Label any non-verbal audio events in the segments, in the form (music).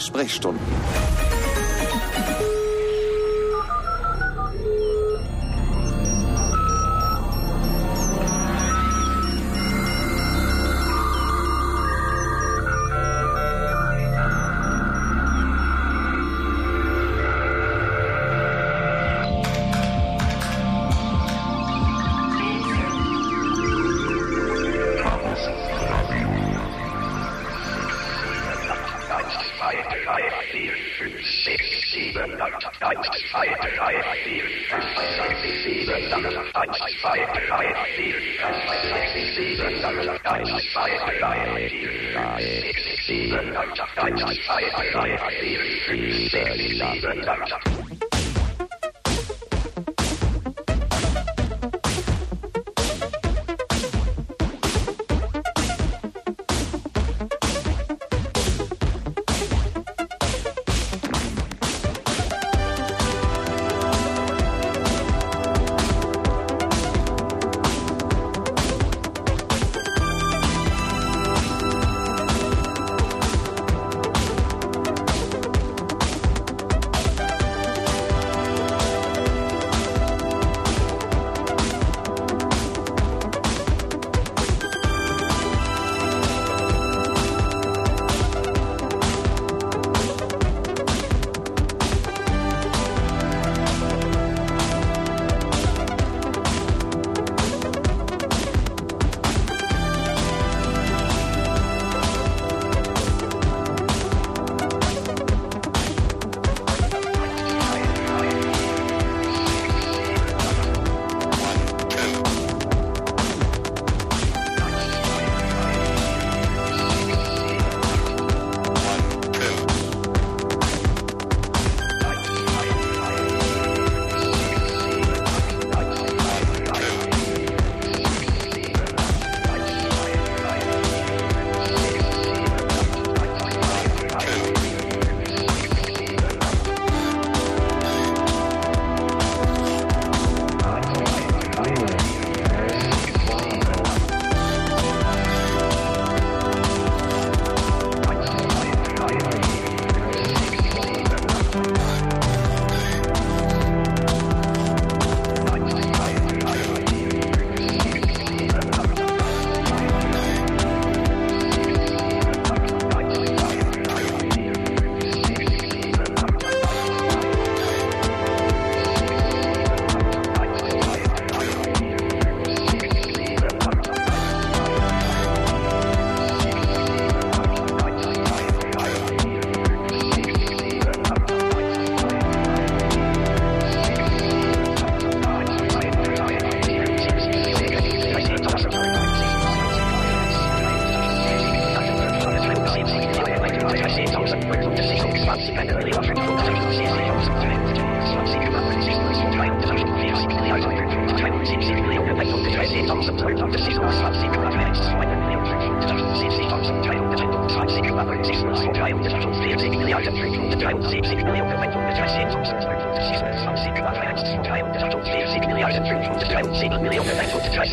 Sprechstunden.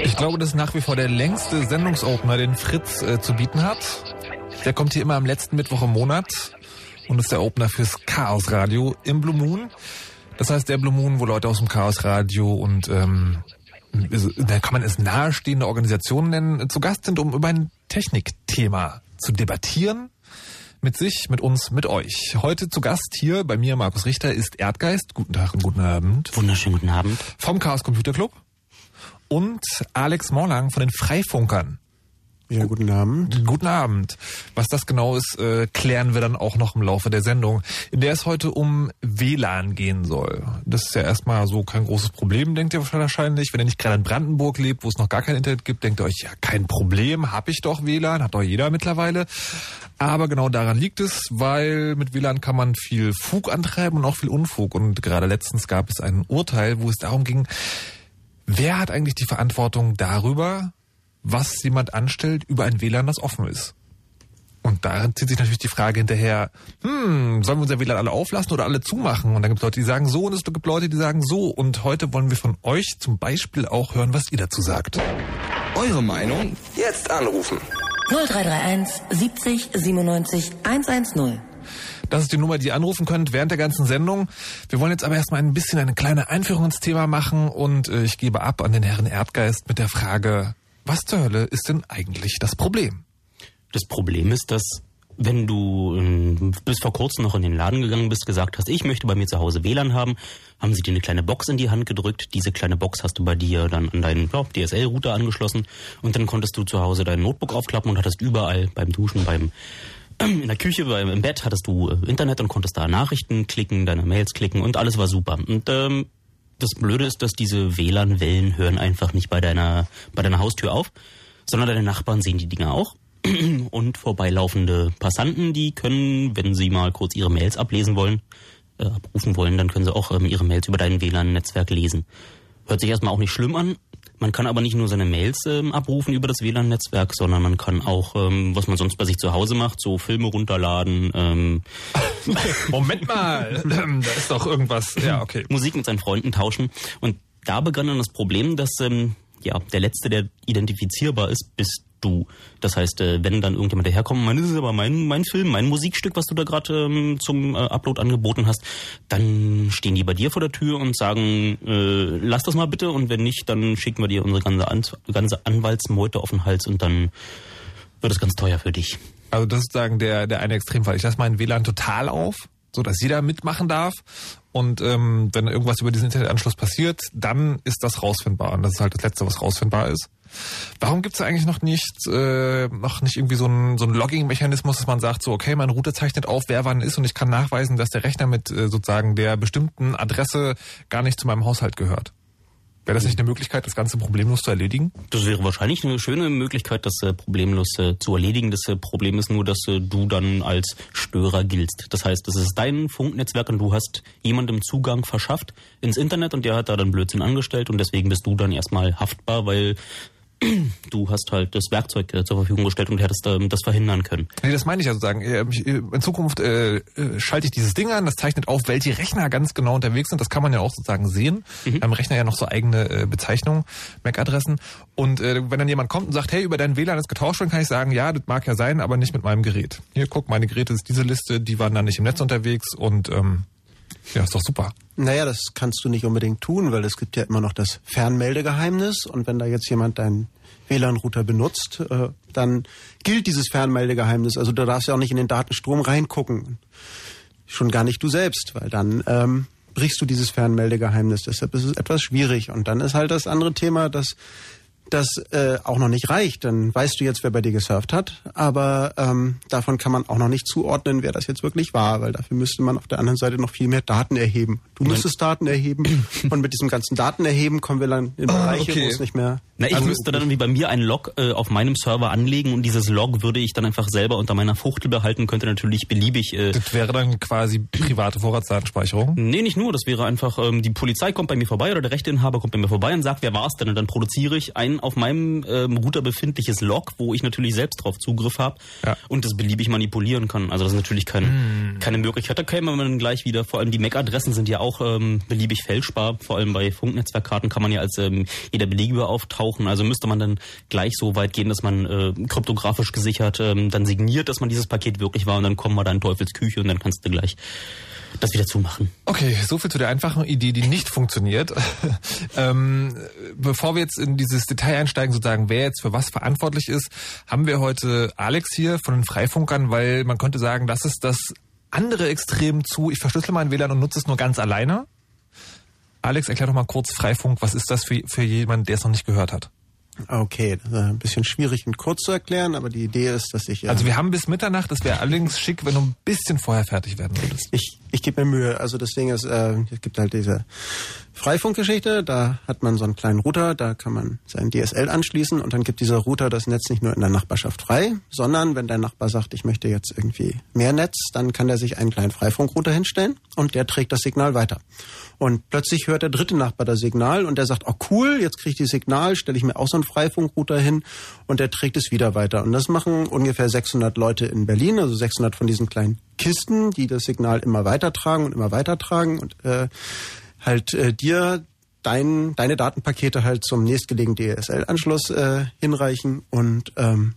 Ich glaube, das ist nach wie vor der längste Sendungsopener, den Fritz äh, zu bieten hat. Der kommt hier immer am letzten Mittwoch im Monat und ist der Opener fürs Chaos Radio im Blue Moon. Das heißt, der Blue Moon, wo Leute aus dem Chaos Radio und ähm, da kann man es nahestehende Organisationen nennen, zu Gast sind, um über ein Technikthema zu debattieren. Mit sich, mit uns, mit euch. Heute zu Gast hier bei mir, Markus Richter, ist Erdgeist. Guten Tag und guten Abend. Wunderschönen guten Abend. Vom Chaos Computer Club. Und Alex Morlang von den Freifunkern. Ja, guten Abend. Guten Abend. Was das genau ist, äh, klären wir dann auch noch im Laufe der Sendung, in der es heute um WLAN gehen soll. Das ist ja erstmal so kein großes Problem, denkt ihr wahrscheinlich. Wenn ihr nicht gerade in Brandenburg lebt, wo es noch gar kein Internet gibt, denkt ihr euch, ja, kein Problem, hab ich doch WLAN, hat doch jeder mittlerweile. Aber genau daran liegt es, weil mit WLAN kann man viel Fug antreiben und auch viel Unfug. Und gerade letztens gab es ein Urteil, wo es darum ging, wer hat eigentlich die Verantwortung darüber, was jemand anstellt über ein WLAN, das offen ist. Und darin zieht sich natürlich die Frage hinterher, hm, sollen wir unser WLAN alle auflassen oder alle zumachen? Und dann gibt es Leute, die sagen so und es gibt Leute, die sagen so. Und heute wollen wir von euch zum Beispiel auch hören, was ihr dazu sagt. Eure Meinung? Jetzt anrufen. 0331 70 97 110. Das ist die Nummer, die ihr anrufen könnt während der ganzen Sendung. Wir wollen jetzt aber erstmal ein bisschen eine kleine Einführung ins Thema machen und äh, ich gebe ab an den Herrn Erdgeist mit der Frage, was zur Hölle ist denn eigentlich das Problem? Das Problem ist, dass wenn du ähm, bis vor kurzem noch in den Laden gegangen bist, gesagt hast, ich möchte bei mir zu Hause WLAN haben, haben sie dir eine kleine Box in die Hand gedrückt. Diese kleine Box hast du bei dir dann an deinen ja, DSL-Router angeschlossen und dann konntest du zu Hause dein Notebook aufklappen und hattest überall beim Duschen, beim (clears throat) in der Küche, beim, im Bett hattest du äh, Internet und konntest da Nachrichten klicken, deine Mails klicken und alles war super. Und ähm, das Blöde ist, dass diese WLAN-Wellen hören einfach nicht bei deiner, bei deiner Haustür auf, sondern deine Nachbarn sehen die Dinger auch (clears throat) und vorbeilaufende Passanten, die können, wenn sie mal kurz ihre Mails ablesen wollen, äh, abrufen wollen, dann können sie auch ähm, ihre Mails über dein WLAN-Netzwerk lesen. Hört sich erstmal auch nicht schlimm an. Man kann aber nicht nur seine Mails ähm, abrufen über das WLAN-Netzwerk, sondern man kann auch, ähm, was man sonst bei sich zu Hause macht, so Filme runterladen. Ähm, (laughs) Moment mal, (laughs) da ist doch irgendwas. Ja, okay. Musik mit seinen Freunden tauschen. Und da begann dann das Problem, dass ähm, ja der letzte, der identifizierbar ist, bist du. Das heißt, äh, wenn dann irgendjemand daherkommt, man ist es aber mein mein Film, mein Musikstück, was du da gerade ähm, zum äh, Upload angeboten hast, dann stehen die bei dir vor der Tür und sagen, äh, lass das mal bitte und wenn nicht, dann schicken wir dir unsere ganze, An ganze Anwaltsmeute auf den Hals und dann wird es ganz teuer für dich. Also das ist sozusagen der, der eine Extremfall. Ich lasse meinen WLAN total auf, so dass jeder mitmachen darf. Und ähm, wenn irgendwas über diesen Internetanschluss passiert, dann ist das rausfindbar. Und das ist halt das Letzte, was rausfindbar ist. Warum gibt es eigentlich noch nicht, äh, noch nicht irgendwie so ein, so Logging-Mechanismus, dass man sagt, so, okay, mein Router zeichnet auf, wer wann ist und ich kann nachweisen, dass der Rechner mit äh, sozusagen der bestimmten Adresse gar nicht zu meinem Haushalt gehört? Wäre das nicht eine Möglichkeit, das Ganze problemlos zu erledigen? Das wäre wahrscheinlich eine schöne Möglichkeit, das äh, problemlos äh, zu erledigen. Das äh, Problem ist nur, dass du dann als Störer giltst. Das heißt, das ist dein Funknetzwerk und du hast jemandem Zugang verschafft ins Internet und der hat da dann Blödsinn angestellt und deswegen bist du dann erstmal haftbar, weil du hast halt das Werkzeug äh, zur Verfügung gestellt und hättest ähm, das verhindern können. Nee, das meine ich ja sozusagen. Äh, In Zukunft äh, äh, schalte ich dieses Ding an, das zeichnet auf, welche Rechner ganz genau unterwegs sind. Das kann man ja auch sozusagen sehen. Mhm. Beim Rechner ja noch so eigene äh, Bezeichnungen, MAC-Adressen. Und äh, wenn dann jemand kommt und sagt, hey, über dein WLAN ist getauscht worden, kann ich sagen, ja, das mag ja sein, aber nicht mit meinem Gerät. Hier, guck, meine Geräte ist diese Liste, die waren dann nicht im Netz unterwegs und ähm, ja, ist doch super. Naja, das kannst du nicht unbedingt tun, weil es gibt ja immer noch das Fernmeldegeheimnis und wenn da jetzt jemand deinen WLAN-Router benutzt, äh, dann gilt dieses Fernmeldegeheimnis. Also du darfst ja auch nicht in den Datenstrom reingucken. Schon gar nicht du selbst, weil dann ähm, brichst du dieses Fernmeldegeheimnis. Deshalb ist es etwas schwierig. Und dann ist halt das andere Thema, dass das äh, auch noch nicht reicht. Dann weißt du jetzt, wer bei dir gesurft hat, aber ähm, davon kann man auch noch nicht zuordnen, wer das jetzt wirklich war, weil dafür müsste man auf der anderen Seite noch viel mehr Daten erheben. Du müsstest Daten erheben (clears throat) und mit diesem ganzen Datenerheben kommen wir dann in Bereiche, okay. wo es nicht mehr. Na, ich also, müsste dann wie bei mir einen Log äh, auf meinem Server anlegen und dieses Log würde ich dann einfach selber unter meiner Fuchtel behalten, könnte natürlich beliebig. Äh, Das wäre dann quasi private Vorratsdatenspeicherung. Nee, nicht nur. Das wäre einfach, ähm, die Polizei kommt bei mir vorbei oder der Rechteinhaber kommt bei mir vorbei und sagt, wer war es denn? Und dann produziere ich auf meinem ähm, Router befindliches Log, wo ich natürlich selbst drauf Zugriff habe Ja. und das beliebig manipulieren kann. Also das ist natürlich keine, keine Möglichkeit. Da käme man dann gleich wieder, vor allem die MAC-Adressen sind ja auch ähm, beliebig fälschbar. Vor allem bei Funknetzwerkkarten kann man ja als ähm, jeder Beliebige auftauchen. Also müsste man dann gleich so weit gehen, dass man äh, kryptografisch gesichert ähm, dann signiert, dass man dieses Paket wirklich war und dann kommen wir da in Teufelsküche und dann kannst du gleich das wieder zumachen. Okay, so viel zu der einfachen Idee, die nicht funktioniert. (laughs) ähm, bevor wir jetzt in dieses Detail einsteigen, sozusagen, wer jetzt für was verantwortlich ist, haben wir heute Alex hier von den Freifunkern, weil man könnte sagen, das ist das andere Extrem zu, ich verschlüssel mein WLAN und nutze es nur ganz alleine. Alex, erklär doch mal kurz Freifunk, was ist das für, für jemanden, der es noch nicht gehört hat? Okay, das ist ein bisschen schwierig und kurz zu erklären, aber die Idee ist, dass ich. äh, Also wir haben bis Mitternacht, das wäre allerdings schick, wenn du ein bisschen vorher fertig werden würdest. Ich, ich gebe mir Mühe. Also das Ding ist, äh, es gibt halt diese Freifunkgeschichte, da hat man so einen kleinen Router, da kann man sein DSL anschließen und dann gibt dieser Router das Netz nicht nur in der Nachbarschaft frei, sondern wenn der Nachbar sagt, ich möchte jetzt irgendwie mehr Netz, dann kann der sich einen kleinen Freifunkrouter hinstellen und der trägt das Signal weiter. Und plötzlich hört der dritte Nachbar das Signal und der sagt, oh cool, jetzt kriege ich das Signal, stelle ich mir auch so einen Freifunkrouter hin und der trägt es wieder weiter. Und das machen ungefähr 600 Leute in Berlin, also 600 von diesen kleinen Kisten, die das Signal immer weitertragen und immer weitertragen und äh, halt äh, dir dein, deine Datenpakete halt zum nächstgelegenen DSL-Anschluss äh, hinreichen und ähm,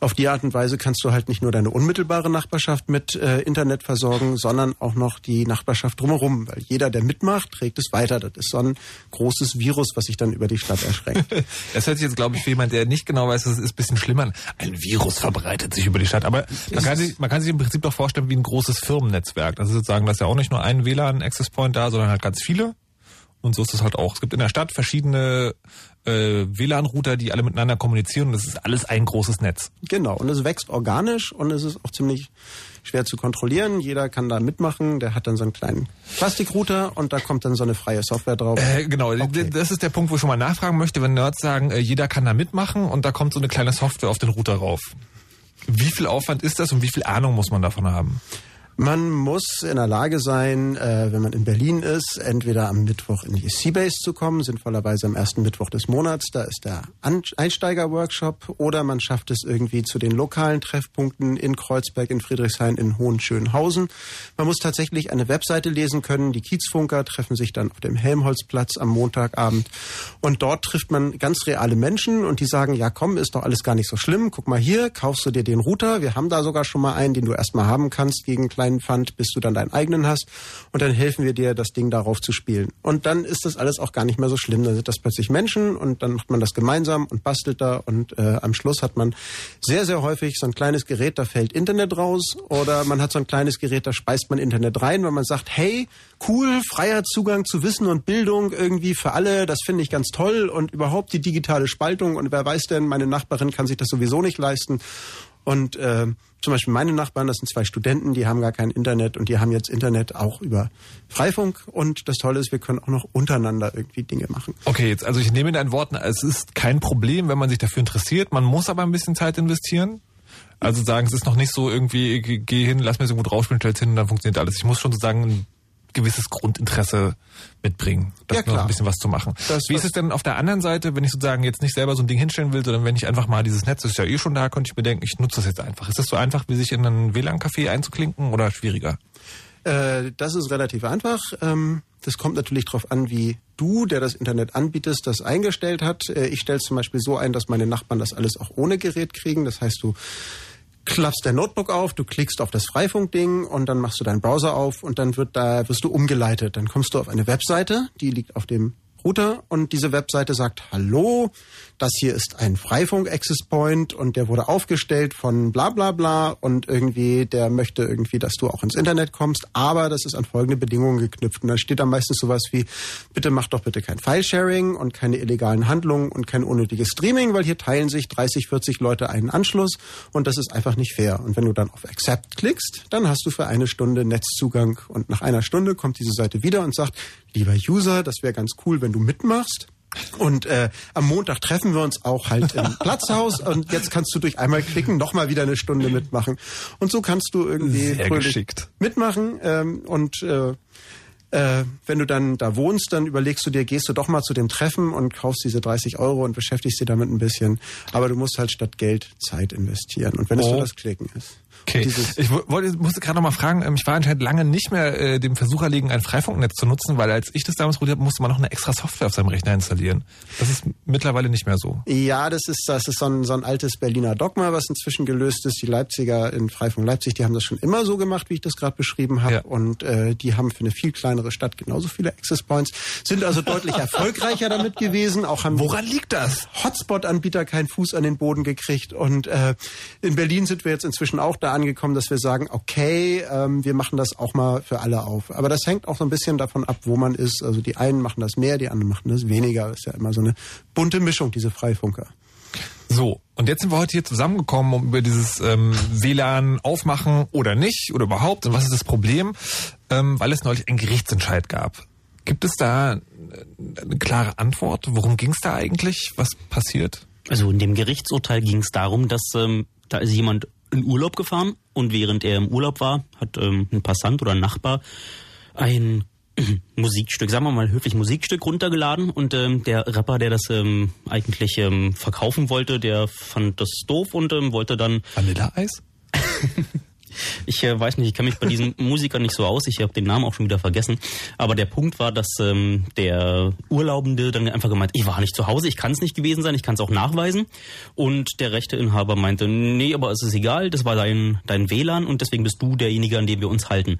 auf die Art und Weise kannst du halt nicht nur deine unmittelbare Nachbarschaft mit äh, Internet versorgen, sondern auch noch die Nachbarschaft drumherum. Weil jeder, der mitmacht, trägt es weiter. Das ist so ein großes Virus, was sich dann über die Stadt erschreckt. (laughs) das hört sich jetzt, glaube ich, für jemand, der nicht genau weiß, was es ist, ein bisschen schlimmer Ein Virus verbreitet sich über die Stadt. Aber man kann, sich, man kann sich im Prinzip doch vorstellen wie ein großes Firmennetzwerk. Also sozusagen, da ist ja auch nicht nur ein WLAN-Access Point da, sondern halt ganz viele. Und so ist es halt auch. Es gibt in der Stadt verschiedene äh, WLAN-Router, die alle miteinander kommunizieren. Und das ist alles ein großes Netz. Genau. Und es wächst organisch und es ist auch ziemlich schwer zu kontrollieren. Jeder kann da mitmachen. Der hat dann so einen kleinen Plastikrouter und da kommt dann so eine freie Software drauf. Äh, genau. Okay. Das ist der Punkt, wo ich schon mal nachfragen möchte, wenn Nerds sagen, äh, jeder kann da mitmachen und da kommt so eine kleine Software auf den Router rauf. Wie viel Aufwand ist das und wie viel Ahnung muss man davon haben? Man muss in der Lage sein, äh, wenn man in Berlin ist, entweder am Mittwoch in die Seabase zu kommen, sinnvollerweise am ersten Mittwoch des Monats, da ist der Einsteiger-Workshop, oder man schafft es irgendwie zu den lokalen Treffpunkten in Kreuzberg, in Friedrichshain, in Hohenschönhausen. Man muss tatsächlich eine Webseite lesen können. Die Kiezfunker treffen sich dann auf dem Helmholtzplatz am Montagabend und dort trifft man ganz reale Menschen und die sagen, ja komm, ist doch alles gar nicht so schlimm. Guck mal hier, kaufst du dir den Router. Wir haben da sogar schon mal einen, den du erstmal haben kannst gegen kleine kleinen Pfand, bis du dann deinen eigenen hast. Und dann helfen wir dir, das Ding darauf zu spielen. Und dann ist das alles auch gar nicht mehr so schlimm. Dann sind das plötzlich Menschen und dann macht man das gemeinsam und bastelt da. Und äh, am Schluss hat man sehr, sehr häufig so ein kleines Gerät, da fällt Internet raus. Oder man hat so ein kleines Gerät, da speist man Internet rein, weil man sagt, hey, cool, freier Zugang zu Wissen und Bildung irgendwie für alle, das finde ich ganz toll. Und überhaupt die digitale Spaltung. Und wer weiß denn, meine Nachbarin kann sich das sowieso nicht leisten. Und äh, zum Beispiel meine Nachbarn, das sind zwei Studenten, die haben gar kein Internet und die haben jetzt Internet auch über Freifunk. Und das Tolle ist, wir können auch noch untereinander irgendwie Dinge machen. Okay, jetzt also ich nehme deinen Worten, es ist kein Problem, wenn man sich dafür interessiert. Man muss aber ein bisschen Zeit investieren. Also sagen, es ist noch nicht so irgendwie, geh hin, lass mir so gut rausspielen, stell's hin, dann funktioniert alles. Ich muss schon sozusagen gewisses Grundinteresse mitbringen, das ja, noch ein bisschen was zu machen. Das Wie ist es denn auf der anderen Seite, wenn ich sozusagen jetzt nicht selber so ein Ding hinstellen will, sondern wenn ich einfach mal dieses Netz ist ja eh schon da, könnte ich mir denken, ich nutze das jetzt einfach. Ist das so einfach, wie sich in einen WLAN-Café einzuklinken oder schwieriger? Äh, das ist relativ einfach. Ähm, das kommt natürlich darauf an, wie du, der das Internet anbietest, das eingestellt hat. Äh, ich stelle es zum Beispiel so ein, dass meine Nachbarn das alles auch ohne Gerät kriegen. Das heißt, du klappst dein Notebook auf, du klickst auf das Freifunkding und dann machst du deinen Browser auf und dann wird da, wirst du umgeleitet. Dann kommst du auf eine Webseite, die liegt auf dem Router und diese Webseite sagt, hallo, das hier ist ein Freifunk-Access Point und der wurde aufgestellt von bla bla bla und irgendwie, der möchte irgendwie, dass du auch ins Internet kommst, aber das ist an folgende Bedingungen geknüpft. Und da steht dann meistens sowas wie, bitte mach doch bitte kein File-Sharing und keine illegalen Handlungen und kein unnötiges Streaming, weil hier teilen sich 30, 40 Leute einen Anschluss und das ist einfach nicht fair. Und wenn du dann auf Accept klickst, dann hast du für eine Stunde Netzzugang und nach einer Stunde kommt diese Seite wieder und sagt, lieber User, das wäre ganz cool, wenn du mitmachst. Und äh, am Montag treffen wir uns auch halt im (laughs) Platzhaus und jetzt kannst du durch einmal klicken nochmal wieder eine Stunde mitmachen. Und so kannst du irgendwie Sehr geschickt. mitmachen ähm, und äh, äh, wenn du dann da wohnst, dann überlegst du dir, gehst du doch mal zu dem Treffen und kaufst diese 30 Euro und beschäftigst dich damit ein bisschen. Aber du musst halt statt Geld Zeit investieren. Und wenn es oh. nur das Klicken ist. Okay. Ich wollte, musste gerade noch mal fragen, ähm, ich war anscheinend lange nicht mehr äh, dem Versuch erlegen, ein Freifunknetz zu nutzen, weil als ich das damals probiert habe, musste man noch eine extra Software auf seinem Rechner installieren. Das ist mittlerweile nicht mehr so. Ja, das ist, das ist so ein, so ein altes Berliner Dogma, was inzwischen gelöst ist. Die Leipziger in Freifunk Leipzig, die haben das schon immer so gemacht, wie ich das gerade beschrieben habe. Ja. Und äh, die haben für eine viel kleinere Stadt genauso viele Access Points, sind also deutlich (laughs) erfolgreicher damit gewesen. Auch haben Woran liegt das? Hotspot-Anbieter keinen Fuß an den Boden gekriegt. Und äh, in Berlin sind wir jetzt inzwischen auch da angekommen, dass wir sagen, okay, ähm, wir machen das auch mal für alle auf. Aber das hängt auch so ein bisschen davon ab, wo man ist. Also die einen machen das mehr, die anderen machen das weniger. Das ist ja immer so eine bunte Mischung, diese Freifunker. So, und jetzt sind wir heute hier zusammengekommen, um über dieses ähm, WLAN aufmachen oder nicht oder überhaupt und was ist das Problem, ähm, weil es neulich einen Gerichtsentscheid gab. Gibt es da eine klare Antwort? Worum ging es da eigentlich? Was passiert? Also in dem Gerichtsurteil ging es darum, dass ähm, da ist jemand in Urlaub gefahren und während er im Urlaub war, hat ähm, ein Passant oder ein Nachbar ein (clears throat) Musikstück, sagen wir mal höflich Musikstück runtergeladen und ähm, der Rapper, der das ähm, eigentlich ähm, verkaufen wollte, der fand das doof und ähm, wollte dann Vanilleeis? (laughs) Ich äh, weiß nicht, ich kenne mich bei diesem (laughs) Musiker nicht so aus. Ich habe den Namen auch schon wieder vergessen. Aber der Punkt war, dass ähm, der Urlaubende dann einfach gemeint, ich war nicht zu Hause, ich kann es nicht gewesen sein, ich kann es auch nachweisen. Und der Rechteinhaber meinte, nee, aber es ist egal, das war dein, dein WLAN und deswegen bist du derjenige, an dem wir uns halten.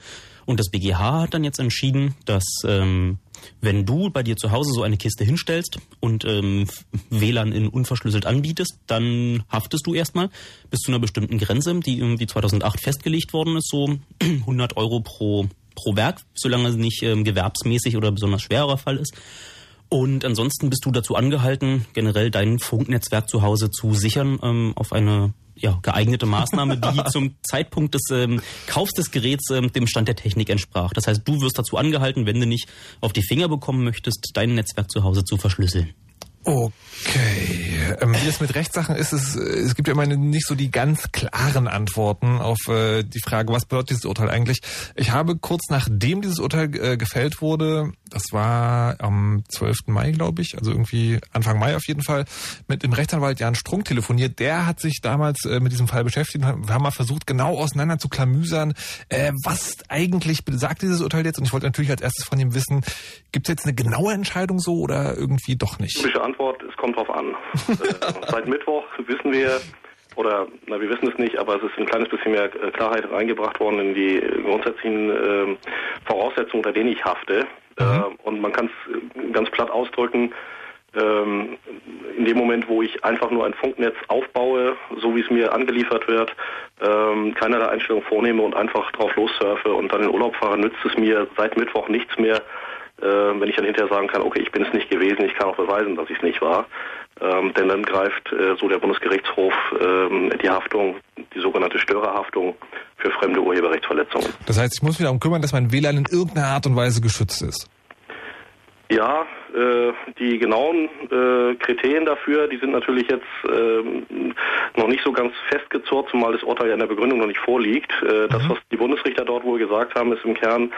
Und das BGH hat dann jetzt entschieden, dass ähm, wenn du bei dir zu Hause so eine Kiste hinstellst und ähm, WLAN in unverschlüsselt anbietest, dann haftest du erstmal bis zu einer bestimmten Grenze, die irgendwie 2008 festgelegt worden ist, so (clears throat) 100 Euro pro, pro Werk, solange es nicht ähm, gewerbsmäßig oder besonders schwerer Fall ist. Und ansonsten bist du dazu angehalten, generell dein Funknetzwerk zu Hause zu sichern ähm, auf eine ja, geeignete Maßnahme, die (laughs) zum Zeitpunkt des ähm, Kaufs des Geräts ähm, dem Stand der Technik entsprach. Das heißt, du wirst dazu angehalten, wenn du nicht auf die Finger bekommen möchtest, dein Netzwerk zu Hause zu verschlüsseln. Okay. Ähm, wie es mit Rechtssachen ist, es, es gibt ja immer nicht so die ganz klaren Antworten auf äh, die Frage, was bedeutet dieses Urteil eigentlich. Ich habe kurz nachdem dieses Urteil äh, gefällt wurde, das war am 12. Mai, glaube ich, also irgendwie Anfang Mai auf jeden Fall, mit dem Rechtsanwalt Jan Strunk telefoniert. Der hat sich damals äh, mit diesem Fall beschäftigt und wir haben mal versucht, genau auseinander zu klamüsern, äh, was eigentlich besagt dieses Urteil jetzt. Und ich wollte natürlich als erstes von ihm wissen, gibt es jetzt eine genaue Entscheidung so oder irgendwie doch nicht? Antwort, es kommt drauf an. äh, (laughs) seit Mittwoch wissen wir, oder na, wir wissen es nicht, aber es ist ein kleines bisschen mehr äh, Klarheit reingebracht worden in die grundsätzlichen äh, Voraussetzungen, unter denen ich hafte. Mhm. Äh, und man kann es ganz platt ausdrücken, ähm, in dem Moment, wo ich einfach nur ein Funknetz aufbaue, so wie es mir angeliefert wird, ähm, keinerlei Einstellung vornehme und einfach drauf lossurfe und dann in Urlaub fahre, nützt es mir seit Mittwoch nichts mehr, äh, wenn ich dann hinterher sagen kann, okay, ich bin es nicht gewesen, ich kann auch beweisen, dass ich es nicht war. Ähm, denn dann greift äh, so der Bundesgerichtshof ähm, die Haftung, die sogenannte Störerhaftung für fremde Urheberrechtsverletzungen. Das heißt, ich muss mich darum kümmern, dass mein WLAN in irgendeiner Art und Weise geschützt ist. Ja, äh, die genauen äh, Kriterien dafür, die sind natürlich jetzt äh, noch nicht so ganz festgezurrt, zumal das Urteil ja in der Begründung noch nicht vorliegt. Äh, das, mhm. was die Bundesrichter dort wohl gesagt haben, ist im Kern,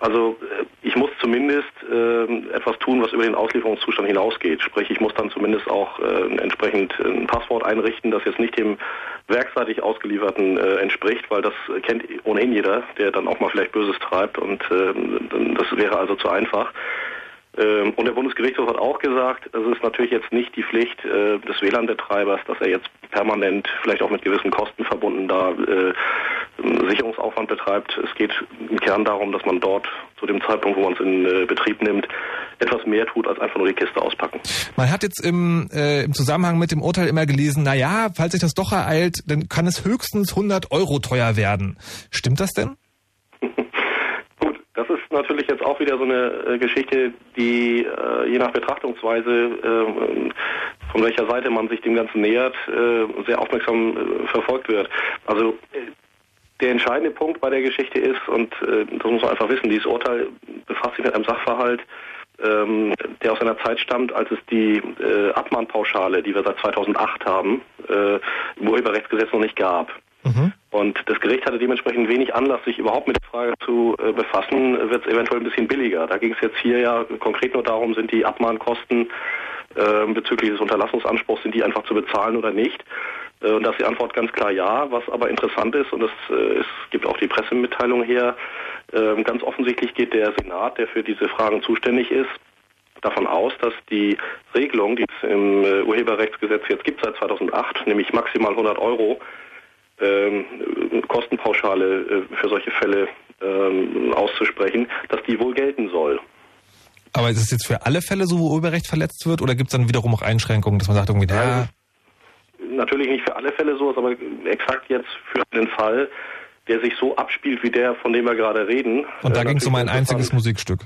also äh, ich muss zumindest äh, etwas tun, was über den Auslieferungszustand hinausgeht. Sprich, ich muss dann zumindest auch äh, entsprechend ein Passwort einrichten, das jetzt nicht dem werkseitig ausgelieferten äh, entspricht, weil das kennt ohnehin jeder, der dann auch mal vielleicht Böses treibt und äh, das wäre also zu einfach. Ähm, und der Bundesgerichtshof hat auch gesagt, es ist natürlich jetzt nicht die Pflicht äh, des WLAN-Betreibers, dass er jetzt permanent, vielleicht auch mit gewissen Kosten verbunden, da äh, Sicherungsaufwand betreibt. Es geht im Kern darum, dass man dort zu dem Zeitpunkt, wo man es in äh, Betrieb nimmt, etwas mehr tut, als einfach nur die Kiste auspacken. Man hat jetzt im, äh, im Zusammenhang mit dem Urteil immer gelesen, na ja, falls sich das doch ereilt, dann kann es höchstens 100 Euro teuer werden. Stimmt das denn? (laughs) Das ist natürlich jetzt auch wieder so eine äh, Geschichte, die äh, je nach Betrachtungsweise, äh, von welcher Seite man sich dem Ganzen nähert, äh, sehr aufmerksam äh, verfolgt wird. Also der entscheidende Punkt bei der Geschichte ist, und das muss man einfach wissen, dieses Urteil befasst sich mit einem Sachverhalt, ähm, der aus einer Zeit stammt, als es die Abmahnpauschale, die wir seit 2008 haben, im Urheberrechtsgesetz noch nicht gab. Mhm. Und das Gericht hatte dementsprechend wenig Anlass, sich überhaupt mit der Frage zu äh, befassen, wird es eventuell ein bisschen billiger. Da ging es jetzt hier ja konkret nur darum, sind die Abmahnkosten äh, bezüglich des Unterlassungsanspruchs, sind die einfach zu bezahlen oder nicht? Äh, und da ist die Antwort ganz klar ja. Was aber interessant ist, und es, äh, es gibt auch die Pressemitteilung her, ähm, ganz offensichtlich geht der Senat, der für diese Fragen zuständig ist, davon aus, dass die Regelung, die es im äh, Urheberrechtsgesetz jetzt gibt seit 2008, nämlich maximal 100 Euro, ähm, Kostenpauschale äh, für solche Fälle ähm, auszusprechen, dass die wohl gelten soll. Aber ist es jetzt für alle Fälle so, wo Urheberrecht verletzt wird, oder gibt es dann wiederum auch Einschränkungen, dass man sagt, irgendwie, ja. Natürlich nicht für alle Fälle so, aber exakt jetzt für den Fall, der sich so abspielt, wie der, von dem wir gerade reden. Und da äh, ging es um ein einziges Musikstück.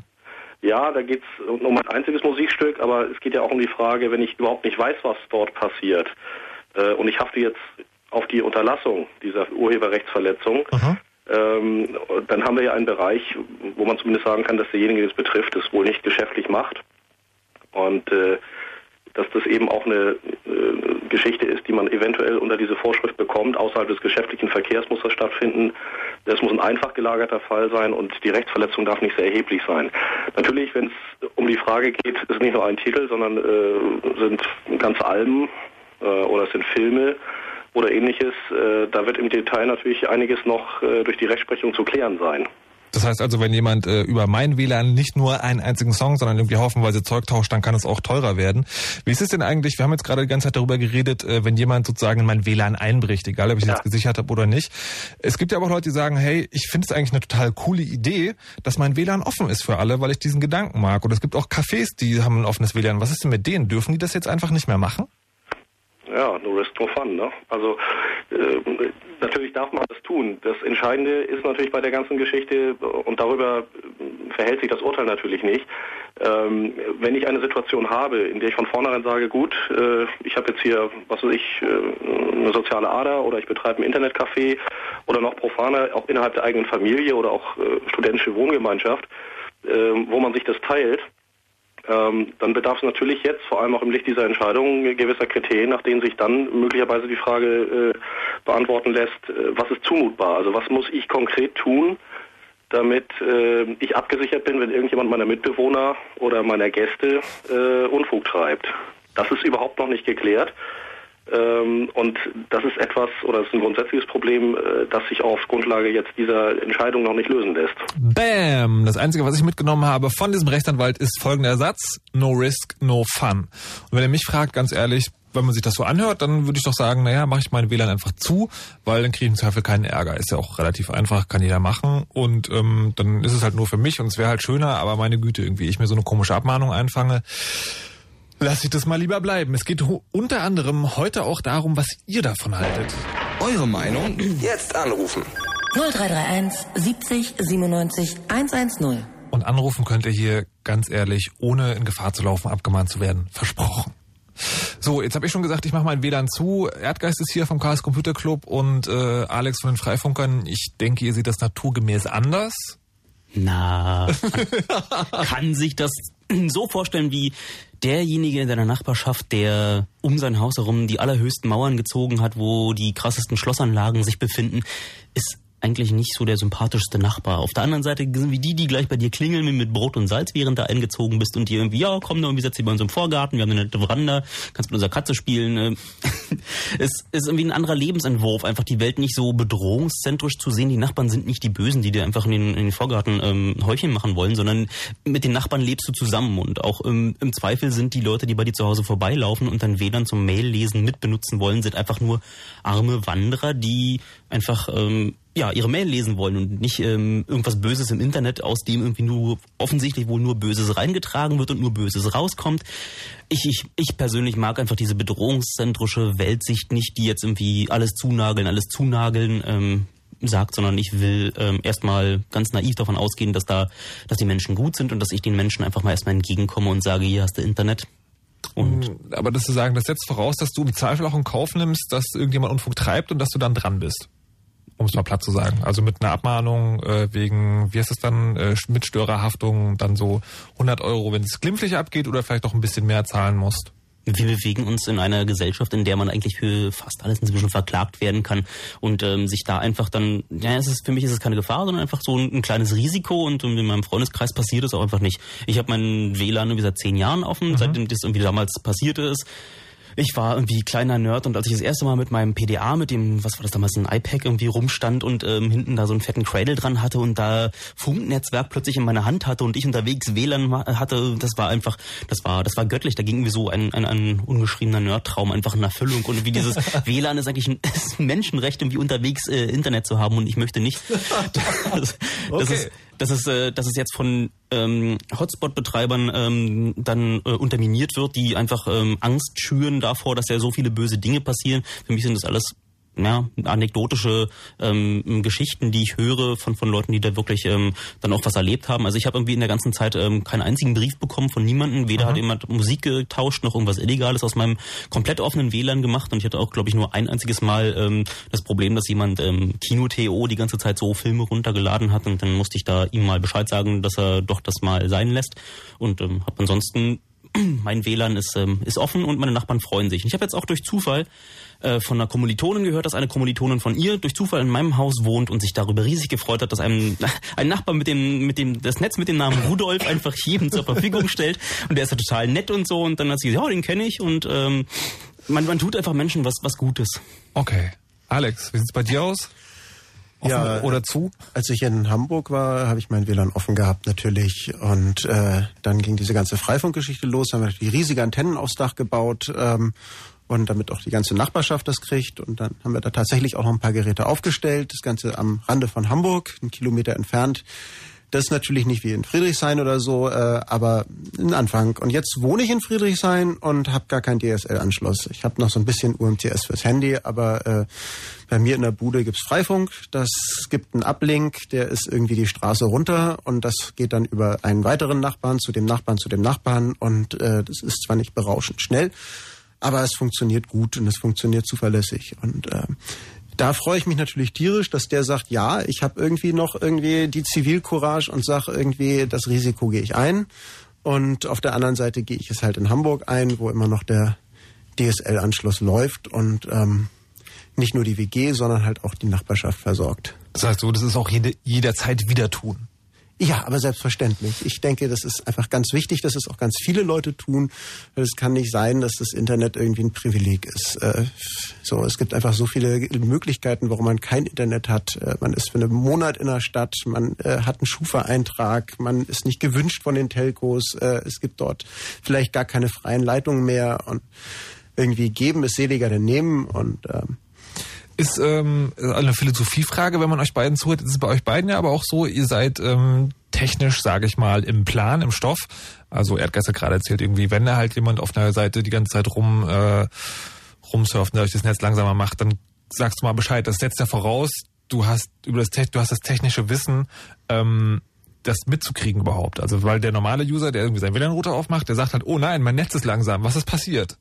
Ja, da geht es um ein einziges Musikstück, aber es geht ja auch um die Frage, wenn ich überhaupt nicht weiß, was dort passiert, äh, und ich hafte jetzt auf die Unterlassung dieser Urheberrechtsverletzung, ähm, dann haben wir ja einen Bereich, wo man zumindest sagen kann, dass derjenige, der es betrifft, es wohl nicht geschäftlich macht. Und äh, dass das eben auch eine äh, Geschichte ist, die man eventuell unter diese Vorschrift bekommt. Außerhalb des geschäftlichen Verkehrs muss das stattfinden. Das muss ein einfach gelagerter Fall sein und die Rechtsverletzung darf nicht sehr erheblich sein. Natürlich, wenn es um die Frage geht, ist nicht nur ein Titel, sondern äh, sind ganze Alben äh, oder es sind Filme oder ähnliches. Äh, da wird im Detail natürlich einiges noch äh, durch die Rechtsprechung zu klären sein. Das heißt also, wenn jemand äh, über mein WLAN nicht nur einen einzigen Song, sondern irgendwie haufenweise Zeug tauscht, dann kann es auch teurer werden. Wie ist es denn eigentlich, wir haben jetzt gerade die ganze Zeit darüber geredet, äh, wenn jemand sozusagen in mein WLAN einbricht, egal ob ich es ja. jetzt gesichert habe oder nicht. Es gibt ja aber auch Leute, die sagen, hey, ich finde es eigentlich eine total coole Idee, dass mein WLAN offen ist für alle, weil ich diesen Gedanken mag. Und es gibt auch Cafés, die haben ein offenes WLAN. Was ist denn mit denen? Dürfen die das jetzt einfach nicht mehr machen? Ja, no risk, no fun. Ne? Also natürlich darf man das tun. Das Entscheidende ist natürlich bei der ganzen Geschichte, und darüber äh, verhält sich das Urteil natürlich nicht, ähm, wenn ich eine Situation habe, in der ich von vornherein sage, gut, äh, ich habe jetzt hier, was weiß ich, äh, eine soziale Ader oder ich betreibe ein Internetcafé oder noch profaner, auch innerhalb der eigenen Familie oder auch äh, studentische Wohngemeinschaft, äh, wo man sich das teilt, ähm, dann bedarf es natürlich jetzt, vor allem auch im Licht dieser Entscheidung, gewisser Kriterien, nach denen sich dann möglicherweise die Frage äh, beantworten lässt, äh, was ist zumutbar? Also was muss ich konkret tun, damit äh, ich abgesichert bin, wenn irgendjemand meiner Mitbewohner oder meiner Gäste äh, Unfug treibt. Das ist überhaupt noch nicht geklärt. Ähm, und das ist etwas, oder das ist ein grundsätzliches Problem, äh, das sich auf Grundlage jetzt dieser Entscheidung noch nicht lösen lässt. Bam! Das Einzige, was ich mitgenommen habe von diesem Rechtsanwalt, ist folgender Ersatz. No risk, no fun. Und wenn er mich fragt, ganz ehrlich, wenn man sich das so anhört, dann würde ich doch sagen, naja, mache ich meine WLAN einfach zu, weil dann kriege ich im Zweifel keinen Ärger. Ist ja auch relativ einfach, kann jeder machen. Und ähm, dann ist es halt nur für mich und es wäre halt schöner, aber meine Güte, irgendwie ich mir so eine komische Abmahnung einfange Lass ich das mal lieber bleiben. Es geht unter anderem heute auch darum, was ihr davon haltet. Eure Meinung? Jetzt anrufen. 0331 70 97 110. Und anrufen könnt ihr hier ganz ehrlich, ohne in Gefahr zu laufen, abgemahnt zu werden. Versprochen. So, jetzt habe ich schon gesagt, ich mache mein WLAN zu. Erdgeist ist hier vom Chaos Computer Club und äh, Alex von den Freifunkern. Ich denke, ihr seht das naturgemäß anders. Na, (laughs) kann sich das so vorstellen wie derjenige in deiner Nachbarschaft, der um sein Haus herum die allerhöchsten Mauern gezogen hat, wo die krassesten Schlossanlagen sich befinden, ist eigentlich nicht so der sympathischste Nachbar. Auf der anderen Seite sind wie die, die gleich bei dir klingeln mit Brot und Salz, während du eingezogen bist und die irgendwie, ja, komm, da irgendwie setz dich bei uns im Vorgarten, wir haben eine nette Veranda, kannst mit unserer Katze spielen. Ne? (laughs) es ist irgendwie ein anderer Lebensentwurf, einfach die Welt nicht so bedrohungszentrisch zu sehen. Die Nachbarn sind nicht die Bösen, die dir einfach in den, in den Vorgarten ähm, Häufchen machen wollen, sondern mit den Nachbarn lebst du zusammen und auch ähm, im Zweifel sind die Leute, die bei dir zu Hause vorbeilaufen und dann WLAN zum Maillesen mitbenutzen wollen, sind einfach nur arme Wanderer, die einfach ähm, ja, ihre Mail lesen wollen und nicht ähm, irgendwas Böses im Internet, aus dem irgendwie nur offensichtlich wohl nur Böses reingetragen wird und nur Böses rauskommt. Ich, ich, ich persönlich mag einfach diese bedrohungszentrische Weltsicht nicht, die jetzt irgendwie alles zunageln, alles zunageln ähm, sagt, sondern ich will ähm, erstmal ganz naiv davon ausgehen, dass da, dass die Menschen gut sind und dass ich den Menschen einfach mal erstmal entgegenkomme und sage, hier hast du Internet. Und aber das zu sagen, das setzt voraus, dass du im Zweifel auch in Kauf nimmst, dass irgendjemand Unfug treibt und dass du dann dran bist um es mal platt zu sagen. Also mit einer Abmahnung äh, wegen, wie heißt es dann, äh, Mitstörerhaftung, dann so 100 Euro, wenn es glimpflich abgeht oder vielleicht auch ein bisschen mehr zahlen musst. Wir bewegen uns in einer Gesellschaft, in der man eigentlich für fast alles inzwischen verklagt werden kann und ähm, sich da einfach dann, ja, es ist für mich ist es keine Gefahr, sondern einfach so ein, ein kleines Risiko und in meinem Freundeskreis passiert es auch einfach nicht. Ich habe meinen WLAN irgendwie seit zehn Jahren offen, mhm. seitdem das irgendwie damals passiert ist ich war irgendwie kleiner Nerd und als ich das erste Mal mit meinem PDA, mit dem, was war das damals, ein iPad irgendwie rumstand und ähm, hinten da so einen fetten Cradle dran hatte und da Funknetzwerk plötzlich in meiner Hand hatte und ich unterwegs WLAN hatte, das war einfach, das war, das war göttlich. Da ging irgendwie so ein, ein, ein ungeschriebener Nerdtraum einfach in Erfüllung und wie dieses (laughs) WLAN ist eigentlich ein, ist Menschenrecht, irgendwie unterwegs äh, Internet zu haben und ich möchte nicht. (laughs) Das, das okay. ist, dass es, äh, dass es jetzt von ähm, Hotspot-Betreibern ähm, dann äh, unterminiert wird, die einfach ähm, Angst schüren davor, dass ja so viele böse Dinge passieren. Für mich sind das alles ja, anekdotische ähm, Geschichten, die ich höre von, von Leuten, die da wirklich ähm, dann auch was erlebt haben. Also ich habe irgendwie in der ganzen Zeit ähm, keinen einzigen Brief bekommen von niemandem. Weder Aha. hat jemand Musik getauscht, noch irgendwas Illegales aus meinem komplett offenen WLAN gemacht. Und ich hatte auch, glaube ich, nur ein einziges Mal ähm, das Problem, dass jemand ähm, Kino-TO die ganze Zeit so Filme runtergeladen hat. Und dann musste ich da ihm mal Bescheid sagen, dass er doch das mal sein lässt. Und ähm, habe ansonsten mein WLAN ist, ähm, ist offen und meine Nachbarn freuen sich. Und ich habe jetzt auch durch Zufall äh, von einer Kommilitonin gehört, dass eine Kommilitonin von ihr durch Zufall in meinem Haus wohnt und sich darüber riesig gefreut hat, dass einem (laughs) ein Nachbar mit dem, mit dem, das Netz mit dem Namen Rudolf einfach jedem zur Verfügung stellt. Und der ist ja total nett und so. Und dann hat sie gesagt, ja, den kenne ich. Und ähm, man, man tut einfach Menschen was, was Gutes. Okay. Alex, wie sieht's bei dir aus? Offen Ja, oder zu? Als ich in Hamburg war, habe ich mein WLAN offen gehabt natürlich. Und äh, dann ging diese ganze Freifunkgeschichte los. Dann haben wir die riesige Antennen aufs Dach gebaut. Ähm, und damit auch die ganze Nachbarschaft das kriegt. Und dann haben wir da tatsächlich auch noch ein paar Geräte aufgestellt. Das Ganze am Rande von Hamburg, einen Kilometer entfernt. Das ist natürlich nicht wie in Friedrichshain oder so, äh, aber ein Anfang. Und jetzt wohne ich in Friedrichshain und habe gar keinen DSL-Anschluss. Ich habe noch so ein bisschen UMTS fürs Handy, aber äh, bei mir in der Bude gibt's Freifunk. Das gibt einen Uplink, der ist irgendwie die Straße runter und das geht dann über einen weiteren Nachbarn zu dem Nachbarn zu dem Nachbarn und äh, das ist zwar nicht berauschend schnell, aber es funktioniert gut und es funktioniert zuverlässig und äh, da freue ich mich natürlich tierisch, dass der sagt, ja, ich habe irgendwie noch irgendwie die Zivilcourage und sage irgendwie, das Risiko gehe ich ein. Und auf der anderen Seite gehe ich es halt in Hamburg ein, wo immer noch der DSL-Anschluss läuft und ähm, nicht nur die WG, sondern halt auch die Nachbarschaft versorgt. Das heißt, so, das ist auch jede, jederzeit wieder tun. Ja, aber selbstverständlich. Ich denke, das ist einfach ganz wichtig, dass es auch ganz viele Leute tun. Es kann nicht sein, dass das Internet irgendwie ein Privileg ist. Äh, so, es gibt einfach so viele Möglichkeiten, warum man kein Internet hat. Äh, man ist für einen Monat in der Stadt, man äh, hat einen Schufa-Eintrag, man ist nicht gewünscht von den Telcos. Es gibt dort vielleicht gar keine freien Leitungen mehr und irgendwie geben ist seliger denn nehmen und ähm, Ist ähm, eine Philosophiefrage, wenn man euch beiden zuhört. Ist es bei euch beiden ja aber auch so, ihr seid ähm, technisch, sage ich mal, im Plan, im Stoff. Also Erdgeist hat gerade erzählt, irgendwie, wenn da halt jemand auf einer Seite die ganze Zeit rum äh, rumsurft und dadurch das Netz langsamer macht, dann sagst du mal Bescheid. Das setzt ja voraus, du hast über das du hast das technische Wissen, ähm, das mitzukriegen überhaupt. Also weil der normale User, der irgendwie seinen WLAN-Router aufmacht, der sagt halt, oh nein, mein Netz ist langsam, was ist passiert?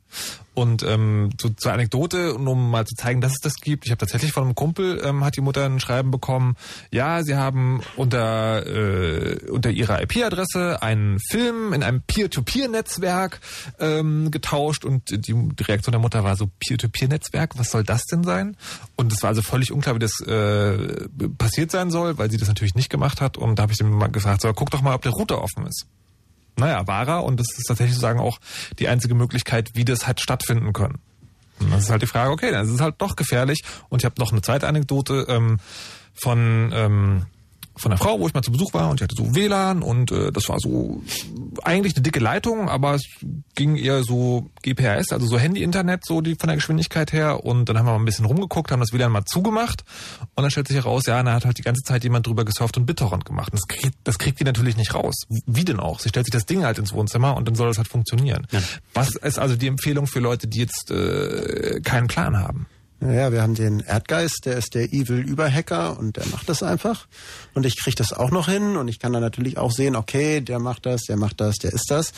Und ähm, zu, zur Anekdote, um mal zu zeigen, dass es das gibt, ich habe tatsächlich von einem Kumpel, ähm, hat die Mutter ein Schreiben bekommen, ja, sie haben unter, äh, unter ihrer IP-Adresse einen Film in einem Peer-to-Peer-Netzwerk ähm, getauscht und die, die Reaktion der Mutter war so, Peer-to-Peer-Netzwerk, was soll das denn sein? Und es war also völlig unklar, wie das äh, passiert sein soll, weil sie das natürlich nicht gemacht hat. Und da habe ich dem mal gesagt, so, guck doch mal, ob der Router offen ist. Naja, war er und das ist tatsächlich sozusagen auch die einzige Möglichkeit, wie das hat stattfinden können. Und das ist halt die Frage, okay, dann ist es halt doch gefährlich. Und ich habe noch eine zweite Anekdote ähm, von ähm, von einer Frau, wo ich mal zu Besuch war und die hatte so WLAN und äh, das war so eigentlich eine dicke Leitung, aber es ging eher so GPRS, also so Handy-Internet, so die von der Geschwindigkeit her. Und dann haben wir mal ein bisschen rumgeguckt, haben das WLAN mal zugemacht und dann stellt sich heraus, ja, da hat halt die ganze Zeit jemand drüber gesurft und BitTorrent gemacht. Und das kriegt, das kriegt die natürlich nicht raus. Wie denn auch? Sie stellt sich das Ding halt ins Wohnzimmer und dann soll das halt funktionieren. Ja. Was ist also die Empfehlung für Leute, die jetzt äh, keinen Plan haben? Naja, wir haben den Erdgeist, der ist der Evil Überhacker und der macht das einfach. Und ich kriege das auch noch hin und ich kann dann natürlich auch sehen, okay, der macht das, der macht das, der ist das.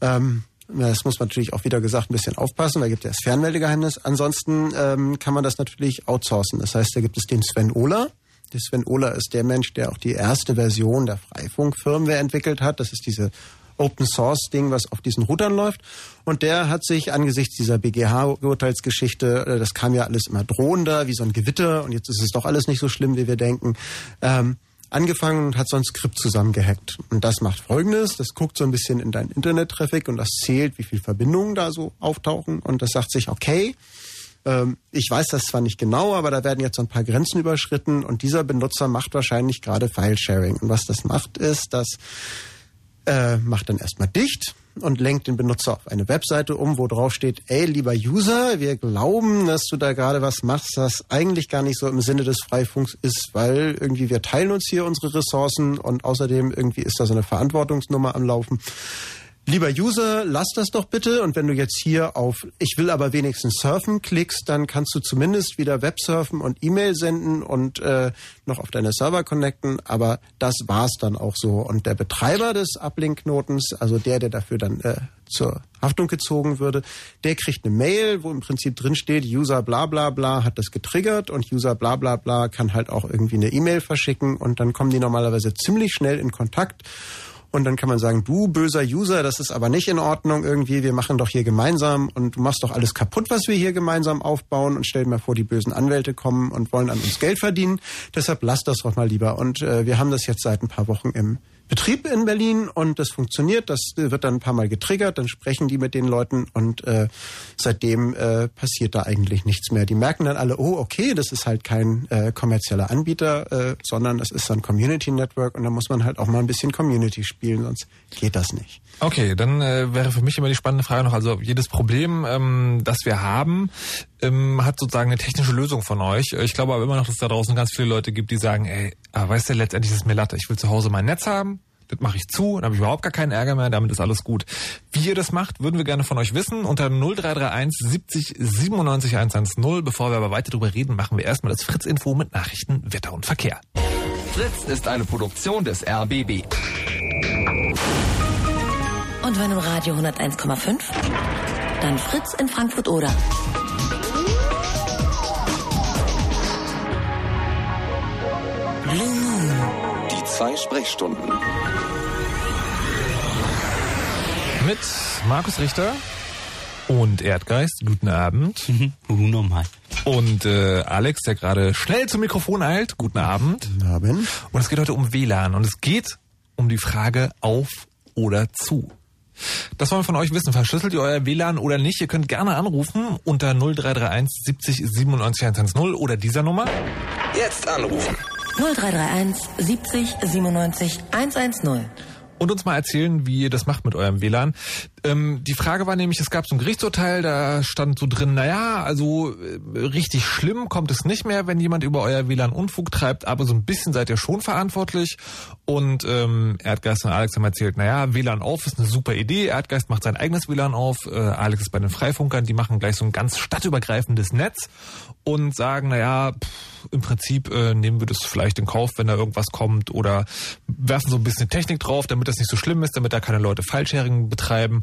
Ähm, das muss man natürlich auch wieder gesagt ein bisschen aufpassen, weil gibt ja das Fernmeldegeheimnis. Ansonsten ähm, kann man das natürlich outsourcen. Das heißt, da gibt es den Sven Ohler. Der Sven Ohler ist der Mensch, der auch die erste Version der Freifunk-Firmware entwickelt hat. Das ist diese Open Source Ding, was auf diesen Routern läuft. Und der hat sich angesichts dieser BGH-Urteilsgeschichte, äh, das kam ja alles immer drohender, wie so ein Gewitter, und jetzt ist es doch alles nicht so schlimm, wie wir denken, ähm, angefangen und hat so ein Skript zusammengehackt. Und das macht folgendes, das guckt so ein bisschen in deinen Internet-Traffic und das zählt, wie viele Verbindungen da so auftauchen. Und das sagt sich, okay, ähm, ich weiß das zwar nicht genau, aber da werden jetzt so ein paar Grenzen überschritten und dieser Benutzer macht wahrscheinlich gerade File-Sharing. Und was das macht, ist, dass äh, macht dann erstmal dicht und lenkt den Benutzer auf eine Webseite um, wo drauf steht, ey, lieber User, wir glauben, dass du da gerade was machst, das eigentlich gar nicht so im Sinne des Freifunks ist, weil irgendwie wir teilen uns hier unsere Ressourcen und außerdem irgendwie ist da so eine Verantwortungsnummer am Laufen. Lieber User, lass das doch bitte. Und wenn du jetzt hier auf Ich will aber wenigstens surfen klickst, dann kannst du zumindest wieder Websurfen und E-Mail senden und äh, noch auf deine Server connecten. Aber das war's dann auch so. Und der Betreiber des Uplink-Knotens, also der, der dafür dann äh, zur Haftung gezogen würde, der kriegt eine Mail, wo im Prinzip drin steht, User bla bla bla hat das getriggert und User bla bla bla kann halt auch irgendwie eine E-Mail verschicken und dann kommen die normalerweise ziemlich schnell in Kontakt Und dann kann man sagen, du böser User, das ist aber nicht in Ordnung irgendwie, wir machen doch hier gemeinsam und du machst doch alles kaputt, was wir hier gemeinsam aufbauen und stell dir mal vor, die bösen Anwälte kommen und wollen an uns Geld verdienen. Deshalb lass das doch mal lieber. Und äh, wir haben das jetzt seit ein paar Wochen im Betrieb in Berlin und das funktioniert. Das wird dann ein paar Mal getriggert, dann sprechen die mit den Leuten und äh, seitdem äh, passiert da eigentlich nichts mehr. Die merken dann alle, oh okay, das ist halt kein äh, kommerzieller Anbieter, äh, sondern das ist ein Community Network und da muss man halt auch mal ein bisschen Community spielen, sonst geht das nicht. Okay, dann äh, wäre für mich immer die spannende Frage noch, also jedes Problem, ähm, das wir haben, ähm, hat sozusagen eine technische Lösung von euch. Ich glaube aber immer noch, dass es da draußen ganz viele Leute gibt, die sagen, ey, aber weißt du, letztendlich ist es mir Latte. Ich will zu Hause mein Netz haben, das mache ich zu, dann habe ich überhaupt gar keinen Ärger mehr, damit ist alles gut. Wie ihr das macht, würden wir gerne von euch wissen. Unter 0331 70 97 110. Bevor wir aber weiter darüber reden, machen wir erstmal das Fritz-Info mit Nachrichten, Wetter und Verkehr. Fritz ist eine Produktion des RBB. Und wenn im Radio 101,5, dann Fritz in Frankfurt Blue Moon. Die zwei Sprechstunden. Mit Markus Richter und Erdgeist. Guten Abend. Mhm. Normal. Und äh, Alex, der gerade schnell zum Mikrofon eilt. Guten Abend. Guten Abend. Und es geht heute um WLAN und es geht um die Frage auf oder zu. Das wollen wir von euch wissen. Verschlüsselt ihr euer WLAN oder nicht? Ihr könnt gerne anrufen unter 0331 70 97 110 oder dieser Nummer. Jetzt anrufen. 0331 70 97 110. und uns mal erzählen, wie ihr das macht mit eurem WLAN. Ähm, die Frage war nämlich, es gab so ein Gerichtsurteil, da stand so drin, naja, also äh, richtig schlimm kommt es nicht mehr, wenn jemand über euer WLAN Unfug treibt, aber so ein bisschen seid ihr schon verantwortlich. Und ähm, Erdgeist und Alex haben erzählt, naja, WLAN auf ist eine super Idee. Erdgeist macht sein eigenes WLAN auf, äh, Alex ist bei den Freifunkern, die machen gleich so ein ganz stadtübergreifendes Netz und sagen, naja, pff, im Prinzip äh, nehmen wir das vielleicht in Kauf, wenn da irgendwas kommt oder werfen so ein bisschen Technik drauf, damit das nicht so schlimm ist, damit da keine Leute File-Sharing betreiben.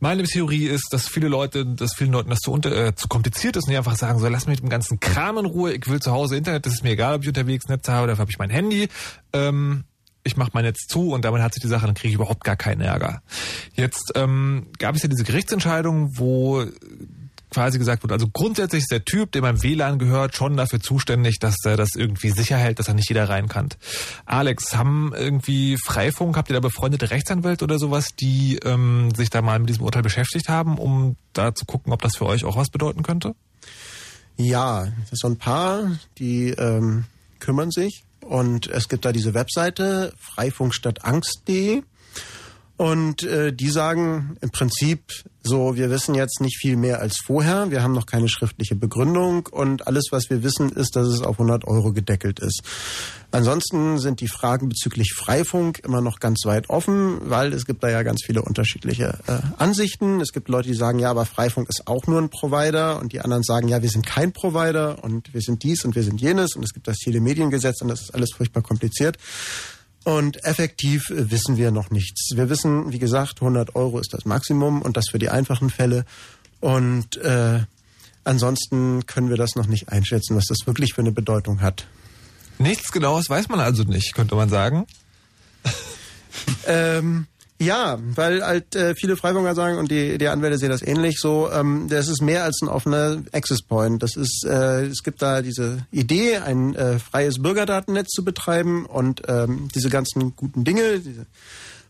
Meine Theorie ist, dass viele Leute, dass vielen Leuten das zu, unter, äh, zu kompliziert ist und die einfach sagen, so lass mich mit dem ganzen Kram in Ruhe, ich will zu Hause Internet, das ist mir egal, ob ich unterwegs Netz habe, dafür habe ich mein Handy. Ähm, ich mache mein Netz zu und damit hat sich die Sache, dann kriege ich überhaupt gar keinen Ärger. Jetzt ähm, gab es ja diese Gerichtsentscheidung, wo quasi gesagt wird, also grundsätzlich ist der Typ, der beim WLAN gehört, schon dafür zuständig, dass er das irgendwie sicher hält, dass er nicht jeder rein kann. Alex, haben irgendwie Freifunk, habt ihr da befreundete Rechtsanwälte oder sowas, die ähm, sich da mal mit diesem Urteil beschäftigt haben, um da zu gucken, ob das für euch auch was bedeuten könnte? Ja, so ein paar, die ähm, kümmern sich. Und es gibt da diese Webseite freifunkstadtangst.de. Und äh, die sagen im Prinzip so, wir wissen jetzt nicht viel mehr als vorher. Wir haben noch keine schriftliche Begründung und alles, was wir wissen, ist, dass es auf 100 Euro gedeckelt ist. Ansonsten sind die Fragen bezüglich Freifunk immer noch ganz weit offen, weil es gibt da ja ganz viele unterschiedliche äh, Ansichten. Es gibt Leute, die sagen, ja, aber Freifunk ist auch nur ein Provider und die anderen sagen, ja, wir sind kein Provider und wir sind dies und wir sind jenes und es gibt das Telemediengesetz und das ist alles furchtbar kompliziert. Und effektiv äh, wissen wir noch nichts. Wir wissen, wie gesagt, 100 Euro ist das Maximum und das für die einfachen Fälle. Und äh, ansonsten können wir das noch nicht einschätzen, was das wirklich für eine Bedeutung hat. Nichts Genaues weiß man also nicht, könnte man sagen. Ähm, ja, weil halt äh, viele Freiburger sagen und die, die Anwälte sehen das ähnlich so, ähm, das ist mehr als ein offener Access Point. Das ist, äh, es gibt da diese Idee, ein äh, freies Bürgerdatennetz zu betreiben und ähm, diese ganzen guten Dinge. Diese,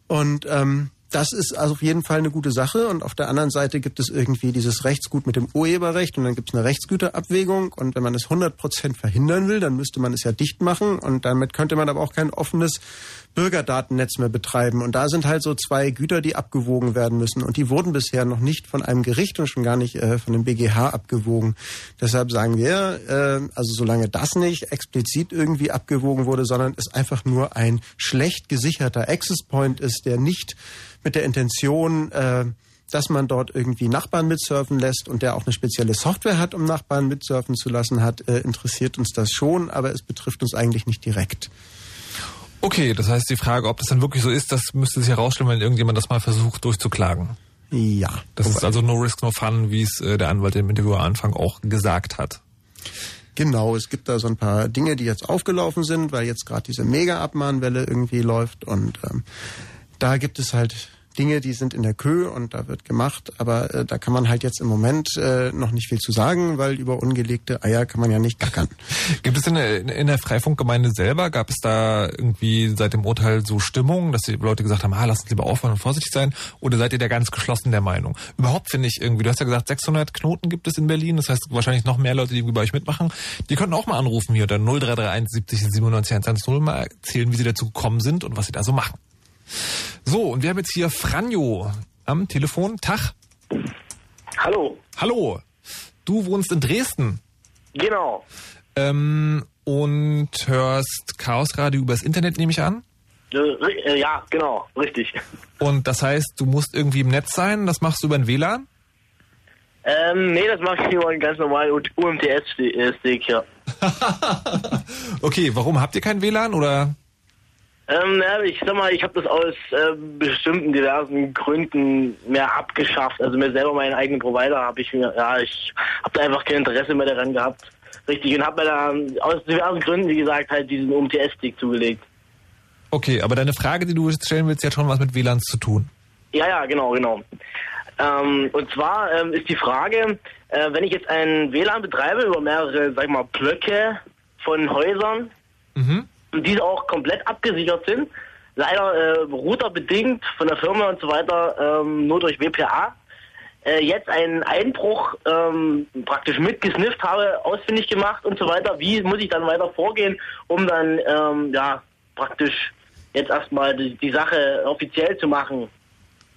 und ähm, das ist also auf jeden Fall eine gute Sache. Und auf der anderen Seite gibt es irgendwie dieses Rechtsgut mit dem Urheberrecht und dann gibt es eine Rechtsgüterabwägung. Und wenn man es 100 Prozent verhindern will, dann müsste man es ja dicht machen. Und damit könnte man aber auch kein offenes Bürgerdatennetz mehr betreiben. Und da sind halt so zwei Güter, die abgewogen werden müssen. Und die wurden bisher noch nicht von einem Gericht und schon gar nicht äh, von dem BGH abgewogen. Deshalb sagen wir, äh, also solange das nicht explizit irgendwie abgewogen wurde, sondern es einfach nur ein schlecht gesicherter Access Point ist, der nicht mit der Intention äh, dass man dort irgendwie Nachbarn mitsurfen lässt und der auch eine spezielle Software hat, um Nachbarn mitsurfen zu lassen hat, äh, interessiert uns das schon, aber es betrifft uns eigentlich nicht direkt. Okay, das heißt, die Frage, ob das dann wirklich so ist, das müsste sich herausstellen, wenn irgendjemand das mal versucht durchzuklagen. Ja. Das ist also no risk, no fun, wie es äh, der Anwalt im Interview am Anfang auch gesagt hat. Genau, es gibt da so ein paar Dinge, die jetzt aufgelaufen sind, weil jetzt gerade diese Mega-Abmahnwelle irgendwie läuft und ähm, da gibt es halt Dinge, die sind in der Kö und da wird gemacht, aber äh, da kann man halt jetzt im Moment äh, noch nicht viel zu sagen, weil über ungelegte Eier kann man ja nicht gackern. (laughs) Gibt es in der, in der Freifunkgemeinde selber, gab es da irgendwie seit dem Urteil so Stimmung, dass die Leute gesagt haben, ah, lass uns lieber aufhören und vorsichtig sein? Oder seid ihr da ganz geschlossen der Meinung? Überhaupt finde ich irgendwie, du hast ja gesagt, 600 Knoten gibt es in Berlin, das heißt wahrscheinlich noch mehr Leute, die bei euch mitmachen. Die könnten auch mal anrufen hier, dann 0331 70 97 110 mal erzählen, wie sie dazu gekommen sind und was sie da so machen. So, und wir haben jetzt hier Franjo am Telefon. Tag. Hallo. Hallo. Du wohnst in Dresden. Genau. Ähm, und hörst Chaosradio übers Internet, nehme ich an. Äh, äh, ja, genau, richtig. Und das heißt, du musst irgendwie im Netz sein. Das machst du über ein WLAN? Ähm, nee, das mache ich über einen ganz normalen UMTS-Stick, ja. (laughs) Okay, warum habt ihr kein WLAN oder? Ähm, ja, ich sag mal, ich habe das aus äh, bestimmten diversen Gründen mehr abgeschafft. Also mir selber meinen eigenen Provider habe ich mir, ja, ich habe da einfach kein Interesse mehr daran gehabt. Richtig, und habe mir da aus diversen Gründen, wie gesagt, halt diesen UMTS-Stick zugelegt. Okay, aber deine Frage, die du jetzt stellen willst, hat schon was mit WLANs zu tun. Ja, ja, genau, genau. Ähm, und zwar ähm, ist die Frage, äh, wenn ich jetzt ein WLAN betreibe über mehrere, sag ich mal, Blöcke von Häusern, Mhm. Diese auch komplett abgesichert sind, leider äh, routerbedingt von der Firma und so weiter, ähm, nur durch WPA, äh, jetzt einen Einbruch ähm, praktisch mitgesnifft habe, ausfindig gemacht und so weiter. Wie muss ich dann weiter vorgehen, um dann ähm, ja praktisch jetzt erstmal die, die Sache offiziell zu machen?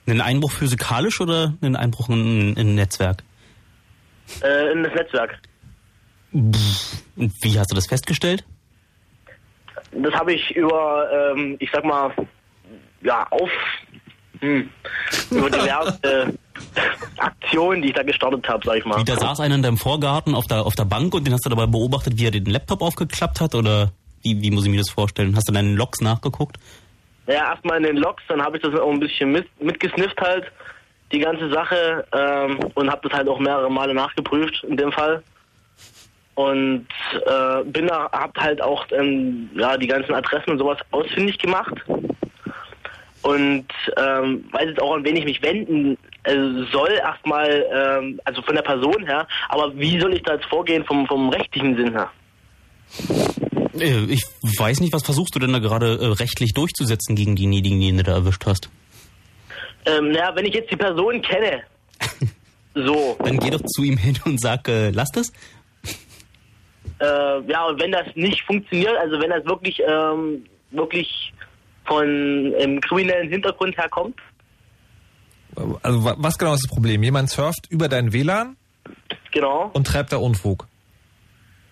Einen Einbruch physikalisch oder einen Einbruch in, in ein Netzwerk? Äh, in das Netzwerk. Und wie hast du das festgestellt? Das habe ich über, ähm, ich sag mal, ja, auf hm, über diverse (laughs) Aktionen, die ich da gestartet habe, sag ich mal. Wie, da saß einer in deinem Vorgarten auf der, auf der Bank und den hast du dabei beobachtet, wie er den Laptop aufgeklappt hat? Oder wie, wie muss ich mir das vorstellen? Hast du deinen Logs nachgeguckt? Ja, erstmal in den Logs, dann habe ich das auch ein bisschen mit, mitgesnifft halt, die ganze Sache, ähm, und habe das halt auch mehrere Male nachgeprüft in dem Fall. Und äh, bin da, hab halt auch ähm, ja, die ganzen Adressen und sowas ausfindig gemacht. Und ähm, weiß jetzt auch, an wen ich mich wenden äh, soll, erstmal, ähm, also von der Person her, aber wie soll ich da jetzt vorgehen vom, vom rechtlichen Sinn her? Äh, Ich weiß nicht, was versuchst du denn da gerade äh, rechtlich durchzusetzen gegen diejenigen, die du da erwischt hast? Ähm, naja, wenn ich jetzt die Person kenne, (laughs) so, Dann geh doch zu ihm hin und sag, äh, lass das. Äh, ja, und wenn das nicht funktioniert, also wenn das wirklich, ähm, wirklich von ähm, kriminellen Hintergrund herkommt, Also wa- was genau ist das Problem? Jemand surft über dein WLAN genau, und treibt da Unfug.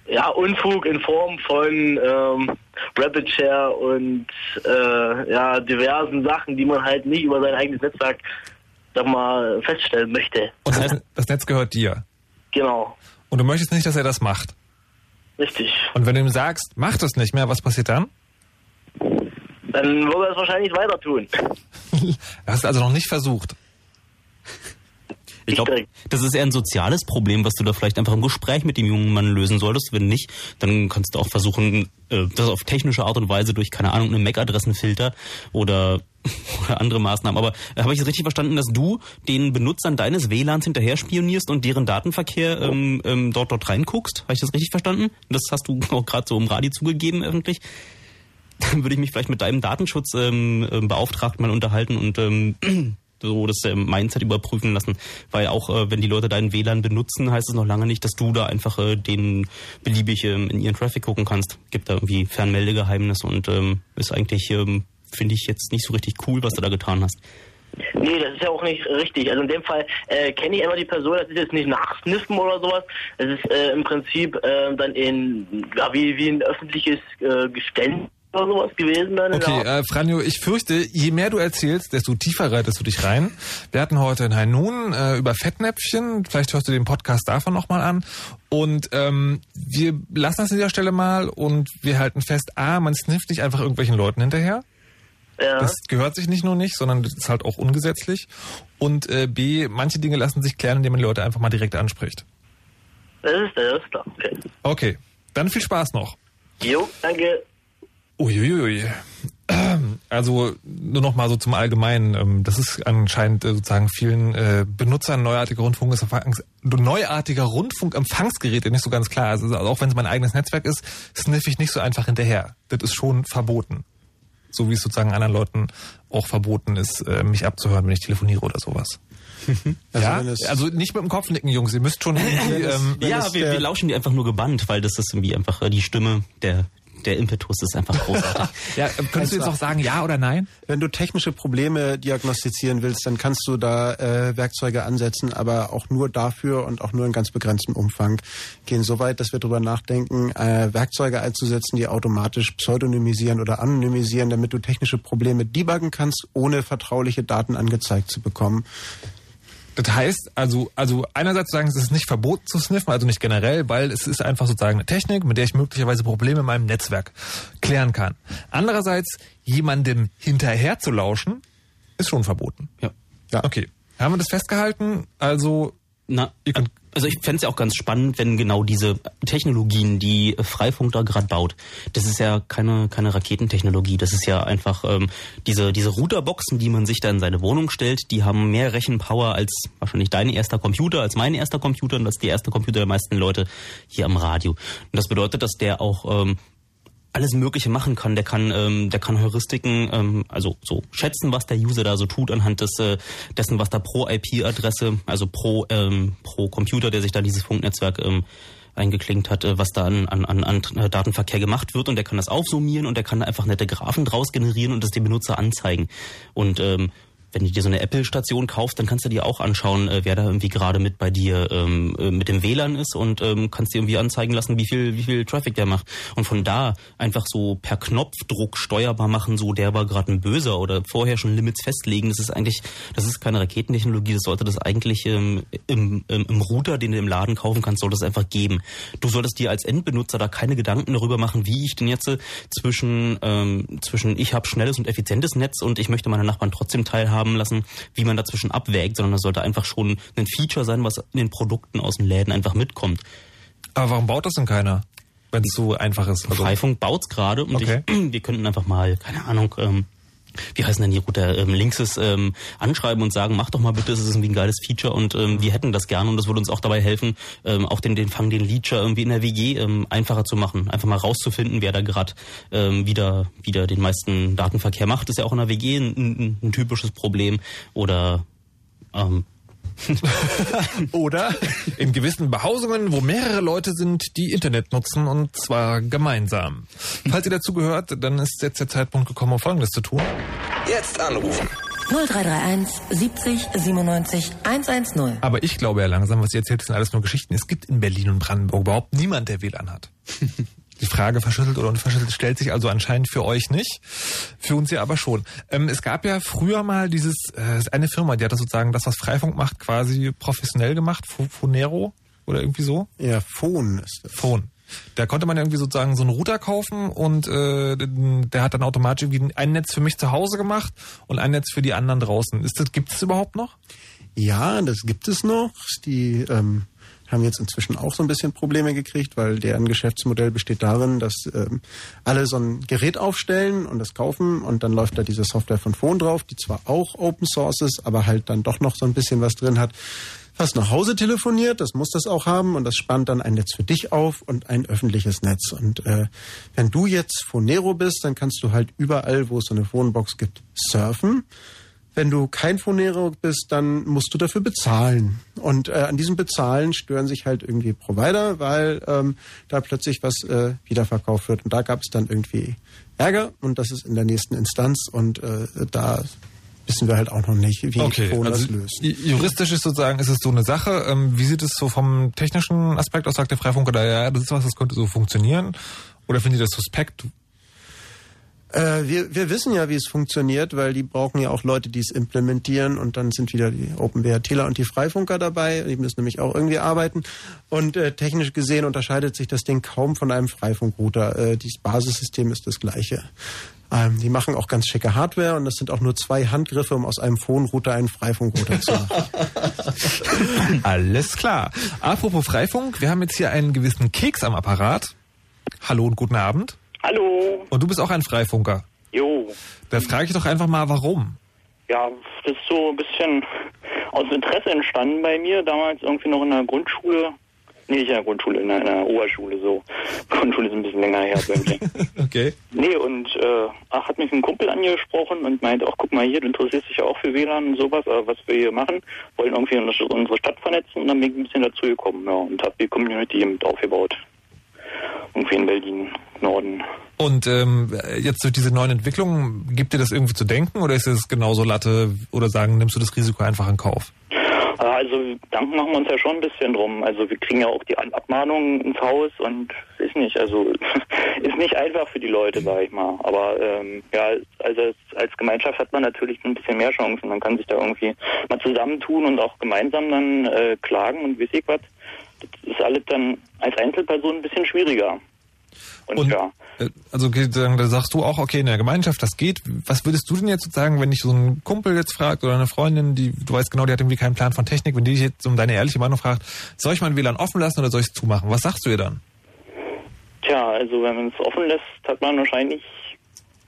ja, Unfug in Form von ähm, Rapid Share und äh, ja, diversen Sachen, die man halt nicht über sein eigenes Netzwerk, sag mal, feststellen möchte. Und das, das Netz gehört dir. Genau, Und du möchtest nicht, dass er das macht. Richtig. Und wenn du ihm sagst, mach das nicht mehr, was passiert dann? Dann würde er es wahrscheinlich weiter tun. (laughs) Hast du also noch nicht versucht. Ich glaube, das ist eher ein soziales Problem, was du da vielleicht einfach im Gespräch mit dem jungen Mann lösen solltest. Wenn nicht, dann kannst du auch versuchen, äh, das auf technische Art und Weise durch, keine Ahnung, einen MAC-Adressenfilter oder, oder andere Maßnahmen. Aber äh, habe ich es richtig verstanden, dass du den Benutzern deines WLANs hinterher spionierst und deren Datenverkehr ähm, ähm, dort dort reinguckst? Habe ich das richtig verstanden? Das hast du (laughs) auch gerade so im Radio zugegeben öffentlich. Dann würde ich mich vielleicht mit deinem Datenschutzbeauftragten ähm, ähm, mal unterhalten und ähm, (clears throat) so das ähm, Mindset überprüfen lassen, weil auch äh, wenn die Leute deinen WLAN benutzen, heißt es noch lange nicht, dass du da einfach äh, den beliebig ähm, in ihren Traffic gucken kannst. Gibt da irgendwie Fernmeldegeheimnis und ähm, ist eigentlich ähm, finde ich jetzt nicht so richtig cool, was du da getan hast. Nee, das ist ja auch nicht richtig. Also in dem Fall äh, kenne ich immer die Person, das ist jetzt nicht nachsniffen oder sowas. Das ist äh, im Prinzip äh, dann in, ja, wie, wie ein öffentliches äh, Geständnis oder sowas gewesen. Dann Okay, äh, Franjo, ich fürchte, je mehr du erzählst, desto tiefer reitest du dich rein. Wir hatten heute in Hainun äh, über Fettnäpfchen. Vielleicht hörst du den Podcast davon nochmal an. Und ähm, wir lassen das an dieser Stelle mal und wir halten fest, A, man snifft nicht einfach irgendwelchen Leuten hinterher. Ja. Das gehört sich nicht nur nicht, sondern das ist halt auch ungesetzlich. Und äh, B, manche Dinge lassen sich klären, indem man die Leute einfach mal direkt anspricht. das ist das ist klar. Okay. Okay, dann viel Spaß noch. Jo, danke. Uiuiui. Also nur noch mal so zum Allgemeinen. Ähm, das ist anscheinend äh, sozusagen vielen äh, Benutzern neuartiger Rundfunkempfangs neuartiger Rundfunkempfangsgeräte nicht so ganz klar. Also auch wenn es mein eigenes Netzwerk ist, sniff ich nicht so einfach hinterher. Das ist schon verboten. So wie es sozusagen anderen Leuten auch verboten ist, äh, mich abzuhören, wenn ich telefoniere oder sowas. (laughs) Also ja, wenn es- also nicht mit dem Kopf nicken, Jungs. Ihr müsst schon (laughs) irgendwie, ähm, Wenn ja, es wir, wir lauschen die einfach nur gebannt, weil das ist irgendwie einfach äh, die Stimme, der, der Impetus ist einfach großartig. (laughs) ja, äh, könntest du jetzt auch sagen, ja oder nein? Wenn du technische Probleme diagnostizieren willst, dann kannst du da äh, Werkzeuge ansetzen, aber auch nur dafür und auch nur in ganz begrenztem Umfang. Gehen so weit, dass wir darüber nachdenken, äh, Werkzeuge einzusetzen, die automatisch pseudonymisieren oder anonymisieren, damit du technische Probleme debuggen kannst, ohne vertrauliche Daten angezeigt zu bekommen. Das heißt, also, also einerseits sagen, es ist nicht verboten zu sniffen, also nicht generell, weil es ist einfach sozusagen eine Technik, mit der ich möglicherweise Probleme in meinem Netzwerk klären kann. Andererseits, jemandem hinterher zu lauschen, ist schon verboten. ja. Ja. Okay. Haben wir das festgehalten? Also, Na, Ihr könnt- also ich fände es ja auch ganz spannend, wenn genau diese Technologien, die Freifunk da gerade baut, das ist ja keine, keine Raketentechnologie, das ist ja einfach ähm, diese, diese Routerboxen, die man sich da in seine Wohnung stellt, die haben mehr Rechenpower als wahrscheinlich dein erster Computer, als mein erster Computer und ist die erste Computer der meisten Leute hier am Radio. Und das bedeutet, dass der auch ähm, alles Mögliche machen kann. Der kann, ähm, der kann Heuristiken, ähm, also so schätzen, was der User da so tut anhand des äh, dessen, was da pro IP-Adresse, also pro ähm, pro Computer, der sich da dieses Funknetzwerk ähm, eingeklinkt hat, äh, was da an, an, an, an Datenverkehr gemacht wird und der kann das aufsummieren und der kann da einfach nette Graphen draus generieren und das dem Benutzer anzeigen. Und ähm, wenn du dir so eine Apple-Station kaufst, dann kannst du dir auch anschauen, äh, wer da irgendwie gerade mit bei dir ähm, äh, mit dem WLAN ist und ähm, kannst dir irgendwie anzeigen lassen, wie viel, wie viel Traffic der macht. Und von da einfach so per Knopfdruck steuerbar machen, so der war gerade ein Böser oder vorher schon Limits festlegen. Das ist eigentlich, das ist keine Raketentechnologie, das sollte das eigentlich ähm, im, im, im Router, den du im Laden kaufen kannst, sollte es einfach geben. Du solltest dir als Endbenutzer da keine Gedanken darüber machen, wie ich denn jetzt äh, zwischen, ähm, zwischen ich habe schnelles und effizientes Netz und ich möchte meine Nachbarn trotzdem teilhaben lassen, wie man dazwischen abwägt, sondern das sollte einfach schon ein Feature sein, was in den Produkten aus den Läden einfach mitkommt. aber warum baut das denn keiner? Wenn es so einfach ist. Also, Freifunk baut's gerade und Okay. ich, (clears throat) wir könnten einfach mal, keine Ahnung, ähm, wie heißen denn die Router, ähm, Linksys ähm, anschreiben und sagen, mach doch mal bitte, es ist irgendwie ein geiles Feature und ähm, wir hätten das gerne und das würde uns auch dabei helfen, ähm, auch den, den Fang, den Leacher irgendwie in der WG ähm, einfacher zu machen. Einfach mal rauszufinden, wer da gerade ähm, wieder, wieder den meisten Datenverkehr macht. ist ja auch in der WG ein, ein, ein typisches Problem. Oder ähm, (laughs) Oder in gewissen Behausungen, wo mehrere Leute sind, die Internet nutzen und zwar gemeinsam. Falls ihr dazu gehört, dann ist jetzt der Zeitpunkt gekommen, um Folgendes zu tun. Jetzt anrufen. 0331 70 97 110. Aber ich glaube ja langsam, was ihr erzählt, sind alles nur Geschichten. Es gibt in Berlin und Brandenburg überhaupt niemand, der WLAN hat. Die Frage verschüttelt oder unverschüttelt stellt sich also anscheinend für euch nicht, für uns ja aber schon. Ähm, es gab ja früher mal dieses, äh, eine Firma, die hat das sozusagen das, was Freifunk macht, quasi professionell gemacht, Funero oder irgendwie so. Ja, Phone ist das. Phone. Da konnte man ja irgendwie sozusagen so einen Router kaufen und äh, der hat dann automatisch irgendwie ein Netz für mich zu Hause gemacht und ein Netz für die anderen draußen. Ist das, gibt es überhaupt noch? Ja, das gibt es noch. Die ähm, haben jetzt inzwischen auch so ein bisschen Probleme gekriegt, weil deren Geschäftsmodell besteht darin, dass ähm, alle so ein Gerät aufstellen und das kaufen und dann läuft da diese Software von Phone drauf, die zwar auch Open Source ist, aber halt dann doch noch so ein bisschen was drin hat. Was nach Hause telefoniert, das muss das auch haben und das spannt dann ein Netz für dich auf und ein öffentliches Netz. Und äh, wenn du jetzt Phonero bist, dann kannst du halt überall, wo es so eine Phonebox gibt, surfen. Wenn du kein Phonero bist, dann musst du dafür bezahlen. Und äh, an diesem Bezahlen stören sich halt irgendwie Provider, weil ähm, da plötzlich was äh, wiederverkauft wird. Und da gab es dann irgendwie Ärger und das ist in der nächsten Instanz und äh, da wissen wir halt auch noch nicht, wie Phone also das löst. ju- juristisch ist sozusagen, ist es so eine Sache. Ähm, wie sieht es so vom technischen Aspekt aus? Sagt der Freifunker da, ja, das ist was, das könnte so funktionieren? Oder findet ihr das suspekt? Äh, wir, wir wissen ja, wie es funktioniert, weil die brauchen ja auch Leute, die es implementieren und dann sind wieder die OpenWRTler und die Freifunker dabei. Die müssen nämlich auch irgendwie arbeiten. Und äh, technisch gesehen unterscheidet sich das Ding kaum von einem Freifunkrouter. Äh, das Basissystem ist das gleiche. Ähm, die machen auch ganz schicke Hardware und das sind auch nur zwei Handgriffe, um aus einem Phone-Router einen Freifunkrouter zu machen. (laughs) Alles klar. Apropos Freifunk, wir haben jetzt hier einen gewissen Keks am Apparat. Hallo und guten Abend. Hallo. Und du bist auch ein Freifunker. Jo. Da frage ich doch einfach mal, warum? Ja, das ist so ein bisschen aus Interesse entstanden bei mir, damals irgendwie noch in der Grundschule. Nee, nicht in der Grundschule, in der, in der Oberschule so. (laughs) Grundschule ist ein bisschen länger her. (laughs) Okay. Nee, und äh, ach, hat mich ein Kumpel angesprochen und meinte, ach guck mal hier, du interessierst dich ja auch für WLAN und sowas, aber was wir hier machen, wollen irgendwie unsere unsere Stadt vernetzen und dann bin ich ein bisschen dazu gekommen, ja, und habe die Community mit aufgebaut. Irgendwie in Berlin, Norden. Und ähm, jetzt durch diese neuen Entwicklungen, gibt dir das irgendwie zu denken oder ist es genauso Latte oder sagen, nimmst du das Risiko einfach in Kauf? Äh, Also Gedanken machen wir uns ja schon ein bisschen drum. Also wir kriegen ja auch die Abmahnungen ins Haus und ist nicht, also (laughs) ist nicht einfach für die Leute, sag ich mal. Aber ähm, ja, also als, als Gemeinschaft hat man natürlich ein bisschen mehr Chancen. Man kann sich da irgendwie mal zusammentun und auch gemeinsam dann äh, klagen und weiß ich was. Das ist alles dann als Einzelperson ein bisschen schwieriger. Und, Und ja. äh, also okay, da sagst du auch, okay, in der Gemeinschaft, das geht. Was würdest du denn jetzt sagen, wenn dich so ein Kumpel jetzt fragt oder eine Freundin, die du weißt genau, die hat irgendwie keinen Plan von Technik, wenn die dich jetzt um deine ehrliche Meinung fragt, soll ich mein WLAN offen lassen oder soll ich es zumachen? Was sagst du ihr dann? Tja, also wenn man es offen lässt, hat man wahrscheinlich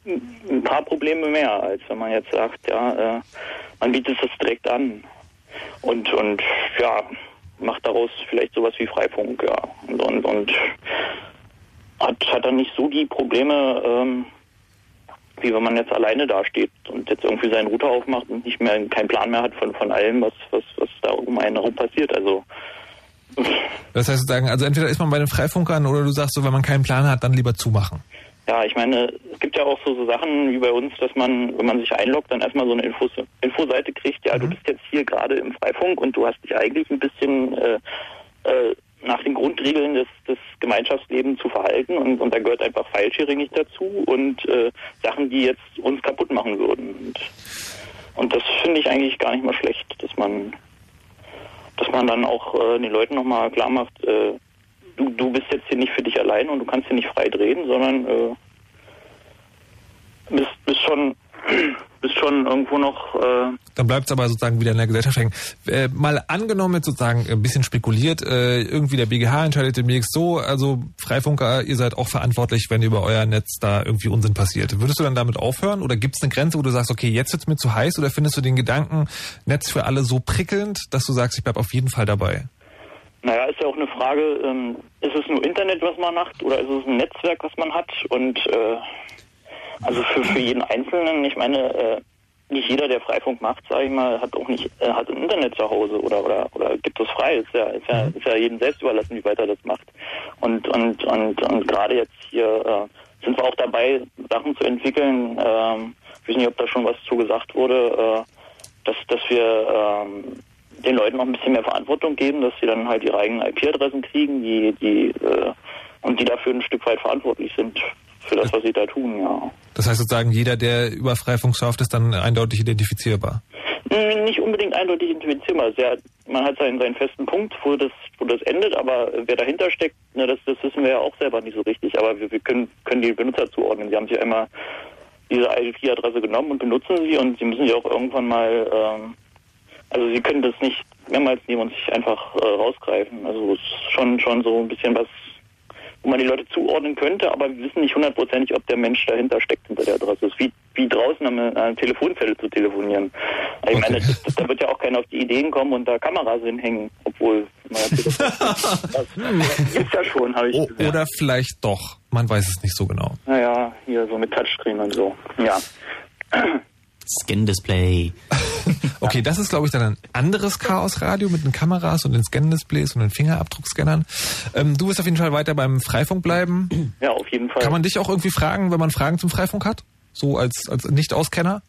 ein paar Probleme mehr, als wenn man jetzt sagt, ja, äh, man bietet es direkt an und und ja, macht daraus vielleicht sowas wie Freifunk, ja. Und, und, und hat, hat dann nicht so die Probleme, ähm, wie wenn man jetzt alleine dasteht und jetzt irgendwie seinen Router aufmacht und nicht mehr keinen Plan mehr hat von, von allem, was, was, was da um einen herum passiert. Also (laughs) Das heißt sozusagen, also entweder ist man bei den Freifunkern oder du sagst so, wenn man keinen Plan hat, dann lieber zumachen. Ja, ich meine, es gibt ja auch so, so Sachen wie bei uns, dass man, wenn man sich einloggt, dann erstmal so eine Infos, Infoseite kriegt, ja, du bist jetzt hier gerade im Freifunk und du hast dich eigentlich ein bisschen äh, äh, nach den Grundregeln des, des Gemeinschaftslebens zu verhalten und, und da gehört einfach Filesharing nicht dazu und äh, Sachen, die jetzt uns kaputt machen würden. Und, und das finde ich eigentlich gar nicht mal schlecht, dass man dass man dann auch äh, den Leuten nochmal klar macht, äh, du, du bist jetzt hier nicht für dich allein und du kannst hier nicht frei drehen, sondern äh, bist, bist schon (clears throat) bist schon irgendwo noch äh, Dann bleibt es aber sozusagen wieder in der Gesellschaft hängen. Äh, mal angenommen, jetzt sozusagen ein bisschen spekuliert, äh, irgendwie der BGH entscheidet demnächst so, also Freifunker, ihr seid auch verantwortlich, wenn über euer Netz da irgendwie Unsinn passiert. Würdest du dann damit aufhören oder gibt es eine Grenze, wo du sagst, okay, jetzt wird's mir zu heiß oder findest du den Gedanken Netz für alle so prickelnd, dass du sagst, ich bleib auf jeden Fall dabei? Naja, ist ja auch eine Frage, ähm, ist es nur Internet, was man macht, oder ist es ein Netzwerk, was man hat? Und äh, also für, für jeden Einzelnen, ich meine, äh, nicht jeder, der Freifunk macht, sage ich mal, hat auch nicht äh, hat ein Internet zu Hause oder oder oder gibt es frei. Ist ja ist ja ist ja jedem selbst überlassen, wie weit er das macht. Und und und und gerade jetzt hier äh, sind wir auch dabei, Sachen zu entwickeln. Ähm, ich weiß nicht, ob da schon was zu gesagt wurde, äh, dass dass wir ähm, den Leuten noch ein bisschen mehr Verantwortung geben, dass sie dann halt ihre eigenen IP-Adressen kriegen, die, die äh, und die dafür ein Stück weit verantwortlich sind für das, was sie da tun, ja. Das heißt sozusagen, jeder, der über Freifunk surft, ist dann eindeutig identifizierbar. Hm, Nicht unbedingt eindeutig identifizierbar. Sehr, man hat seinen, seinen festen Punkt, wo das, wo das endet, aber wer dahinter steckt, ne, das, das wissen wir ja auch selber nicht so richtig. Aber wir, wir können, können die Benutzer zuordnen. Sie haben sich einmal diese IP-Adresse genommen und benutzen sie und sie müssen sie auch irgendwann mal, ähm, also sie können das nicht mehrmals nehmen und sich einfach äh, rausgreifen. Also es ist schon, schon so ein bisschen was, wo man die Leute zuordnen könnte, aber wir wissen nicht hundertprozentig, ob der Mensch dahinter steckt, hinter der Adresse. Es ist wie, wie draußen an einer einer Telefonzelle zu telefonieren. Ich meine, das, das, da wird ja auch keiner auf die Ideen kommen und da Kameras hinhängen, obwohl (laughs) das gibt's ja schon, habe ich O gesehen. oder vielleicht doch. Man weiß es nicht so genau. Naja, hier so mit Touchscreen und so. Ja. Scan-Display. (laughs) Okay, das ist, glaube ich, dann ein anderes Chaos-Radio mit den Kameras und den Scan-Displays und den Fingerabdruckscannern. Ähm, du wirst auf jeden Fall weiter beim Freifunk bleiben. Ja, auf jeden Fall. Kann man dich auch irgendwie fragen, wenn man Fragen zum Freifunk hat? So als, als Nicht-Auskenner?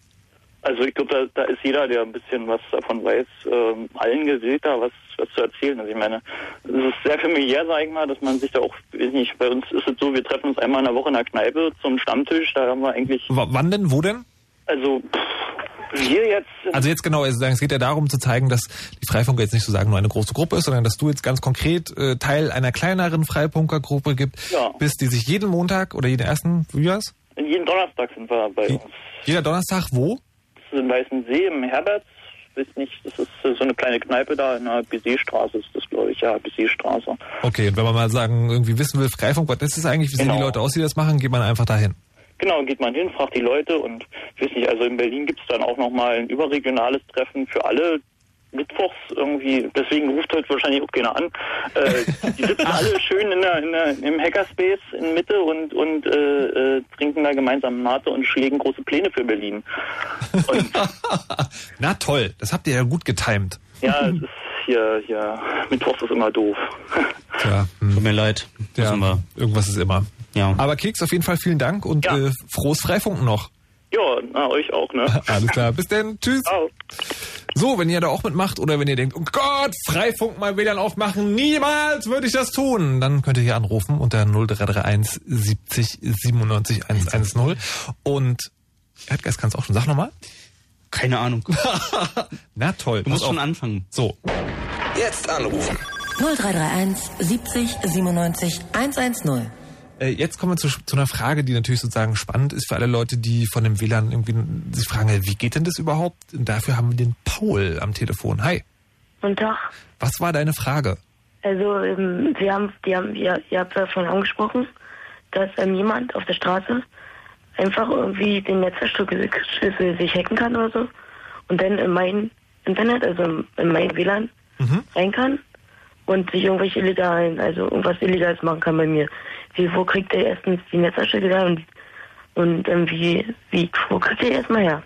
Also ich glaube, da, da ist jeder, der ein bisschen was davon weiß, ähm, allen gewillt, da was, was zu erzählen. Also ich meine, es ist sehr familiär, sag ich mal, dass man sich da auch, weiß nicht, bei uns ist es so, wir treffen uns einmal in der Woche in der Kneipe zum Stammtisch, da haben wir eigentlich, W wann denn? Wo denn? Also pff, wir jetzt, Also jetzt genau, also es geht ja darum zu zeigen, dass die Freifunker jetzt nicht sozusagen nur eine große Gruppe ist, sondern dass du jetzt ganz konkret äh, Teil einer kleineren Freifunkergruppe gibt, Ja. bist, die sich jeden Montag oder jeden ersten, wie war's? jeden Donnerstag sind wir bei uns. Jeder Donnerstag wo? Das ist in Weißensee im Herberts, weiß nicht, das ist so eine kleine Kneipe da in der Bizet-Straße ist das, glaube ich, ja, Bizet-Straße. Okay, und wenn man mal sagen, irgendwie wissen will, Freifunk, was ist das eigentlich, wie sehen Genau. die Leute aus, die das machen, geht man einfach dahin. Genau, geht man hin, fragt die Leute und ich weiß nicht, also in Berlin gibt es dann auch nochmal ein überregionales Treffen für alle mittwochs irgendwie, deswegen ruft heute wahrscheinlich auch keiner an. Äh, die sitzen (laughs) alle schön in der, in der, im Hackerspace in Mitte und, und äh, äh, trinken da gemeinsam Mate und schlägen große Pläne für Berlin. Und (laughs) Na toll, das habt ihr ja gut getimt. ja, es ist hier, hier, mittwochs ist immer doof. Tja, (laughs) hm, Tut mir leid. ja, irgendwas ist immer. Ja. Aber Keks, auf jeden Fall vielen Dank und Ja. äh, frohes Freifunken noch. Ja, na, euch auch, ne? (laughs) Alles klar, bis denn, tschüss. Ciao. So, wenn ihr da auch mitmacht oder wenn ihr denkt, oh Gott, Freifunk mal WLAN aufmachen, niemals würde ich das tun, dann könnt ihr hier anrufen unter 0331 70 97 110 und Erdgeist kannst auch schon, sag nochmal. Keine Ahnung. (laughs) Na toll, Du musst schon anfangen. So, Jetzt anrufen. 0331 70 97 110. Äh, jetzt kommen wir zu, zu einer Frage, die natürlich sozusagen spannend ist für alle Leute, die von dem WLAN irgendwie sich fragen, wie geht denn das überhaupt? Und dafür haben wir den Paul am Telefon. Hi, Guten Tag. was war deine Frage? Also, ähm, wir haben, die haben, ihr, ihr habt ja schon angesprochen, dass ähm, jemand auf der Straße einfach irgendwie den Netzwerkschlüssel sich hacken kann oder so und dann in mein Internet, also in- in mein WLAN Mhm. rein kann und sich irgendwelche illegalen, also irgendwas Illegales machen kann bei mir. Wie, wo kriegt er erstens die Netzwerkschlüssel her und, und ähm, wie, wie, kriegt er erstmal her?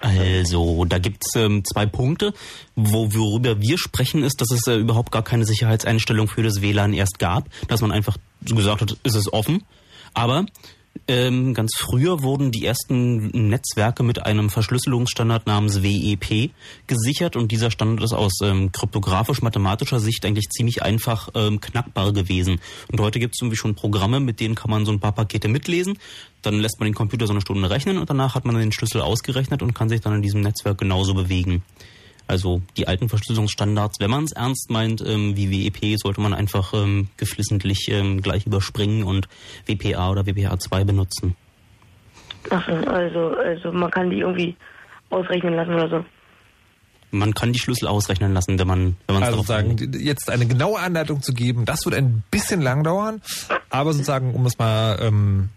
Also, da gibt's ähm, zwei Punkte. Wo, worüber wir sprechen, ist, dass es äh, überhaupt gar keine Sicherheitseinstellung für das WLAN erst gab, dass man einfach so gesagt hat, ist es offen. Aber ähm, ganz früher wurden die ersten Netzwerke mit einem Verschlüsselungsstandard namens WEP gesichert und dieser Standard ist aus ähm, kryptografisch-mathematischer Sicht eigentlich ziemlich einfach ähm, knackbar gewesen. Und heute gibt es irgendwie schon Programme, mit denen kann man so ein paar Pakete mitlesen, dann lässt man den Computer so eine Stunde rechnen und danach hat man den Schlüssel ausgerechnet und kann sich dann in diesem Netzwerk genauso bewegen. Also die alten Verschlüsselungsstandards, wenn man es ernst meint, ähm, wie WEP, sollte man einfach ähm, geflissentlich ähm, gleich überspringen und WPA oder WPA2 benutzen. Ach so, also, also man kann die irgendwie ausrechnen lassen oder so. Man kann die Schlüssel ausrechnen lassen, wenn man wenn man es Also die- jetzt eine genaue Anleitung zu geben, das wird ein bisschen lang dauern, aber sozusagen, um es mal ähm,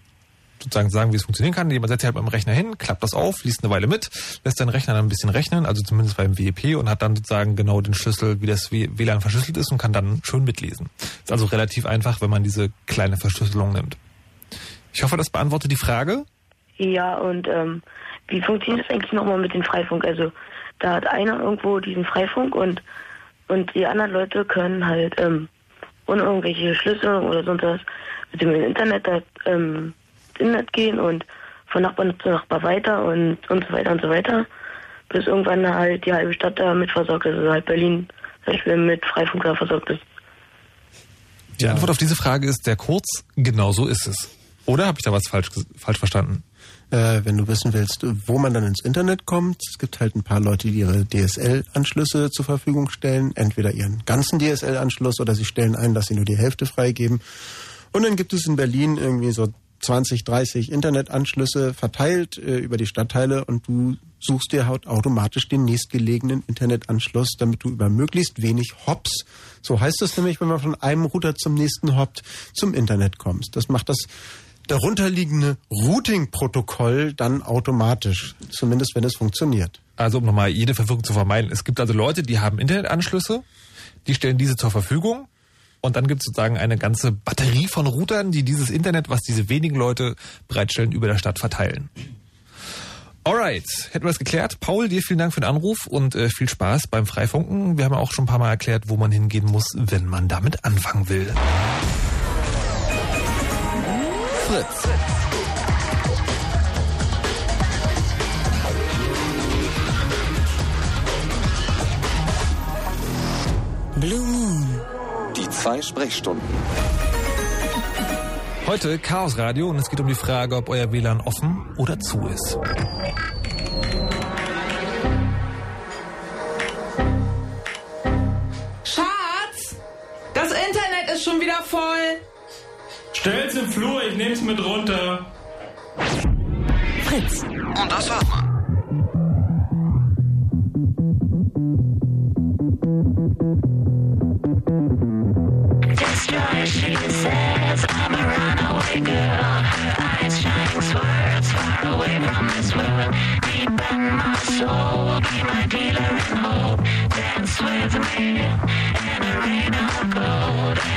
sozusagen sagen, wie es funktionieren kann, jemand setzt sich halt beim Rechner hin, klappt das auf, liest eine Weile mit, lässt den Rechner dann ein bisschen rechnen, also zumindest beim WEP und hat dann sozusagen genau den Schlüssel, wie das WLAN verschlüsselt ist und kann dann schön mitlesen. Ist also relativ einfach, wenn man diese kleine Verschlüsselung nimmt. Ich hoffe, das beantwortet die Frage. Ja, und ähm, wie funktioniert das eigentlich nochmal mit dem Freifunk? Also da hat einer irgendwo diesen Freifunk und und die anderen Leute können halt ähm, ohne irgendwelche Schlüssel oder sonst was mit dem Internet da, ähm, Internet gehen und von Nachbar zu Nachbar weiter und und so weiter und so weiter, bis irgendwann halt die halbe Stadt da mit versorgt ist, also halt Berlin zum Beispiel mit Freifunk da versorgt ist. Die Antwort auf diese Frage ist sehr kurz, genau so ist es. Oder habe ich da was falsch, falsch verstanden? Äh, wenn du wissen willst, wo man dann ins Internet kommt, es gibt halt ein paar Leute, die ihre DSL-Anschlüsse zur Verfügung stellen, entweder ihren ganzen DSL-Anschluss oder sie stellen ein, dass sie nur die Hälfte freigeben. Und dann gibt es in Berlin irgendwie so 20, 30 Internetanschlüsse verteilt äh, über die Stadtteile und du suchst dir halt automatisch den nächstgelegenen Internetanschluss, damit du über möglichst wenig Hops, so heißt es nämlich, wenn man von einem Router zum nächsten hoppt, zum Internet kommst. Das macht das darunterliegende Routing-Protokoll dann automatisch, zumindest wenn es funktioniert. Also um nochmal jede Verwirrung zu vermeiden. Es gibt also Leute, die haben Internetanschlüsse, die stellen diese zur Verfügung und dann gibt es sozusagen eine ganze Batterie von Routern, die dieses Internet, was diese wenigen Leute bereitstellen, über der Stadt verteilen. Alright, hätten wir es geklärt. Paul, dir vielen Dank für den Anruf und äh, viel Spaß beim Freifunken. Wir haben auch schon ein paar Mal erklärt, wo man hingehen muss, wenn man damit anfangen will. Fritz. Blue Moon. Die zwei Sprechstunden. Heute Chaos Radio und es geht um die Frage, ob euer WLAN offen oder zu ist. Schatz, das Internet ist schon wieder voll. Stell's im Flur, ich nehm's mit runter. Fritz. Und das hört man. she says. I'm a runaway girl. Eyes shining swords far away from this world. Deep in my soul, be my dealer in hope. Dance with me in a rain gold.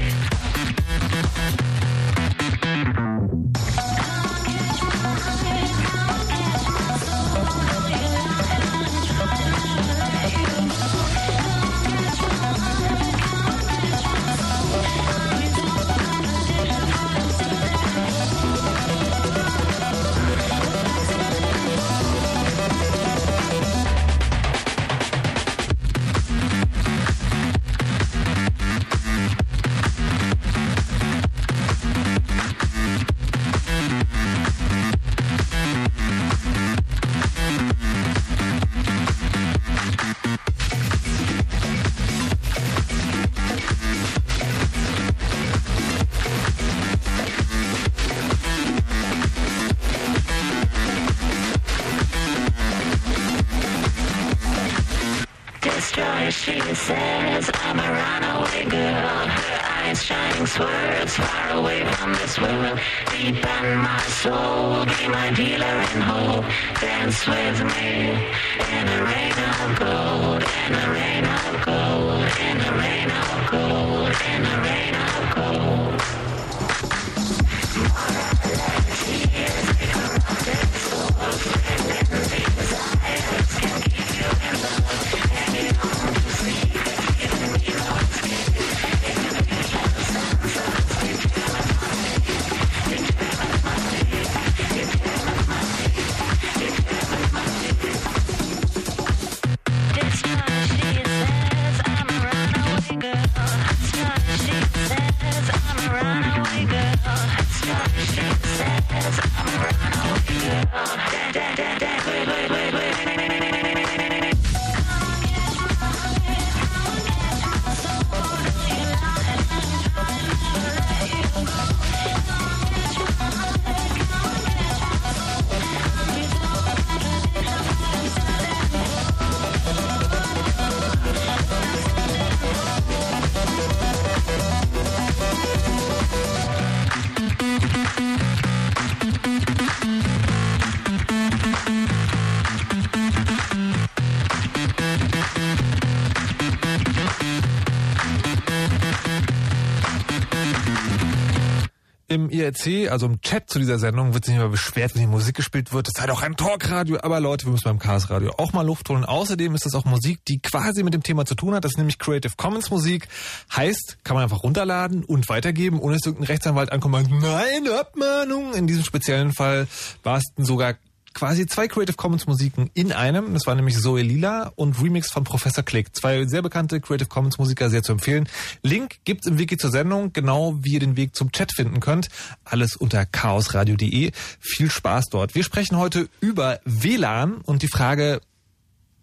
Im IRC, also im Chat zu dieser Sendung, wird sich immer beschwert, wenn die Musik gespielt wird. Das sei doch ein Talkradio. Aber Leute, wir müssen beim Chaos Radio auch mal Luft holen. Außerdem ist das auch Musik, die quasi mit dem Thema zu tun hat. Das ist nämlich Creative Commons Musik. Heißt, kann man einfach runterladen und weitergeben, ohne dass irgendein Rechtsanwalt ankommt und sagt, nein, Abmahnung. In diesem speziellen Fall war es sogar quasi zwei Creative Commons Musiken in einem. Das war nämlich Zoe Lila und Remix von Professor Click. Zwei sehr bekannte Creative Commons Musiker, sehr zu empfehlen. Link gibt's im Wiki zur Sendung, genau wie ihr den Weg zum Chat finden könnt. Alles unter chaosradio.de. Viel Spaß dort. Wir sprechen heute über WLAN und die Frage,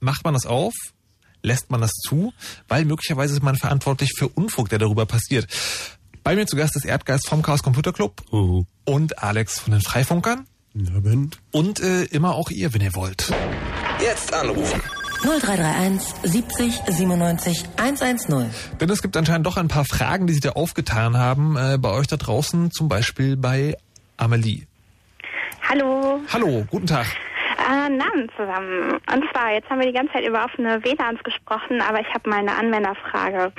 macht man das auf? Lässt man das zu? Weil möglicherweise ist man verantwortlich für Unfug, der darüber passiert. Bei mir zu Gast ist Erdgeist vom Chaos Computer Club Uh. und Alex von den Freifunkern. Abend. Und äh, immer auch ihr, wenn ihr wollt. Jetzt anrufen. 0331 70 97 110. Denn es gibt anscheinend doch ein paar Fragen, die sich da aufgetan haben äh, bei euch da draußen, zum Beispiel bei Amelie. Hallo. Hallo, guten Tag. Äh, Namen zusammen. Und zwar, jetzt haben wir die ganze Zeit über offene WLANs gesprochen, aber ich habe mal eine Anwenderfrage.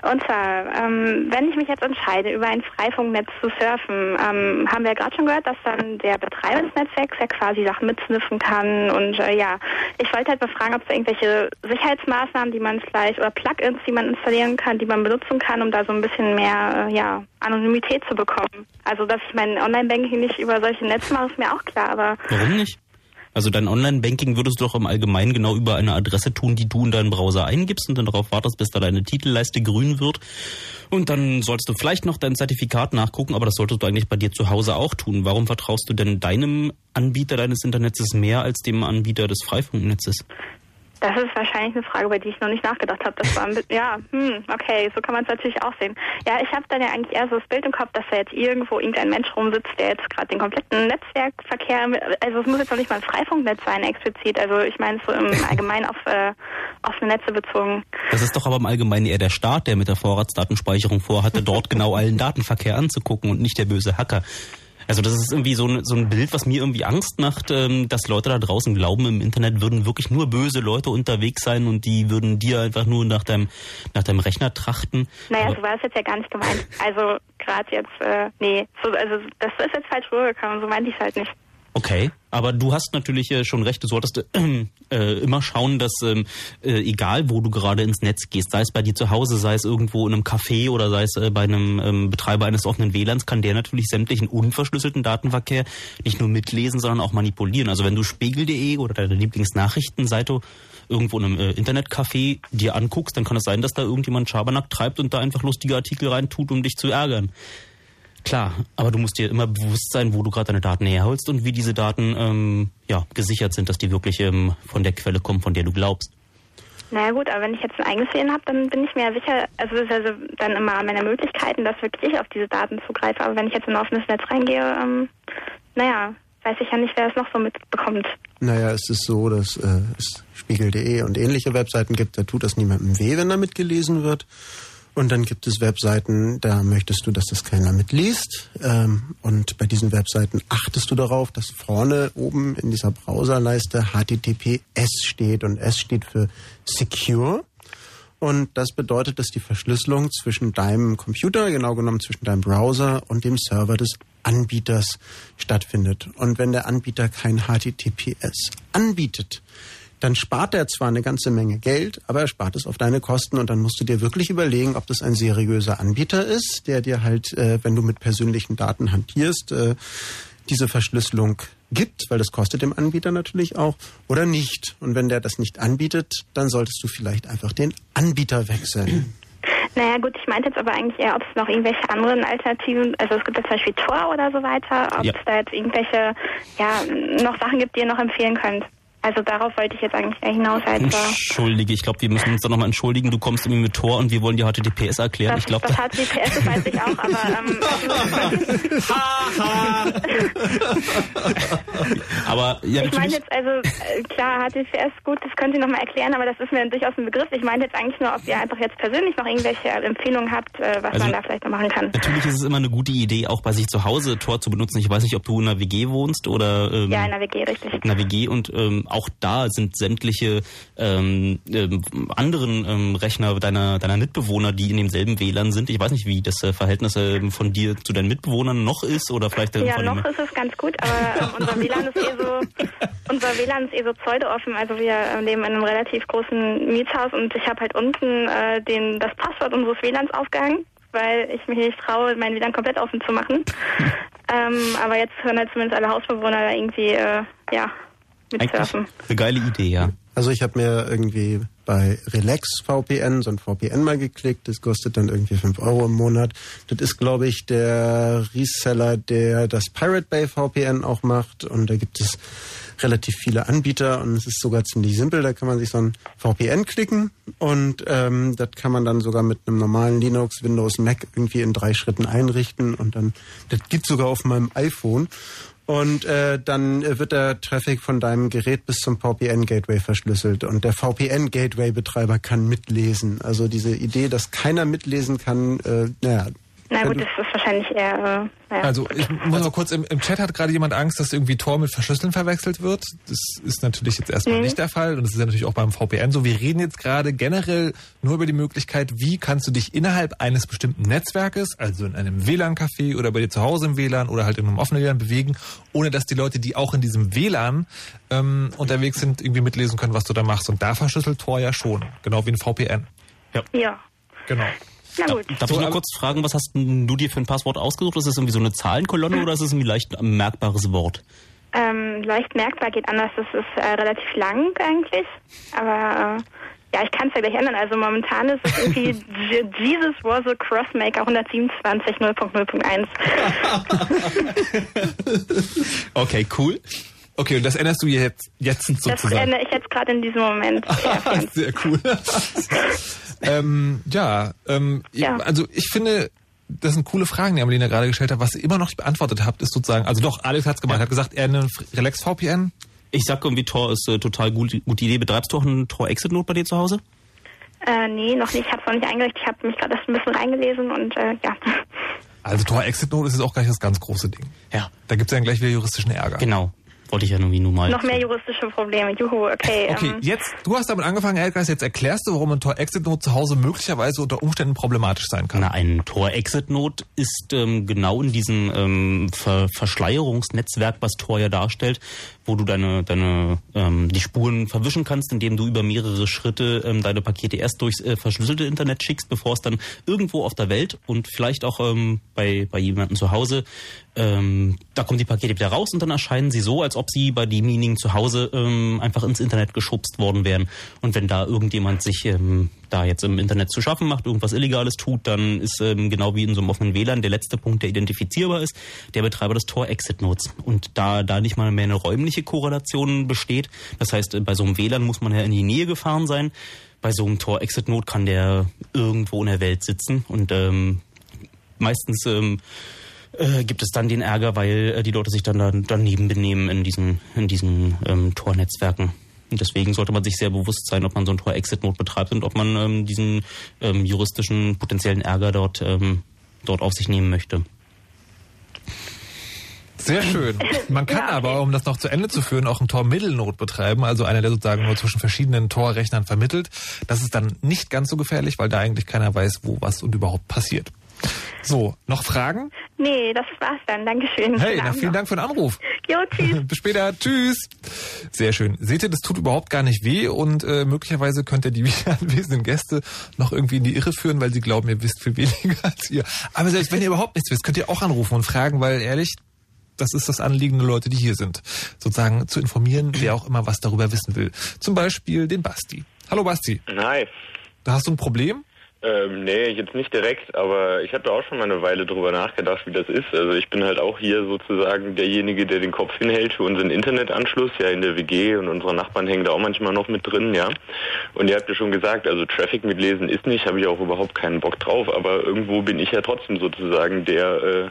Und zwar, ähm, wenn ich mich jetzt entscheide, über ein Freifunknetz zu surfen, ähm, haben wir ja gerade schon gehört, dass dann der Betreiber des Netzwerks ja quasi Sachen mitsniffen kann. Und äh, ja, ich wollte halt mal fragen, ob es irgendwelche Sicherheitsmaßnahmen, die man vielleicht, oder Plugins, die man installieren kann, die man benutzen kann, um da so ein bisschen mehr, äh, ja, Anonymität zu bekommen. Also, dass ich mein Online-Banking nicht über solche Netze mache, ist mir auch klar, aber Warum nicht? Also dein Online-Banking würdest du doch im Allgemeinen genau über eine Adresse tun, die du in deinen Browser eingibst und dann darauf wartest, bis da deine Titelleiste grün wird. Und dann solltest du vielleicht noch dein Zertifikat nachgucken, aber das solltest du eigentlich bei dir zu Hause auch tun. Warum vertraust du denn deinem Anbieter deines Internets mehr als dem Anbieter des Freifunknetzes? Das ist wahrscheinlich eine Frage, über die ich noch nicht nachgedacht habe. Das war ein bisschen, (laughs) ja, hm, okay, so kann man es natürlich auch sehen. Ja, ich habe dann ja eigentlich eher so das Bild im Kopf, dass da jetzt irgendwo irgendein Mensch rumsitzt, der jetzt gerade den kompletten Netzwerkverkehr, also es muss jetzt noch nicht mal ein Freifunknetz sein explizit. Also ich meine so im (laughs) Allgemeinen auf äh, offene Netze bezogen. Das ist doch aber im Allgemeinen eher der Staat, der mit der Vorratsdatenspeicherung vorhatte, dort (laughs) genau allen Datenverkehr anzugucken und nicht der böse Hacker. Also das ist irgendwie so ein, so ein Bild, was mir irgendwie Angst macht, ähm, dass Leute da draußen glauben, im Internet würden wirklich nur böse Leute unterwegs sein und die würden dir einfach nur nach deinem, nach deinem Rechner trachten. Naja, Aber- so war es jetzt ja gar nicht gemeint. Also gerade jetzt, äh, nee, so, also das ist jetzt falsch rübergekommen, so meinte ich es halt nicht. Okay, aber du hast natürlich äh, schon recht, du solltest äh, äh, immer schauen, dass ähm, äh, egal wo du gerade ins Netz gehst, sei es bei dir zu Hause, sei es irgendwo in einem Café oder sei es äh, bei einem ähm, Betreiber eines offenen WLANs, kann der natürlich sämtlichen unverschlüsselten Datenverkehr nicht nur mitlesen, sondern auch manipulieren. Also wenn du spiegel.de oder deine Lieblingsnachrichtenseite irgendwo in einem äh, Internetcafé dir anguckst, dann kann es sein, dass da irgendjemand Schabernack treibt und da einfach lustige Artikel reintut, um dich zu ärgern. Klar, aber du musst dir immer bewusst sein, wo du gerade deine Daten herholst und wie diese Daten ähm, ja, gesichert sind, dass die wirklich ähm, von der Quelle kommen, von der du glaubst. Naja gut, aber wenn ich jetzt ein eigenes WLAN habe, dann bin ich mir ja sicher, also das ist also dann immer meine Möglichkeiten, dass wirklich ich auf diese Daten zugreife. Aber wenn ich jetzt in ein offenes Netz reingehe, ähm, naja, weiß ich ja nicht, wer es noch so mitbekommt. Naja, es ist so, dass äh, es Spiegel.de und ähnliche Webseiten gibt, da tut das niemandem weh, wenn da mitgelesen wird. Und dann gibt es Webseiten, da möchtest du, dass das keiner mitliest. Ähm, und bei diesen Webseiten achtest du darauf, dass vorne oben in dieser Browserleiste HTTPS steht. Und S steht für Secure. Und das bedeutet, dass die Verschlüsselung zwischen deinem Computer, genau genommen zwischen deinem Browser und dem Server des Anbieters stattfindet. Und wenn der Anbieter kein HTTPS anbietet, dann spart er zwar eine ganze Menge Geld, aber er spart es auf deine Kosten und dann musst du dir wirklich überlegen, ob das ein seriöser Anbieter ist, der dir halt, äh, wenn du mit persönlichen Daten hantierst, äh, diese Verschlüsselung gibt, weil das kostet dem Anbieter natürlich auch, oder nicht. Und wenn der das nicht anbietet, dann solltest du vielleicht einfach den Anbieter wechseln. (clears throat) Naja gut, ich meinte jetzt aber eigentlich eher, ob es noch irgendwelche anderen Alternativen, also es gibt ja zum Beispiel Tor oder so weiter, ob Ja. es da jetzt irgendwelche, ja, noch Sachen gibt, die ihr noch empfehlen könnt. Also darauf wollte ich jetzt eigentlich hinaus. Also, Entschuldige, ich glaube, wir müssen uns da nochmal entschuldigen. Du kommst irgendwie mit Tor und wir wollen dir HTTPS erklären. das, ich glaube, das HTTPS, das weiß ich auch, aber (laughs) ähm, aber ja, ich meine jetzt also, äh, klar, HTTPS, gut, das können Sie nochmal erklären, aber das ist mir durchaus ein Begriff. Ich meine jetzt eigentlich nur, ob ihr einfach jetzt persönlich noch irgendwelche Empfehlungen habt, äh, was Also- man da vielleicht noch machen kann. Natürlich ist es immer eine gute Idee, auch bei sich zu Hause Tor zu benutzen. Ich weiß nicht, ob du in einer WG wohnst oder ähm, Ja, in der WG, richtig. in einer WG und ähm, auch da sind sämtliche ähm, ähm, anderen ähm, Rechner deiner deiner Mitbewohner, die in demselben WLAN sind. Ich weiß nicht, wie das äh, Verhältnis ähm, von dir zu deinen Mitbewohnern noch ist oder vielleicht ähm, Ja, noch ist es ganz gut, aber ähm, unser WLAN ist eh so, (laughs) unser WLAN ist eh so pseudo-offen. Also wir äh, leben in einem relativ großen Mietshaus und ich habe halt unten äh, den, das Passwort unseres WLANs aufgehangen, weil ich mich nicht traue, mein WLAN komplett offen zu machen. (laughs) ähm, aber jetzt hören halt zumindest alle Hausbewohner da irgendwie, äh, ja, Eigentlich mitsurfen. eine geile Idee, ja. Also ich habe mir irgendwie bei Relax VPN so ein VPN mal geklickt. Das kostet dann irgendwie 5 Euro im Monat. Das ist, glaube ich, der Reseller, der das Pirate Bay VPN auch macht. Und da gibt es relativ viele Anbieter und es ist sogar ziemlich simpel. Da kann man sich so ein VPN klicken und ähm, das kann man dann sogar mit einem normalen Linux, Windows, Mac irgendwie in drei Schritten einrichten und dann, das gibt's sogar auf meinem iPhone. Und äh, dann äh, wird der Traffic von deinem Gerät bis zum VPN-Gateway verschlüsselt. Und der VPN-Gateway-Betreiber kann mitlesen. Also diese Idee, dass keiner mitlesen kann, äh, naja, Na gut, das ist wahrscheinlich eher. Äh, naja. Also ich muss mal kurz, im, im Chat hat gerade jemand Angst, dass irgendwie Tor mit Verschlüsseln verwechselt wird. Das ist natürlich jetzt erstmal Mhm. nicht der Fall und das ist ja natürlich auch beim VPN so. Wir reden jetzt gerade generell nur über die Möglichkeit, wie kannst du dich innerhalb eines bestimmten Netzwerkes, also in einem WLAN-Café oder bei dir zu Hause im WLAN oder halt in einem offenen WLAN bewegen, ohne dass die Leute, die auch in diesem WLAN ähm, unterwegs sind, irgendwie mitlesen können, was du da machst. Und da verschlüsselt Tor ja schon, genau wie ein VPN. Ja. Ja. Genau. Na gut. Darf ich nur kurz fragen, was hast du dir für ein Passwort ausgesucht? Ist das irgendwie so eine Zahlenkolonne oder ist es irgendwie leicht ein merkbares Wort? Ähm, leicht merkbar geht anders. Das ist äh, relativ lang eigentlich. Aber äh, ja, ich kann es ja gleich ändern. Also momentan ist es irgendwie Je- Jesus was a Crossmaker 127 0.0.1. Okay, cool. Okay, und das änderst du jetzt, jetzt Das sozusagen. ändere ich jetzt gerade in diesem Moment. (laughs) Sehr cool. (laughs) ähm, ja, ähm, Ja. also ich finde, das sind coole Fragen, die Amelina gerade gestellt hat. Was ihr immer noch nicht beantwortet habt, ist sozusagen, also doch, Alex hat's gemeint, hat gesagt, er eine Relax VPN. Ich sag irgendwie, Tor ist äh, total gut, gute Idee. Betreibst du auch einen Tor-Exit-Note bei dir zu Hause? Äh, nee, noch nicht. Ich habe es noch nicht eingerichtet. Ich habe mich gerade erst ein bisschen reingelesen und äh, ja. Also Tor Exit Note ist jetzt auch gleich das ganz große Ding. Ja. Da gibt's ja dann gleich wieder juristischen Ärger. Genau. Wollte ich ja irgendwie nur mal. Noch mehr juristische Probleme. Juhu, okay. Okay, ähm, jetzt, du hast damit angefangen, Ehrgeist, jetzt erklärst du, warum ein Tor Exit Note zu Hause möglicherweise unter Umständen problematisch sein kann. Na, ein Tor-Exit-Note ist ähm, genau in diesem ähm, Ver Verschleierungsnetzwerk, was Tor ja darstellt, wo du deine, deine ähm, die Spuren verwischen kannst, indem du über mehrere Schritte ähm, deine Pakete erst durchs äh, verschlüsselte Internet schickst, bevor es dann irgendwo auf der Welt und vielleicht auch ähm, bei, bei jemandem zu Hause, ähm, da kommen die Pakete wieder raus und dann erscheinen sie so, als ob sie bei demjenigen zu Hause ähm, einfach ins Internet geschubst worden wären. Und wenn da irgendjemand sich ähm, da jetzt im Internet zu schaffen macht, irgendwas Illegales tut, dann ist ähm, genau wie in so einem offenen WLAN der letzte Punkt, der identifizierbar ist, der Betreiber des Tor-Exit-Nodes. Und da da nicht mal mehr eine räumliche Korrelation besteht, das heißt, äh, bei so einem WLAN muss man ja in die Nähe gefahren sein, bei so einem Tor-Exit-Node kann der irgendwo in der Welt sitzen und ähm, meistens ähm, äh, gibt es dann den Ärger, weil äh, die Leute sich dann da, daneben benehmen in diesen, in diesen ähm, Tornetzwerken. Und deswegen sollte man sich sehr bewusst sein, ob man so ein Tor-Exit-Node betreibt und ob man ähm, diesen ähm, juristischen potenziellen Ärger dort, ähm, dort auf sich nehmen möchte. Sehr schön. Man kann (laughs) aber, um das noch zu Ende zu führen, auch einen Tor-Mittelnot betreiben, also einer, der sozusagen nur zwischen verschiedenen Torrechnern vermittelt. Das ist dann nicht ganz so gefährlich, weil da eigentlich keiner weiß, wo was und überhaupt passiert. So, noch Fragen? nee, das war's dann. Dankeschön. Hey, na, vielen noch. Dank für den Anruf. Jo, tschüss. (laughs) Bis später. Tschüss. Sehr schön. Seht ihr, das tut überhaupt gar nicht weh und äh, möglicherweise könnt ihr die (laughs) wieder anwesenden Gäste noch irgendwie in die Irre führen, weil sie glauben, ihr wisst viel weniger als ihr. Aber selbst wenn ihr überhaupt nichts wisst, könnt ihr auch anrufen und fragen, weil ehrlich, das ist das Anliegen der Leute, die hier sind. Sozusagen zu informieren, wer auch immer was darüber wissen will. Zum Beispiel den Basti. Hallo Basti. Hi. Da hast du ein Problem? Ähm, nee, jetzt nicht direkt, aber ich habe da auch schon mal eine Weile drüber nachgedacht, wie das ist. Also ich bin halt auch hier sozusagen derjenige, der den Kopf hinhält für unseren Internetanschluss, ja in der WG und unsere Nachbarn hängen da auch manchmal noch mit drin, ja. Und ihr habt ja schon gesagt, also Traffic mitlesen ist nicht, habe ich auch überhaupt keinen Bock drauf, aber irgendwo bin ich ja trotzdem sozusagen der, äh,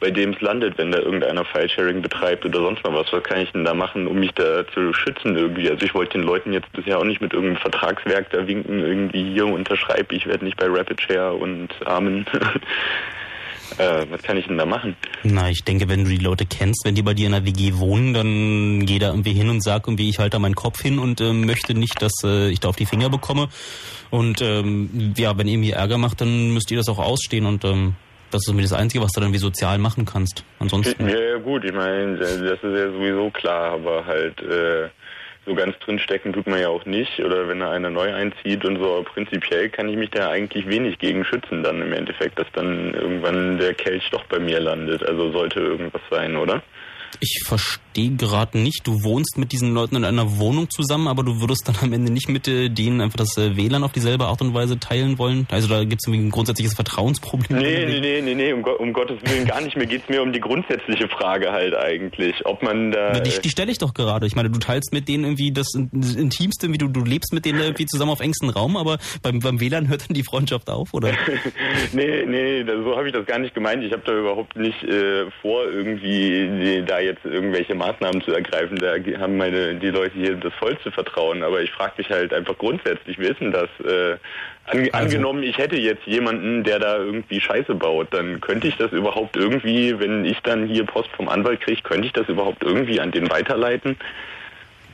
bei dem es landet, wenn da irgendeiner Filesharing betreibt oder sonst mal was. Was kann ich denn da machen, um mich da zu schützen irgendwie? Also ich wollte den Leuten jetzt bisher auch nicht mit irgendeinem Vertragswerk da winken, irgendwie hier unterschreibe, ich werde nicht bei RapidShare und Amen. (laughs) äh, was kann ich denn da machen? Na, ich denke, wenn du die Leute kennst, wenn die bei dir in der WG wohnen, dann geh da irgendwie hin und sag irgendwie, ich halte da meinen Kopf hin und ähm, möchte nicht, dass äh, ich da auf die Finger bekomme. Und ähm, ja, wenn ihr mir Ärger macht, dann müsst ihr das auch ausstehen und ähm, das ist irgendwie das Einzige, was du dann wie sozial machen kannst. Ansonsten. Ja, ja gut, ich meine, das ist ja sowieso klar, aber halt äh, so ganz drinstecken tut man ja auch nicht. Oder wenn da einer neu einzieht und so, prinzipiell kann ich mich da eigentlich wenig gegen schützen dann im Endeffekt, dass dann irgendwann der Kelch doch bei mir landet. Also sollte irgendwas sein, oder? Ich verstehe gerade nicht, du wohnst mit diesen Leuten in einer Wohnung zusammen, aber du würdest dann am Ende nicht mit äh, denen einfach das äh, WLAN auf dieselbe Art und Weise teilen wollen. Also da gibt es irgendwie ein grundsätzliches Vertrauensproblem. Nee, nee, nee, nee, nee, um, um Gottes Willen gar nicht. Mir geht's mir um die grundsätzliche Frage halt eigentlich. Ob man da. Na, die, die stelle ich doch gerade. Ich meine, du teilst mit denen irgendwie das In- das Intimste, wie du, du lebst mit denen irgendwie zusammen auf engstem Raum, aber beim, beim WLAN hört dann die Freundschaft auf, oder? (laughs) nee, nee, so habe ich das gar nicht gemeint. Ich habe da überhaupt nicht äh, vor, irgendwie da jetzt irgendwelche Maßnahmen zu ergreifen. Da haben meine die Leute hier das vollste Vertrauen. Aber ich frage mich halt einfach grundsätzlich, wie ist denn das? Äh, ange Also- angenommen, ich hätte jetzt jemanden, der da irgendwie Scheiße baut, dann könnte ich das überhaupt irgendwie, wenn ich dann hier Post vom Anwalt kriege, könnte ich das überhaupt irgendwie an den weiterleiten?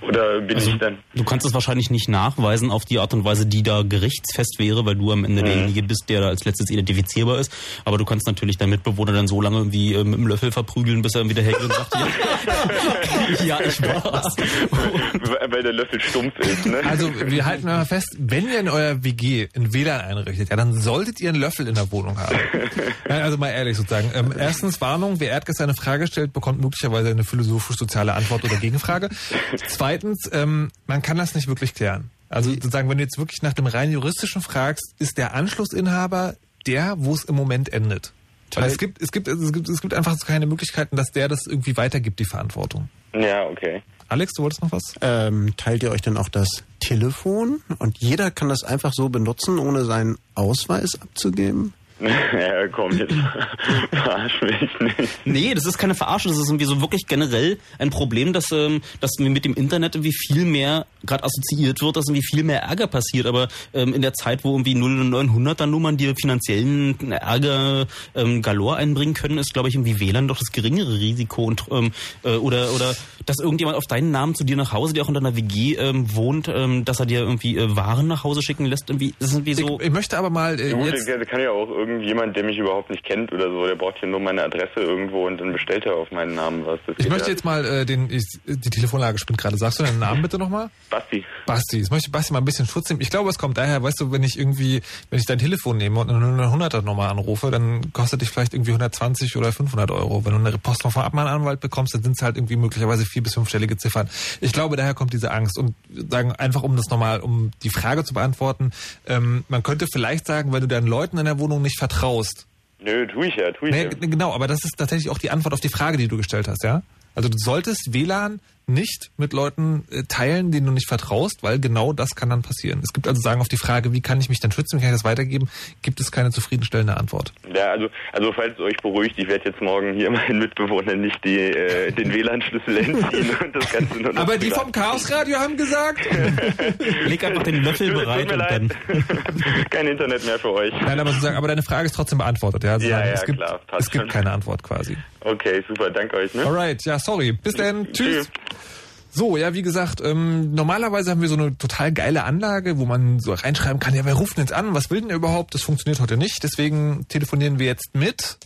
Oder bin Also, ich dann Du kannst es wahrscheinlich nicht nachweisen auf die Art und Weise, die da gerichtsfest wäre, weil du am Ende derjenige bist, der da als letztes identifizierbar ist. Aber du kannst natürlich deinen Mitbewohner dann so lange irgendwie äh, mit dem Löffel verprügeln, bis er dann wieder hergeht und sagt, ja, (laughs) ja ich war's. weil der Löffel stumpf ist, ne? Also wir halten mal fest, wenn ihr in euer WG ein WLAN einrichtet, ja, dann solltet ihr einen Löffel in der Wohnung haben. (laughs) Also mal ehrlich sozusagen. Ähm, erstens Warnung, wer Erdgas eine Frage stellt, bekommt möglicherweise eine philosophisch-soziale Antwort oder Gegenfrage. Zweitens, ähm, man kann das nicht wirklich klären. Also sozusagen, wenn du jetzt wirklich nach dem rein juristischen fragst, ist der Anschlussinhaber der, wo es im Moment endet. Weil es gibt, es gibt, es gibt, es gibt einfach keine Möglichkeiten, dass der das irgendwie weitergibt, die Verantwortung. Ja, okay. Alex, du wolltest noch was? Ähm, teilt ihr euch dann auch das Telefon und jeder kann das einfach so benutzen, ohne seinen Ausweis abzugeben? (laughs) Ja, komm jetzt. (laughs) Verarsch mich nicht. Nee, das ist keine Verarsche, das ist irgendwie so wirklich generell ein Problem, dass, ähm, dass mir mit dem Internet irgendwie viel mehr gerade assoziiert wird, dass irgendwie viel mehr Ärger passiert. Aber ähm, in der Zeit, wo irgendwie 0 und 900 dann Nummern dir finanziellen Ärger ähm, galore einbringen können, ist, glaube ich, irgendwie WLAN doch das geringere Risiko. Und, ähm, äh, oder, oder dass irgendjemand auf deinen Namen zu dir nach Hause, der auch in deiner WG ähm, wohnt, ähm, dass er dir irgendwie äh, Waren nach Hause schicken lässt. Irgendwie, das ist irgendwie so... Ich, ich möchte aber mal äh, Ja, gut, jetzt... kann ja auch irgendjemand, der mich überhaupt nicht kennt oder so, der braucht hier nur meine Adresse irgendwo und dann bestellt er auf meinen Namen was. Das Ich möchte ja. jetzt mal äh, den, ich, die Telefonlage spinnt gerade. Sagst du deinen Namen bitte nochmal? Basti. Basti. Jetzt möchte ich Basti mal ein bisschen Schutz nehmen. Ich glaube, es kommt daher, weißt du, wenn ich irgendwie, wenn ich dein Telefon nehme und eine 100er Nummer anrufe, dann kostet dich vielleicht irgendwie 120 oder 500 Euro. Wenn du eine Post vom Abmahnanwalt bekommst, dann sind es halt irgendwie möglicherweise vier bis fünfstellige Ziffern. Ich glaube, daher kommt diese Angst. Und sagen einfach, um das nochmal, um die Frage zu beantworten, ähm, man könnte vielleicht sagen, wenn du deinen Leuten in der Wohnung nicht vertraust, Nö, tu ich ja, tu ich Nee, ja. genau, aber das ist tatsächlich auch die Antwort auf die Frage, die du gestellt hast, ja? Also du solltest WLAN nicht mit Leuten äh, teilen, denen du nicht vertraust, weil genau das kann dann passieren. Es gibt also sagen auf die Frage, wie kann ich mich denn schützen, wie kann ich das weitergeben, gibt es keine zufriedenstellende Antwort. Ja, also, also falls es euch beruhigt, ich werde jetzt morgen hier (laughs) meinen Mitbewohnern nicht die, äh, den WLAN-Schlüssel entziehen und das Ganze nur noch Aber die vom Chaosradio haben gesagt. (laughs) Leg einfach den Löffel Tut- bereit und dann... (laughs) Kein Internet mehr für euch. Nein, aber sozusagen, aber deine Frage ist trotzdem beantwortet, ja? Also Ja, sagen, ja, es gibt, klar, es gibt schon. keine Antwort quasi. Okay, super, danke euch. Ne? Alright, ja, sorry. Bis dann. Tschüss. So, ja, wie gesagt, ähm, normalerweise haben wir so eine total geile Anlage, wo man so reinschreiben kann, ja, wer ruft denn jetzt an? Was will denn er überhaupt? Das funktioniert heute nicht. Deswegen telefonieren wir jetzt mit.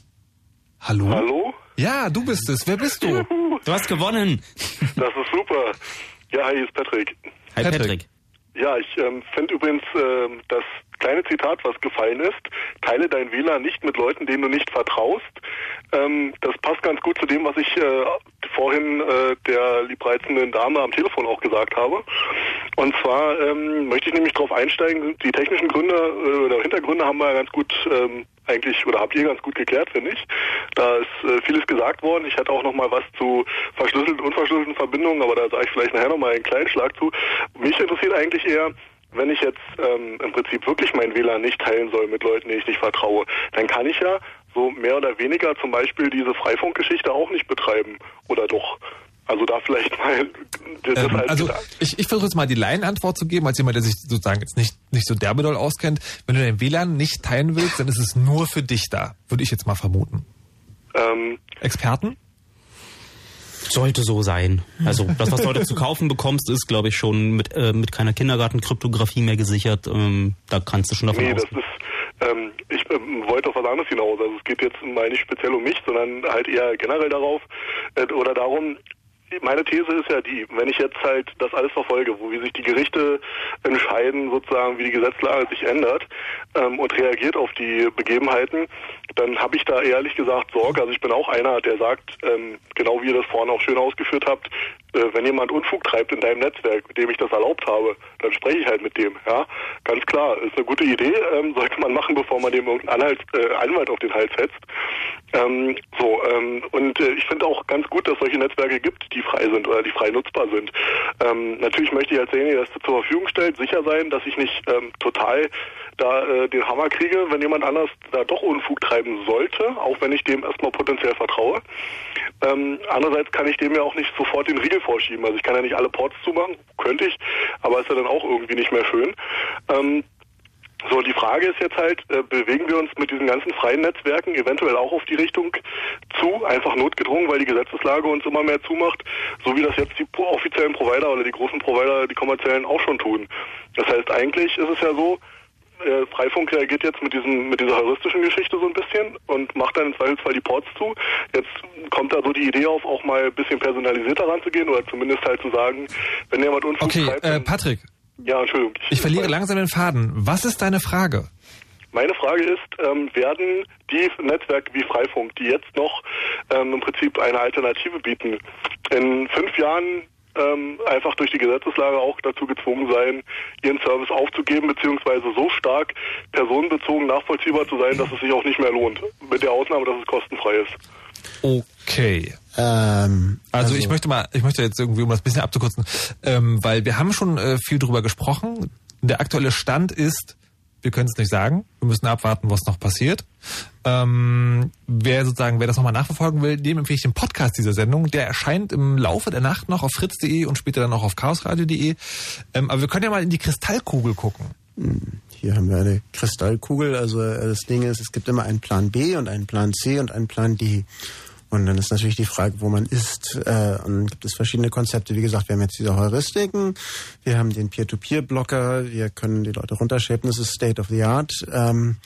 Hallo? Hallo? Ja, du bist es. Wer bist du? Du hast gewonnen. Das ist super. Ja, hi, hier ist Patrick. Hi Patrick. Ja, ich ähm, finde übrigens ähm, das kleine Zitat, was gefallen ist, teile dein WLAN nicht mit Leuten, denen du nicht vertraust. Ähm, das passt ganz gut zu dem, was ich äh, vorhin äh, der liebreizenden Dame am Telefon auch gesagt habe. Und zwar ähm, möchte ich nämlich darauf einsteigen, die technischen Gründe äh, oder Hintergründe haben wir ja ganz gut ähm, eigentlich oder habt ihr ganz gut geklärt, finde ich. Da ist äh, vieles gesagt worden. Ich hatte auch noch mal was zu verschlüsselten und unverschlüsselten Verbindungen, aber da sage ich vielleicht nachher noch mal einen kleinen Schlag zu. Mich interessiert eigentlich eher, wenn ich jetzt ähm, im Prinzip wirklich mein WLAN nicht teilen soll mit Leuten, denen ich nicht vertraue, dann kann ich ja so mehr oder weniger zum Beispiel diese Freifunkgeschichte auch nicht betreiben. Oder doch? Also da vielleicht mal das Ähm, als also Gedanke. ich, ich versuche jetzt mal die Laienantwort zu geben, als jemand, der sich sozusagen jetzt nicht, nicht so derbe doll auskennt. Wenn du dein WLAN nicht teilen willst, dann ist es nur für dich da, würde ich jetzt mal vermuten. Ähm, Experten? Sollte so sein. Also das, was du heute zu kaufen bekommst, ist, glaube ich, schon mit, äh, mit keiner Kindergartenkryptographie mehr gesichert. Ähm, da kannst du schon davon Nee, das ausgehen. ist, ähm, ich ähm, wollte auf was anderes hinaus. Also es geht jetzt mal nicht speziell um mich, sondern halt eher generell darauf äh, oder darum, meine These ist ja die, wenn ich jetzt halt das alles verfolge, wo wie sich die Gerichte entscheiden, sozusagen, wie die Gesetzlage sich ändert ähm, und reagiert auf die Begebenheiten, dann habe ich da ehrlich gesagt Sorge. Also ich bin auch einer, der sagt, ähm, genau wie ihr das vorhin auch schön ausgeführt habt, wenn jemand Unfug treibt in deinem Netzwerk, dem ich das erlaubt habe, dann spreche ich halt mit dem. Ja, ganz klar, ist eine gute Idee, ähm, (laughs) sollte man machen, bevor man dem irgendeinen Anhalt, äh, Anwalt auf den Hals setzt. Ähm, so ähm, und äh, ich finde auch ganz gut, dass solche Netzwerke gibt, die frei sind oder die frei nutzbar sind. Ähm, natürlich möchte ich als derjenige, der das zur Verfügung stellt, sicher sein, dass ich nicht ähm, total da äh, den Hammer kriege, wenn jemand anders da doch Unfug treiben sollte, auch wenn ich dem erstmal potenziell vertraue. Ähm, andererseits kann ich dem ja auch nicht sofort den Riegel vorschieben. Also ich kann ja nicht alle Ports zumachen, könnte ich, aber ist ja dann auch irgendwie nicht mehr schön. Ähm, so, die Frage ist jetzt halt, äh, bewegen wir uns mit diesen ganzen freien Netzwerken eventuell auch auf die Richtung zu, einfach notgedrungen, weil die Gesetzeslage uns immer mehr zumacht, so wie das jetzt die offiziellen Provider oder die großen Provider, die kommerziellen auch schon tun. Das heißt, eigentlich ist es ja so, äh, Freifunk reagiert jetzt mit diesem mit dieser heuristischen Geschichte so ein bisschen und macht dann im Zweifelsfall die Ports zu. Jetzt kommt da so die Idee auf, auch mal ein bisschen personalisierter ranzugehen oder zumindest halt zu sagen, wenn jemand Unfug Okay, treibt, äh, Patrick, ja, Entschuldigung. ich verliere langsam den Faden. Was ist deine Frage? Meine Frage ist, ähm, werden die Netzwerke wie Freifunk, die jetzt noch ähm, im Prinzip eine Alternative bieten, in fünf Jahren ähm, einfach durch die Gesetzeslage auch dazu gezwungen sein, ihren Service aufzugeben, beziehungsweise so stark personenbezogen nachvollziehbar zu sein, dass es sich auch nicht mehr lohnt. Mit der Ausnahme, dass es kostenfrei ist. Okay. Ähm, Also, ich möchte mal, ich möchte jetzt irgendwie, um das ein bisschen abzukürzen, ähm, weil wir haben schon äh, viel drüber gesprochen. Der aktuelle Stand ist, wir können es nicht sagen. Wir müssen abwarten, was noch passiert. Ähm, wer sozusagen, wer das nochmal nachverfolgen will, dem empfehle ich den Podcast dieser Sendung. Der erscheint im Laufe der Nacht noch auf fritz.de und später dann auch auf chaosradio.de. Ähm, aber wir können ja mal in die Kristallkugel gucken. Hier haben wir eine Kristallkugel. Also äh, das Ding ist, es gibt immer einen Plan B und einen Plan C und einen Plan D. Und dann ist natürlich die Frage, wo man ist. Äh, und gibt es verschiedene Konzepte. Wie gesagt, wir haben jetzt diese Heuristiken, wir haben den Peer-to-Peer-Blocker, wir können die Leute runtershapen, das ist State of the Art. Ähm,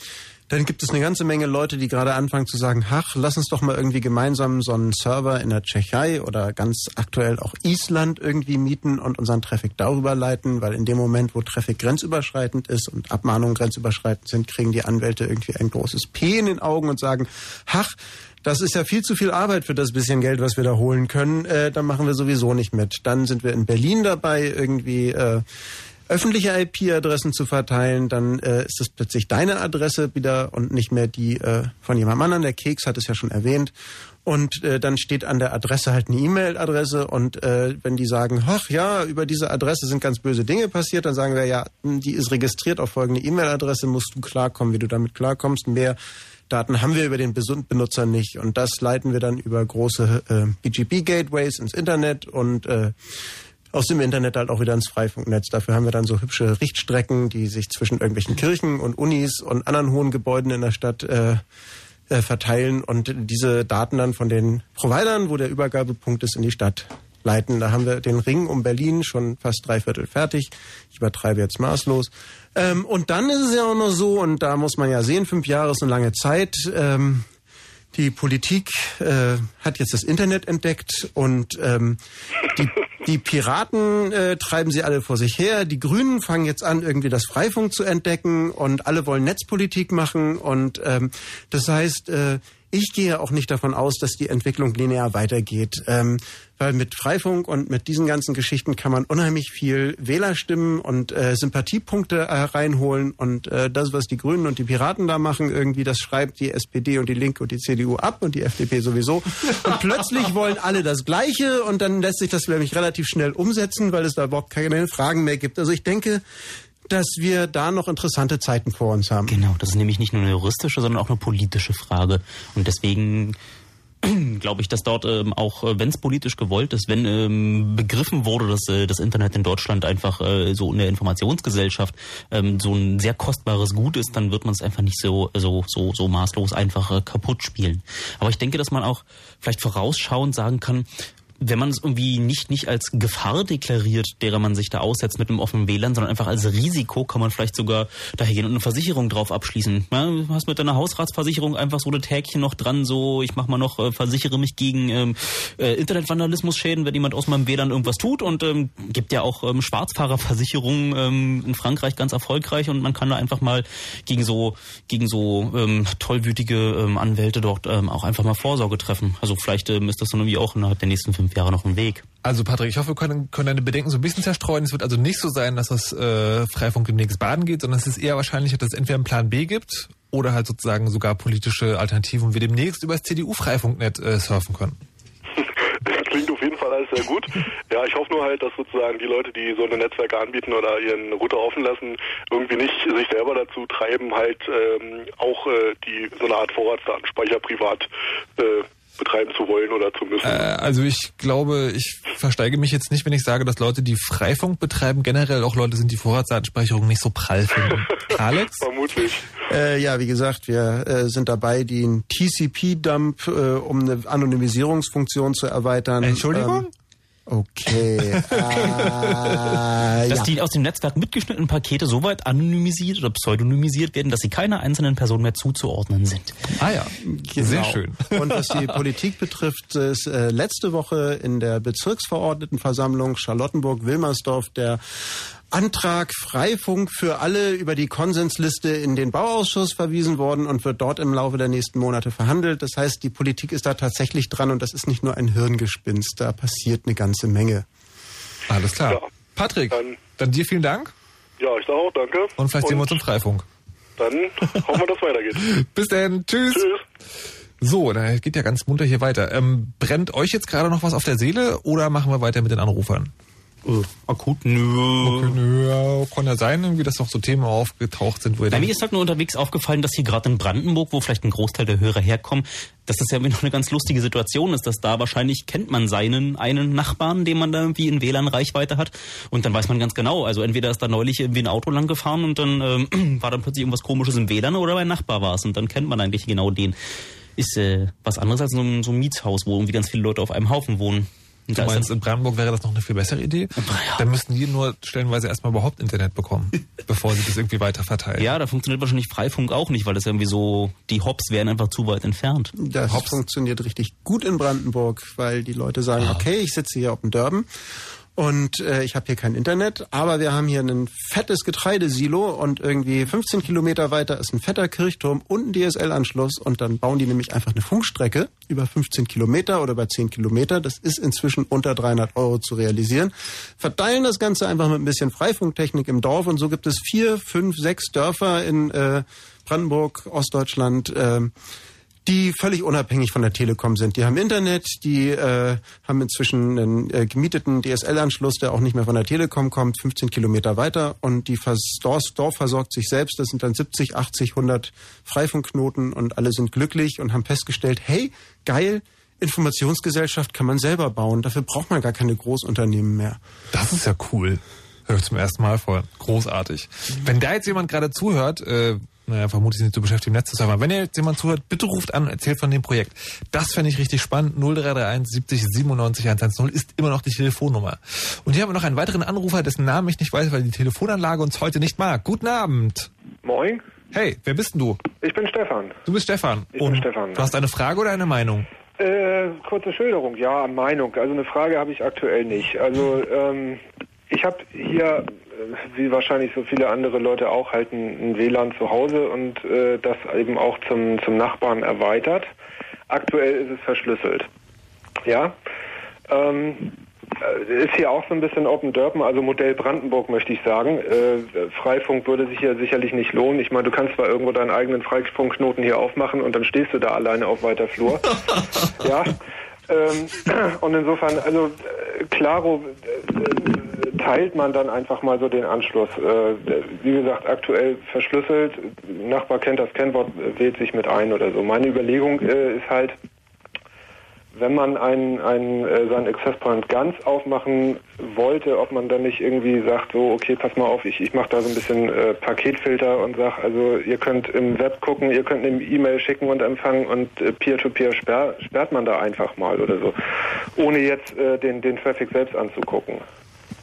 dann gibt es eine ganze Menge Leute, die gerade anfangen zu sagen, ach, lass uns doch mal irgendwie gemeinsam so einen Server in der Tschechei oder ganz aktuell auch Island irgendwie mieten und unseren Traffic darüber leiten, weil in dem Moment, wo Traffic grenzüberschreitend ist und Abmahnungen grenzüberschreitend sind, kriegen die Anwälte irgendwie ein großes P in den Augen und sagen, ach, das ist ja viel zu viel Arbeit für das bisschen Geld, was wir da holen können. Äh, dann machen wir sowieso nicht mit. Dann sind wir in Berlin dabei, irgendwie äh, öffentliche IP-Adressen zu verteilen, dann äh, ist es plötzlich deine Adresse wieder und nicht mehr die äh, von jemandem anderen. Der Keks hat es ja schon erwähnt. Und äh, dann steht an der Adresse halt eine E-Mail-Adresse und äh, wenn die sagen, ach ja, über diese Adresse sind ganz böse Dinge passiert, dann sagen wir ja, hm, die ist registriert auf folgende E-Mail-Adresse, musst du klarkommen, wie du damit klarkommst. Mehr Daten haben wir über den Benutzer nicht und das leiten wir dann über große äh, BGP-Gateways ins Internet und äh, aus dem Internet halt auch wieder ins Freifunknetz. Dafür haben wir dann so hübsche Richtstrecken, die sich zwischen irgendwelchen Kirchen und Unis und anderen hohen Gebäuden in der Stadt äh, äh, verteilen und diese Daten dann von den Providern, wo der Übergabepunkt ist, in die Stadt leiten. Da haben wir den Ring um Berlin schon fast drei Viertel fertig. Ich übertreibe jetzt maßlos. Ähm, und dann ist es ja auch noch so, und da muss man ja sehen, fünf Jahre ist eine lange Zeit. Ähm, die Politik äh, hat jetzt das Internet entdeckt und ähm, die, die Piraten äh, treiben sie alle vor sich her. Die Grünen fangen jetzt an, irgendwie das Freifunk zu entdecken und alle wollen Netzpolitik machen. Und ähm, das heißt, äh, ich gehe auch nicht davon aus, dass die Entwicklung linear weitergeht, ähm, weil mit Freifunk und mit diesen ganzen Geschichten kann man unheimlich viel Wählerstimmen und äh, Sympathiepunkte äh, reinholen und äh, das, was die Grünen und die Piraten da machen, irgendwie, das schreibt die SPD und die Linke und die CDU ab und die FDP sowieso. Und plötzlich (laughs) wollen alle das Gleiche und dann lässt sich das nämlich relativ schnell umsetzen, weil es da überhaupt keine Fragen mehr gibt. Also ich denke, dass wir da noch interessante Zeiten vor uns haben. Genau, das ist nämlich nicht nur eine juristische, sondern auch eine politische Frage. Und deswegen (clears throat) glaube ich, dass dort ähm, auch, äh, wenn es politisch gewollt ist, wenn ähm, begriffen wurde, dass äh, das Internet in Deutschland einfach äh, so in der Informationsgesellschaft ähm, so ein sehr kostbares Gut ist, dann wird man es einfach nicht so so so so maßlos einfach äh, kaputt spielen. Aber ich denke, dass man auch vielleicht vorausschauend sagen kann, wenn man es irgendwie nicht, nicht als Gefahr deklariert, derer man sich da aussetzt mit einem offenen WLAN, sondern einfach als Risiko, kann man vielleicht sogar dahergehen und eine Versicherung drauf abschließen. Ja, du hast mit deiner Hausratsversicherung einfach so eine Tägchen noch dran, so ich mach mal noch, äh, versichere mich gegen ähm, äh, Internetvandalismus-Schäden, wenn jemand aus meinem WLAN irgendwas tut und ähm, gibt ja auch ähm, Schwarzfahrerversicherungen ähm, in Frankreich ganz erfolgreich und man kann da einfach mal gegen so gegen so ähm, tollwütige ähm, Anwälte dort ähm, auch einfach mal Vorsorge treffen. Also vielleicht ähm, ist das dann irgendwie auch innerhalb der nächsten fünf Jahre noch ein Weg. Also Patrick, ich hoffe, wir können, können deine Bedenken so ein bisschen zerstreuen. Es wird also nicht so sein, dass das äh, Freifunk demnächst baden geht, sondern es ist eher wahrscheinlich, dass es entweder einen Plan B gibt oder halt sozusagen sogar politische Alternativen und wir demnächst über das CDU-Freifunknet äh, surfen können. Das klingt auf jeden Fall alles sehr gut. Ja, ich hoffe nur halt, dass sozusagen die Leute, die so eine Netzwerke anbieten oder ihren Router offen lassen, irgendwie nicht sich selber dazu treiben, halt ähm, auch äh, die so eine Art Vorratsdatenspeicher privat äh, betreiben zu wollen oder zu müssen. Äh, also ich glaube, ich versteige mich jetzt nicht, wenn ich sage, dass Leute, die Freifunk betreiben, generell auch Leute sind, die Vorratsdatenspeicherung nicht so prall finden. (laughs) Alex? Vermutlich. Äh, ja, wie gesagt, wir äh, sind dabei, den TCP-Dump, äh, um eine Anonymisierungsfunktion zu erweitern. Entschuldigung? Ähm, okay. (laughs) ah, dass ja. die aus dem Netzwerk mitgeschnittenen Pakete so weit anonymisiert oder pseudonymisiert werden, dass sie keiner einzelnen Person mehr zuzuordnen sind. Ah ja, sehr schön. Und was die Politik betrifft, ist äh, letzte Woche in der Bezirksverordnetenversammlung Charlottenburg-Wilmersdorf der Antrag Freifunk für alle über die Konsensliste in den Bauausschuss verwiesen worden und wird dort im Laufe der nächsten Monate verhandelt. Das heißt, die Politik ist da tatsächlich dran und das ist nicht nur ein Hirngespinst, da passiert eine ganze Menge. Alles klar. Patrick, dann, dir vielen Dank Ja, ich sage auch danke. und vielleicht sehen wir uns im Freifunk. Dann (laughs) hoffen wir, dass es weitergeht. Bis dann, tschüss. So, da geht ja ganz munter hier weiter. Ähm, brennt euch jetzt gerade noch was auf der Seele oder machen wir weiter mit den Anrufern? Äh, akut, nö. Okay, nö, kann ja sein, irgendwie, dass noch so Themen aufgetaucht sind, wo Bei mir ist halt nur unterwegs aufgefallen, dass hier gerade in Brandenburg, wo vielleicht ein Großteil der Hörer herkommen, dass das ja irgendwie (laughs) noch eine ganz lustige Situation ist, dass da wahrscheinlich kennt man seinen einen Nachbarn, den man da irgendwie in WLAN-Reichweite hat und dann weiß man ganz genau, also entweder ist da neulich irgendwie ein Auto lang gefahren und dann ähm, (clears throat) war dann plötzlich irgendwas komisches im WLAN oder mein Nachbar war es und dann kennt man eigentlich genau den. Ist äh, was anderes als so ein, so ein Mietshaus, wo irgendwie ganz viele Leute auf einem Haufen wohnen. Und Du meinst, in Brandenburg wäre das noch eine viel bessere Idee? Dann müssten die nur stellenweise erstmal überhaupt Internet bekommen, (laughs) bevor sie das irgendwie weiter verteilen. Ja, da funktioniert wahrscheinlich Freifunk auch nicht, weil das irgendwie so, die Hops wären einfach zu weit entfernt. Das funktioniert richtig gut in Brandenburg, weil die Leute sagen, okay, ich sitze hier auf dem Dörben und äh, ich habe hier kein Internet, aber wir haben hier ein fettes Getreidesilo und irgendwie 15 Kilometer weiter ist ein fetter Kirchturm und ein DSL-Anschluss und dann bauen die nämlich einfach eine Funkstrecke über 15 Kilometer oder über 10 Kilometer. Das ist inzwischen unter 300 Euro zu realisieren. Verteilen das Ganze einfach mit ein bisschen Freifunktechnik im Dorf und so gibt es vier, fünf, sechs Dörfer in äh, Brandenburg, Ostdeutschland, ähm, die völlig unabhängig von der Telekom sind. Die haben Internet, die äh, haben inzwischen einen äh, gemieteten DSL-Anschluss, der auch nicht mehr von der Telekom kommt, 15 Kilometer weiter und die Vers Dorf, Dorf versorgt sich selbst. Das sind dann 70, 80, 100 Freifunkknoten und alle sind glücklich und haben festgestellt, hey, geil, Informationsgesellschaft kann man selber bauen. Dafür braucht man gar keine Großunternehmen mehr. Das ist ja cool. Hör ich zum ersten Mal vor. Großartig. Wenn da jetzt jemand gerade zuhört, äh, naja, vermutlich nicht so beschäftigt im Netz zu sein, aber wenn jetzt jemand zuhört, bitte ruft an und erzählt von dem Projekt. Das fände ich richtig spannend. 0331 70 97 110 ist immer noch die Telefonnummer. Und hier haben wir noch einen weiteren Anrufer, dessen Namen ich nicht weiß, weil die Telefonanlage uns heute nicht mag. Guten Abend. Moin. Hey, wer bist denn du? Ich bin Stefan. Du bist Stefan. Ich und bin Stefan. Du hast eine Frage oder eine Meinung? Äh, kurze Schilderung, ja, Meinung. Also eine Frage habe ich aktuell nicht. Also ähm, ich habe hier, wie wahrscheinlich so viele andere Leute auch, halt ein, WLAN zu Hause und äh, das eben auch zum, zum Nachbarn erweitert. Aktuell ist es verschlüsselt. Ja. Ähm, äh, ist hier auch so ein bisschen Open Dörpen, also Modell Brandenburg möchte ich sagen. Äh, Freifunk würde sich ja sicherlich nicht lohnen. Ich meine, du kannst zwar irgendwo deinen eigenen Freifunkknoten hier aufmachen und dann stehst du da alleine auf weiter Flur. (laughs) ja. Ähm, und insofern, also äh, Claro äh, teilt man dann einfach mal so den Anschluss. Äh, wie gesagt, aktuell verschlüsselt. Nachbar kennt das Kennwort, äh, wählt sich mit ein oder so. Meine Überlegung äh, ist halt, wenn man einen, einen, äh, seinen Access Point ganz aufmachen wollte, ob man dann nicht irgendwie sagt, so, okay, pass mal auf, ich, ich mache da so ein bisschen äh, Paketfilter und sag, also ihr könnt im Web gucken, ihr könnt eine E-Mail schicken und empfangen und äh, Peer-to-Peer sperr, sperrt man da einfach mal oder so, ohne jetzt äh, den, den Traffic selbst anzugucken.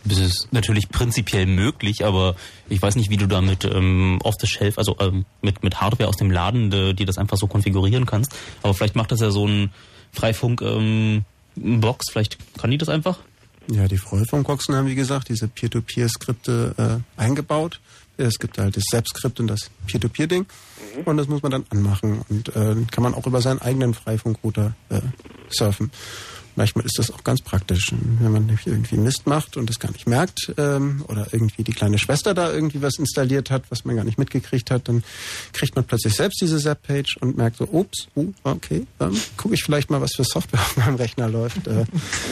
Das ist natürlich prinzipiell möglich, aber ich weiß nicht, wie du da mit ähm, off-the-shelf, also ähm, mit, mit Hardware aus dem Laden, äh, die das einfach so konfigurieren kannst. Aber vielleicht macht das ja so ein Freifunk ähm, Box, vielleicht kann die das einfach? Ja, die Freifunkboxen haben, wie gesagt, diese Peer-to-Peer-Skripte äh, eingebaut. Es gibt halt das SAP-Skript und das Peer-to-Peer-Ding. Und das muss man dann anmachen. Und äh, kann man auch über seinen eigenen Freifunkrouter äh, surfen. Manchmal ist das auch ganz praktisch, wenn man irgendwie Mist macht und das gar nicht merkt ähm, oder irgendwie die kleine Schwester da irgendwie was installiert hat, was man gar nicht mitgekriegt hat, dann kriegt man plötzlich selbst diese Zap-Page und merkt so, ups, uh, okay, ähm, gucke ich vielleicht mal, was für Software auf meinem Rechner läuft. Äh,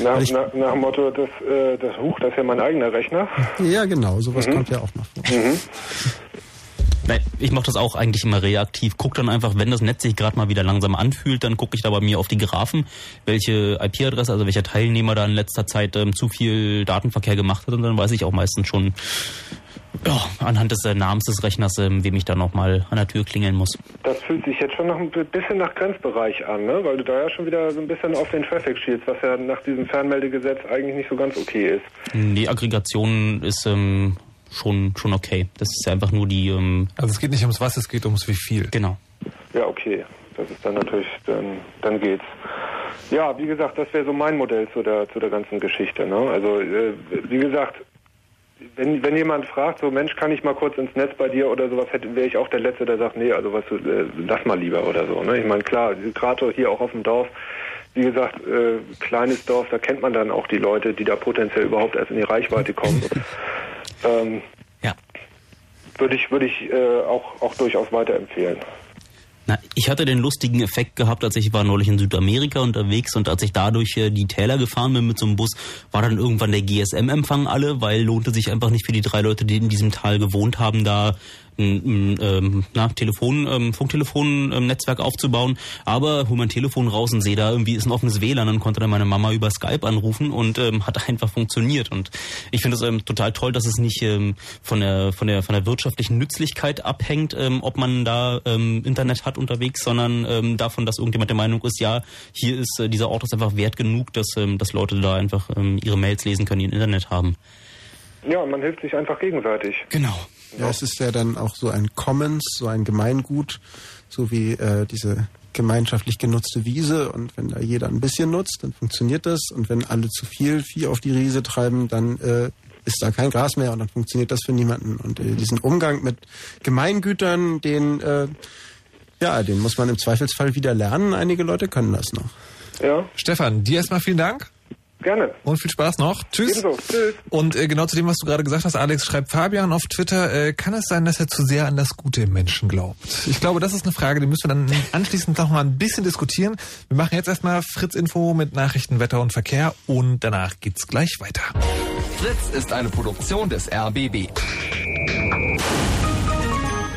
Nach, ich, nach, nach dem Motto, das, äh, das Huch, das ist ja mein eigener Rechner. ja, genau, sowas Mhm. kommt ja auch noch vor. Mhm. Nein, ich mache das auch eigentlich immer reaktiv. Guck dann einfach, wenn das Netz sich gerade mal wieder langsam anfühlt, dann gucke ich da bei mir auf die Graphen, welche IP-Adresse, also welcher Teilnehmer da in letzter Zeit ähm, zu viel Datenverkehr gemacht hat und dann weiß ich auch meistens schon ja, anhand des äh, Namens des Rechners, ähm, wem ich da nochmal an der Tür klingeln muss. Das fühlt sich jetzt schon noch ein bisschen nach Grenzbereich an, ne? weil du da ja schon wieder so ein bisschen auf den Traffic schielst, was ja nach diesem Fernmeldegesetz eigentlich nicht so ganz okay ist. Die Aggregation ist ähm, schon, schon okay. Das ist ja einfach nur die... Ähm, Also es geht nicht ums was, es geht ums wie viel. Genau. Ja, okay. Das ist dann natürlich, dann, dann geht's. Ja, wie gesagt, das wäre so mein Modell zu der, zu der ganzen Geschichte. Ne? Also, äh, wie gesagt, wenn, wenn jemand fragt, so Mensch, kann ich mal kurz ins Netz bei dir oder sowas, wäre ich auch der Letzte, der sagt, nee, also was, äh, lass mal lieber oder so. Ne? Ich meine, klar, gerade hier auch auf dem Dorf, wie gesagt, äh, kleines Dorf, da kennt man dann auch die Leute, die da potenziell überhaupt erst in die Reichweite kommen. Ähm, ja. Würde ich, würde ich äh, auch, auch durchaus weiterempfehlen. Na, ich hatte den lustigen Effekt gehabt, als ich war neulich in Südamerika unterwegs und als ich dadurch äh, die Täler gefahren bin mit so einem Bus, war dann irgendwann der GSM-Empfang alle, weil lohnte sich einfach nicht für die drei Leute, die in diesem Tal gewohnt haben, da ein, ähm, na, Telefon, ähm, Funktelefon-Netzwerk aufzubauen. Aber hol mein Telefon raus und sehe da irgendwie ist ein offenes WLAN, dann konnte dann meine Mama über Skype anrufen und ähm, hat einfach funktioniert. Und ich finde es ähm, total toll, dass es nicht ähm, von der von der von der wirtschaftlichen Nützlichkeit abhängt, ähm, ob man da ähm, Internet hat unterwegs, sondern ähm, davon, dass irgendjemand der Meinung ist, ja, hier ist äh, dieser Ort ist einfach wert genug, dass ähm, dass Leute da einfach ähm, ihre Mails lesen können, die ein Internet haben. Ja, man hilft sich einfach gegenseitig. Genau. Ja, es ist ja dann auch so ein Commons, so ein Gemeingut, so wie äh, diese gemeinschaftlich genutzte Wiese. Und wenn da jeder ein bisschen nutzt, dann funktioniert das. Und wenn alle zu viel Vieh auf die Riese treiben, dann äh, ist da kein Gras mehr und dann funktioniert das für niemanden. Und äh, diesen Umgang mit Gemeingütern, den, äh, ja, den muss man im Zweifelsfall wieder lernen. Einige Leute können das noch. Ja. Stefan, dir erstmal vielen Dank. Gerne. Und viel Spaß noch. Tschüss. Ebenso. Tschüss. Und äh, genau zu dem, was du gerade gesagt hast, Alex, schreibt Fabian auf Twitter, äh, kann es sein, dass er zu sehr an das Gute im Menschen glaubt? Ich glaube, das ist eine Frage, die müssen wir dann (laughs) anschließend noch mal ein bisschen diskutieren. Wir machen jetzt erstmal Fritz Info mit Nachrichten, Wetter und Verkehr und danach geht's gleich weiter. Fritz ist eine Produktion des RBB.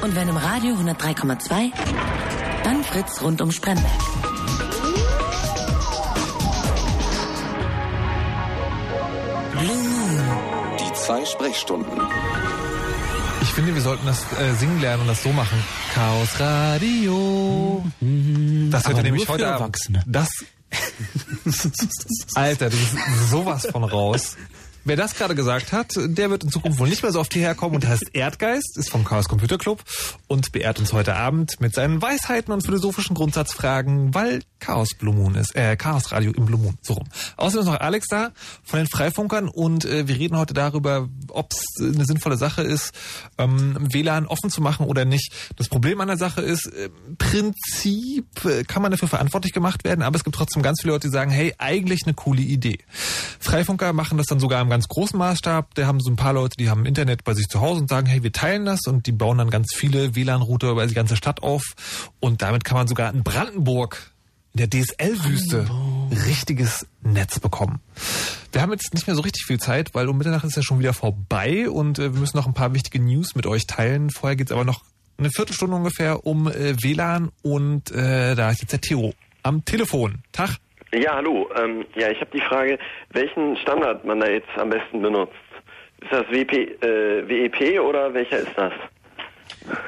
Und wenn im Radio 103,2, dann Fritz rund um Spremberg. Die zwei Sprechstunden. Ich finde, wir sollten das äh, singen lernen und das so machen. Chaos Radio. Das hört ihr nämlich heute Abend. Erwachsene. Das. (laughs) Alter, das ist sowas von raus. Wer das gerade gesagt hat, der wird in Zukunft wohl nicht mehr so oft hierher kommen und heißt Erdgeist, ist vom Chaos Computer Club und beehrt uns heute Abend mit seinen Weisheiten und philosophischen Grundsatzfragen, weil Chaos Blue Moon ist, äh, Chaos Radio im Blue Moon, so rum. Außerdem ist noch Alex da von den Freifunkern und äh, wir reden heute darüber, ob es eine sinnvolle Sache ist, ähm, WLAN offen zu machen oder nicht. Das Problem an der Sache ist, äh, im Prinzip äh, kann man dafür verantwortlich gemacht werden, aber es gibt trotzdem ganz viele Leute, die sagen, hey, eigentlich eine coole Idee. Freifunker machen das dann sogar im ganz großen Maßstab. Da haben so ein paar Leute, die haben Internet bei sich zu Hause und sagen, hey, wir teilen das und die bauen dann ganz viele WLAN-Router über die ganze Stadt auf und damit kann man sogar in Brandenburg in der DSL-Wüste richtiges Netz bekommen. Wir haben jetzt nicht mehr so richtig viel Zeit, weil um Mitternacht ist ja schon wieder vorbei und äh, wir müssen noch ein paar wichtige News mit euch teilen. Vorher geht's aber noch eine Viertelstunde ungefähr um äh, WLAN und äh, da ist jetzt der Theo am Telefon. Tag. Ja, hallo. Ähm, ja, ich habe die Frage, welchen Standard man da jetzt am besten benutzt. Ist das WP, äh, WEP oder welcher ist das?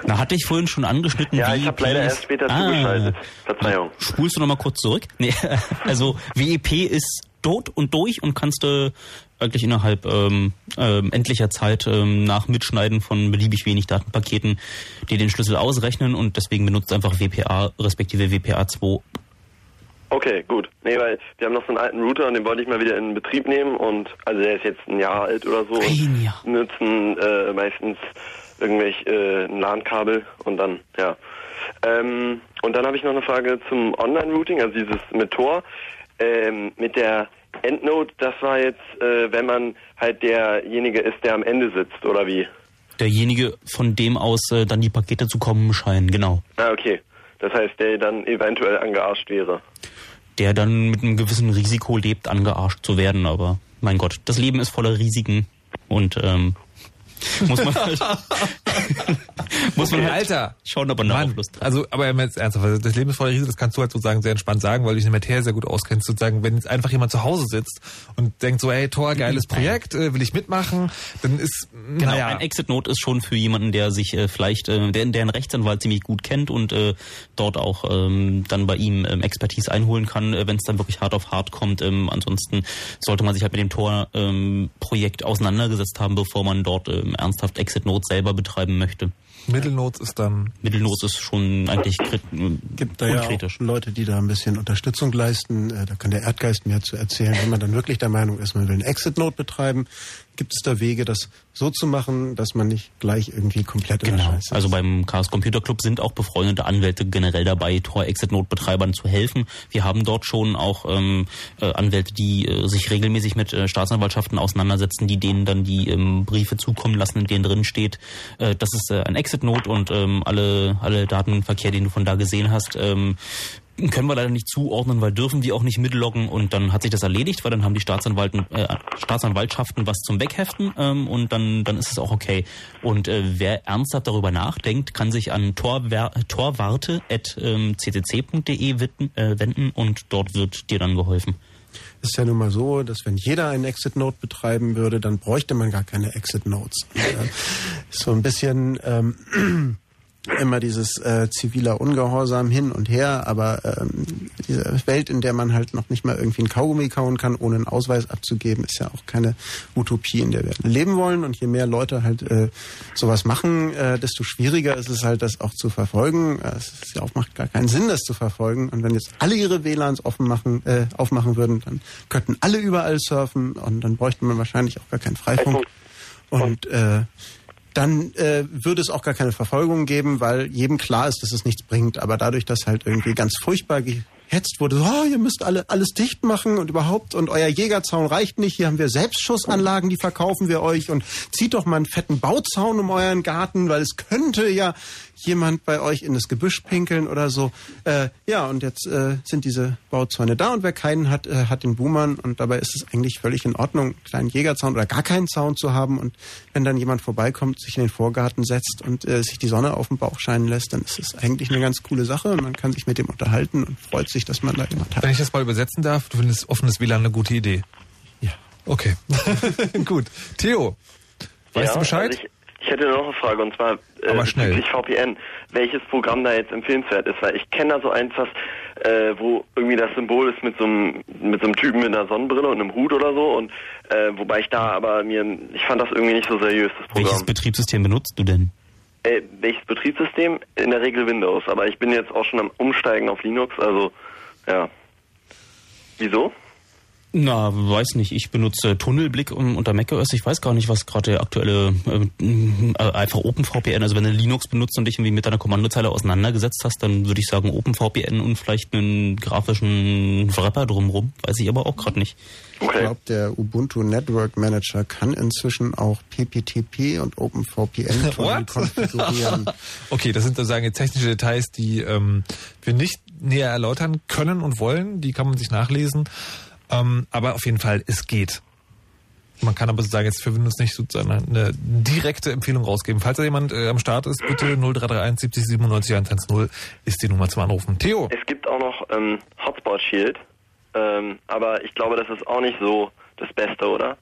Na, hatte ich vorhin schon angeschnitten, Ja, ich habe leider erst später Ah. zugeschaltet. Verzeihung. Spulst du noch mal kurz zurück? Nee, (laughs) also WEP ist tot und durch und kannst du wirklich innerhalb ähm, ähm, endlicher Zeit ähm, nach Mitschneiden von beliebig wenig Datenpaketen dir den Schlüssel ausrechnen und deswegen benutzt einfach WPA respektive WPA 2. Okay, gut. Nee, weil wir haben noch so einen alten Router und den wollte ich mal wieder in Betrieb nehmen und also der ist jetzt ein Jahr alt oder so. Ein Jahr. Und nutzen äh, meistens irgendwelche äh, ein LAN-Kabel und dann, ja. Ähm, und dann habe ich noch eine Frage zum Online-Routing, also dieses mit Tor. Ähm, mit der Endnote, das war jetzt, äh, wenn man halt derjenige ist, der am Ende sitzt, oder wie? Derjenige, von dem aus äh, dann die Pakete zu kommen scheinen, genau. Ah, okay. Das heißt, der dann eventuell angearscht wäre. Der dann mit einem gewissen Risiko lebt, angearscht zu werden, aber mein Gott, das Leben ist voller Risiken. Und ähm, muss man halt (laughs) Muss man halt Alter. schauen, ob man da auch Lust hat. Also, aber jetzt ernsthaft, also das Leben ist voller Riese, das kannst du halt sozusagen sehr entspannt sagen, weil du dich in der Materie sehr gut auskennst. Sozusagen, wenn jetzt einfach jemand zu Hause sitzt und denkt so, hey, Tor, geiles (laughs) Projekt, äh, will ich mitmachen, dann ist, Genau, naja, ein Exit-Note ist schon für jemanden, der sich äh, vielleicht, äh, der, der einen Rechtsanwalt ziemlich gut kennt und äh, dort auch ähm, dann bei ihm ähm, Expertise einholen kann, äh, wenn es dann wirklich hart auf hart kommt. Ähm, ansonsten sollte man sich halt mit dem Tor-Projekt auseinandergesetzt haben, bevor man dort ähm, ernsthaft Exit-Note selber betreiben möchte. Mittelnots ist dann. Mittelnote ist schon eigentlich krit Gibt da ja. Leute, die da ein bisschen Unterstützung leisten. Äh, Da kann der Erdgeist mehr zu erzählen. Wenn man dann wirklich der Meinung ist, man will einen Exit-Note betreiben, gibt es da Wege, das so zu machen, dass man nicht gleich irgendwie komplett in der Genau. Scheiße Also beim Chaos Computer Club sind auch befreundete Anwälte generell dabei, Tor-Exit-Note-Betreibern zu helfen. Wir haben dort schon auch ähm, äh, Anwälte, die äh, sich regelmäßig mit äh, Staatsanwaltschaften auseinandersetzen, die denen dann die ähm, Briefe zukommen lassen, in denen drin steht, äh, das ist äh, ein Exit-Note und ähm, alle, alle Datenverkehr, den du von da gesehen hast, ähm, können wir leider nicht zuordnen, weil dürfen die auch nicht mitloggen und dann hat sich das erledigt, weil dann haben die Staatsanwalten, äh, Staatsanwaltschaften was zum Wegheften ähm, und dann, dann ist es auch okay. Und äh, wer ernsthaft darüber nachdenkt, kann sich an torwarte.ccc.de witten- äh, wenden und dort wird dir dann geholfen. ist ja nun mal so, dass wenn jeder einen Exit-Note betreiben würde, dann bräuchte man gar keine Exit-Notes. (laughs) So ein bisschen ähm, immer dieses äh, ziviler Ungehorsam hin und her, aber ähm, diese Welt, in der man halt noch nicht mal irgendwie ein Kaugummi kauen kann, ohne einen Ausweis abzugeben, ist ja auch keine Utopie, in der wir leben wollen. Und je mehr Leute halt äh, sowas machen, äh, desto schwieriger ist es halt, das auch zu verfolgen. Es ist ja auch macht gar keinen Sinn, das zu verfolgen. Und wenn jetzt alle ihre WLANs offen machen, äh, aufmachen würden, dann könnten alle überall surfen und dann bräuchte man wahrscheinlich auch gar keinen Freifunk. Und äh, dann äh, würde es auch gar keine Verfolgung geben, weil jedem klar ist, dass es nichts bringt. Aber dadurch, dass halt irgendwie ganz furchtbar gehetzt wurde, so, oh, ihr müsst alle alles dicht machen und überhaupt und euer Jägerzaun reicht nicht, hier haben wir Selbstschussanlagen, die verkaufen wir euch und zieht doch mal einen fetten Bauzaun um euren Garten, weil es könnte ja jemand bei euch in das Gebüsch pinkeln oder so. Äh, ja, und jetzt äh, sind diese Bauzäune da und wer keinen hat, äh, hat den Boomern und dabei ist es eigentlich völlig in Ordnung, einen kleinen Jägerzaun oder gar keinen Zaun zu haben und wenn dann jemand vorbeikommt, sich in den Vorgarten setzt und äh, sich die Sonne auf den Bauch scheinen lässt, dann ist es eigentlich eine ganz coole Sache und man kann sich mit dem unterhalten und freut sich, dass man da jemand hat. Wenn ich das mal übersetzen darf, du findest offenes WLAN eine gute Idee. Ja. Okay. (laughs) Gut. Theo, weißt ja, du Bescheid? Also ich, ich hätte noch eine Frage und zwar äh, bezüglich VPN. Welches Programm da jetzt empfehlenswert ist? Weil ich kenne da so eins, was, äh, wo irgendwie das Symbol ist mit so einem mit so einem Typen mit einer Sonnenbrille und einem Hut oder so und äh, wobei ich da aber mir ich fand das irgendwie nicht so seriös das Programm. Welches Betriebssystem benutzt du denn? Äh, welches Betriebssystem? In der Regel Windows, aber ich bin jetzt auch schon am Umsteigen auf Linux, also ja. Wieso? Na, weiß nicht. Ich benutze Tunnelblick unter macOS. Ich weiß gar nicht, was gerade der aktuelle äh, äh, einfach OpenVPN. Also wenn du Linux benutzt und dich irgendwie mit deiner Kommandozeile auseinandergesetzt hast, dann würde ich sagen OpenVPN und vielleicht einen grafischen Wrapper drumrum. Weiß ich aber auch gerade nicht. Ich glaube, der Ubuntu Network Manager kann inzwischen auch PPTP und OpenVPN (laughs) konfigurieren. (laughs) okay, das sind sozusagen technische Details, die ähm, wir nicht näher erläutern können und wollen. Die kann man sich nachlesen. Ähm, aber auf jeden Fall, es geht. Man kann aber sozusagen jetzt für Windows nicht sozusagen eine direkte Empfehlung rausgeben. Falls da jemand äh, am Start ist, bitte 0331 70 97 110 ist die Nummer zum Anrufen. Theo. Es gibt auch noch ähm, Hotspot Shield, ähm, aber ich glaube, das ist auch nicht so das Beste, oder?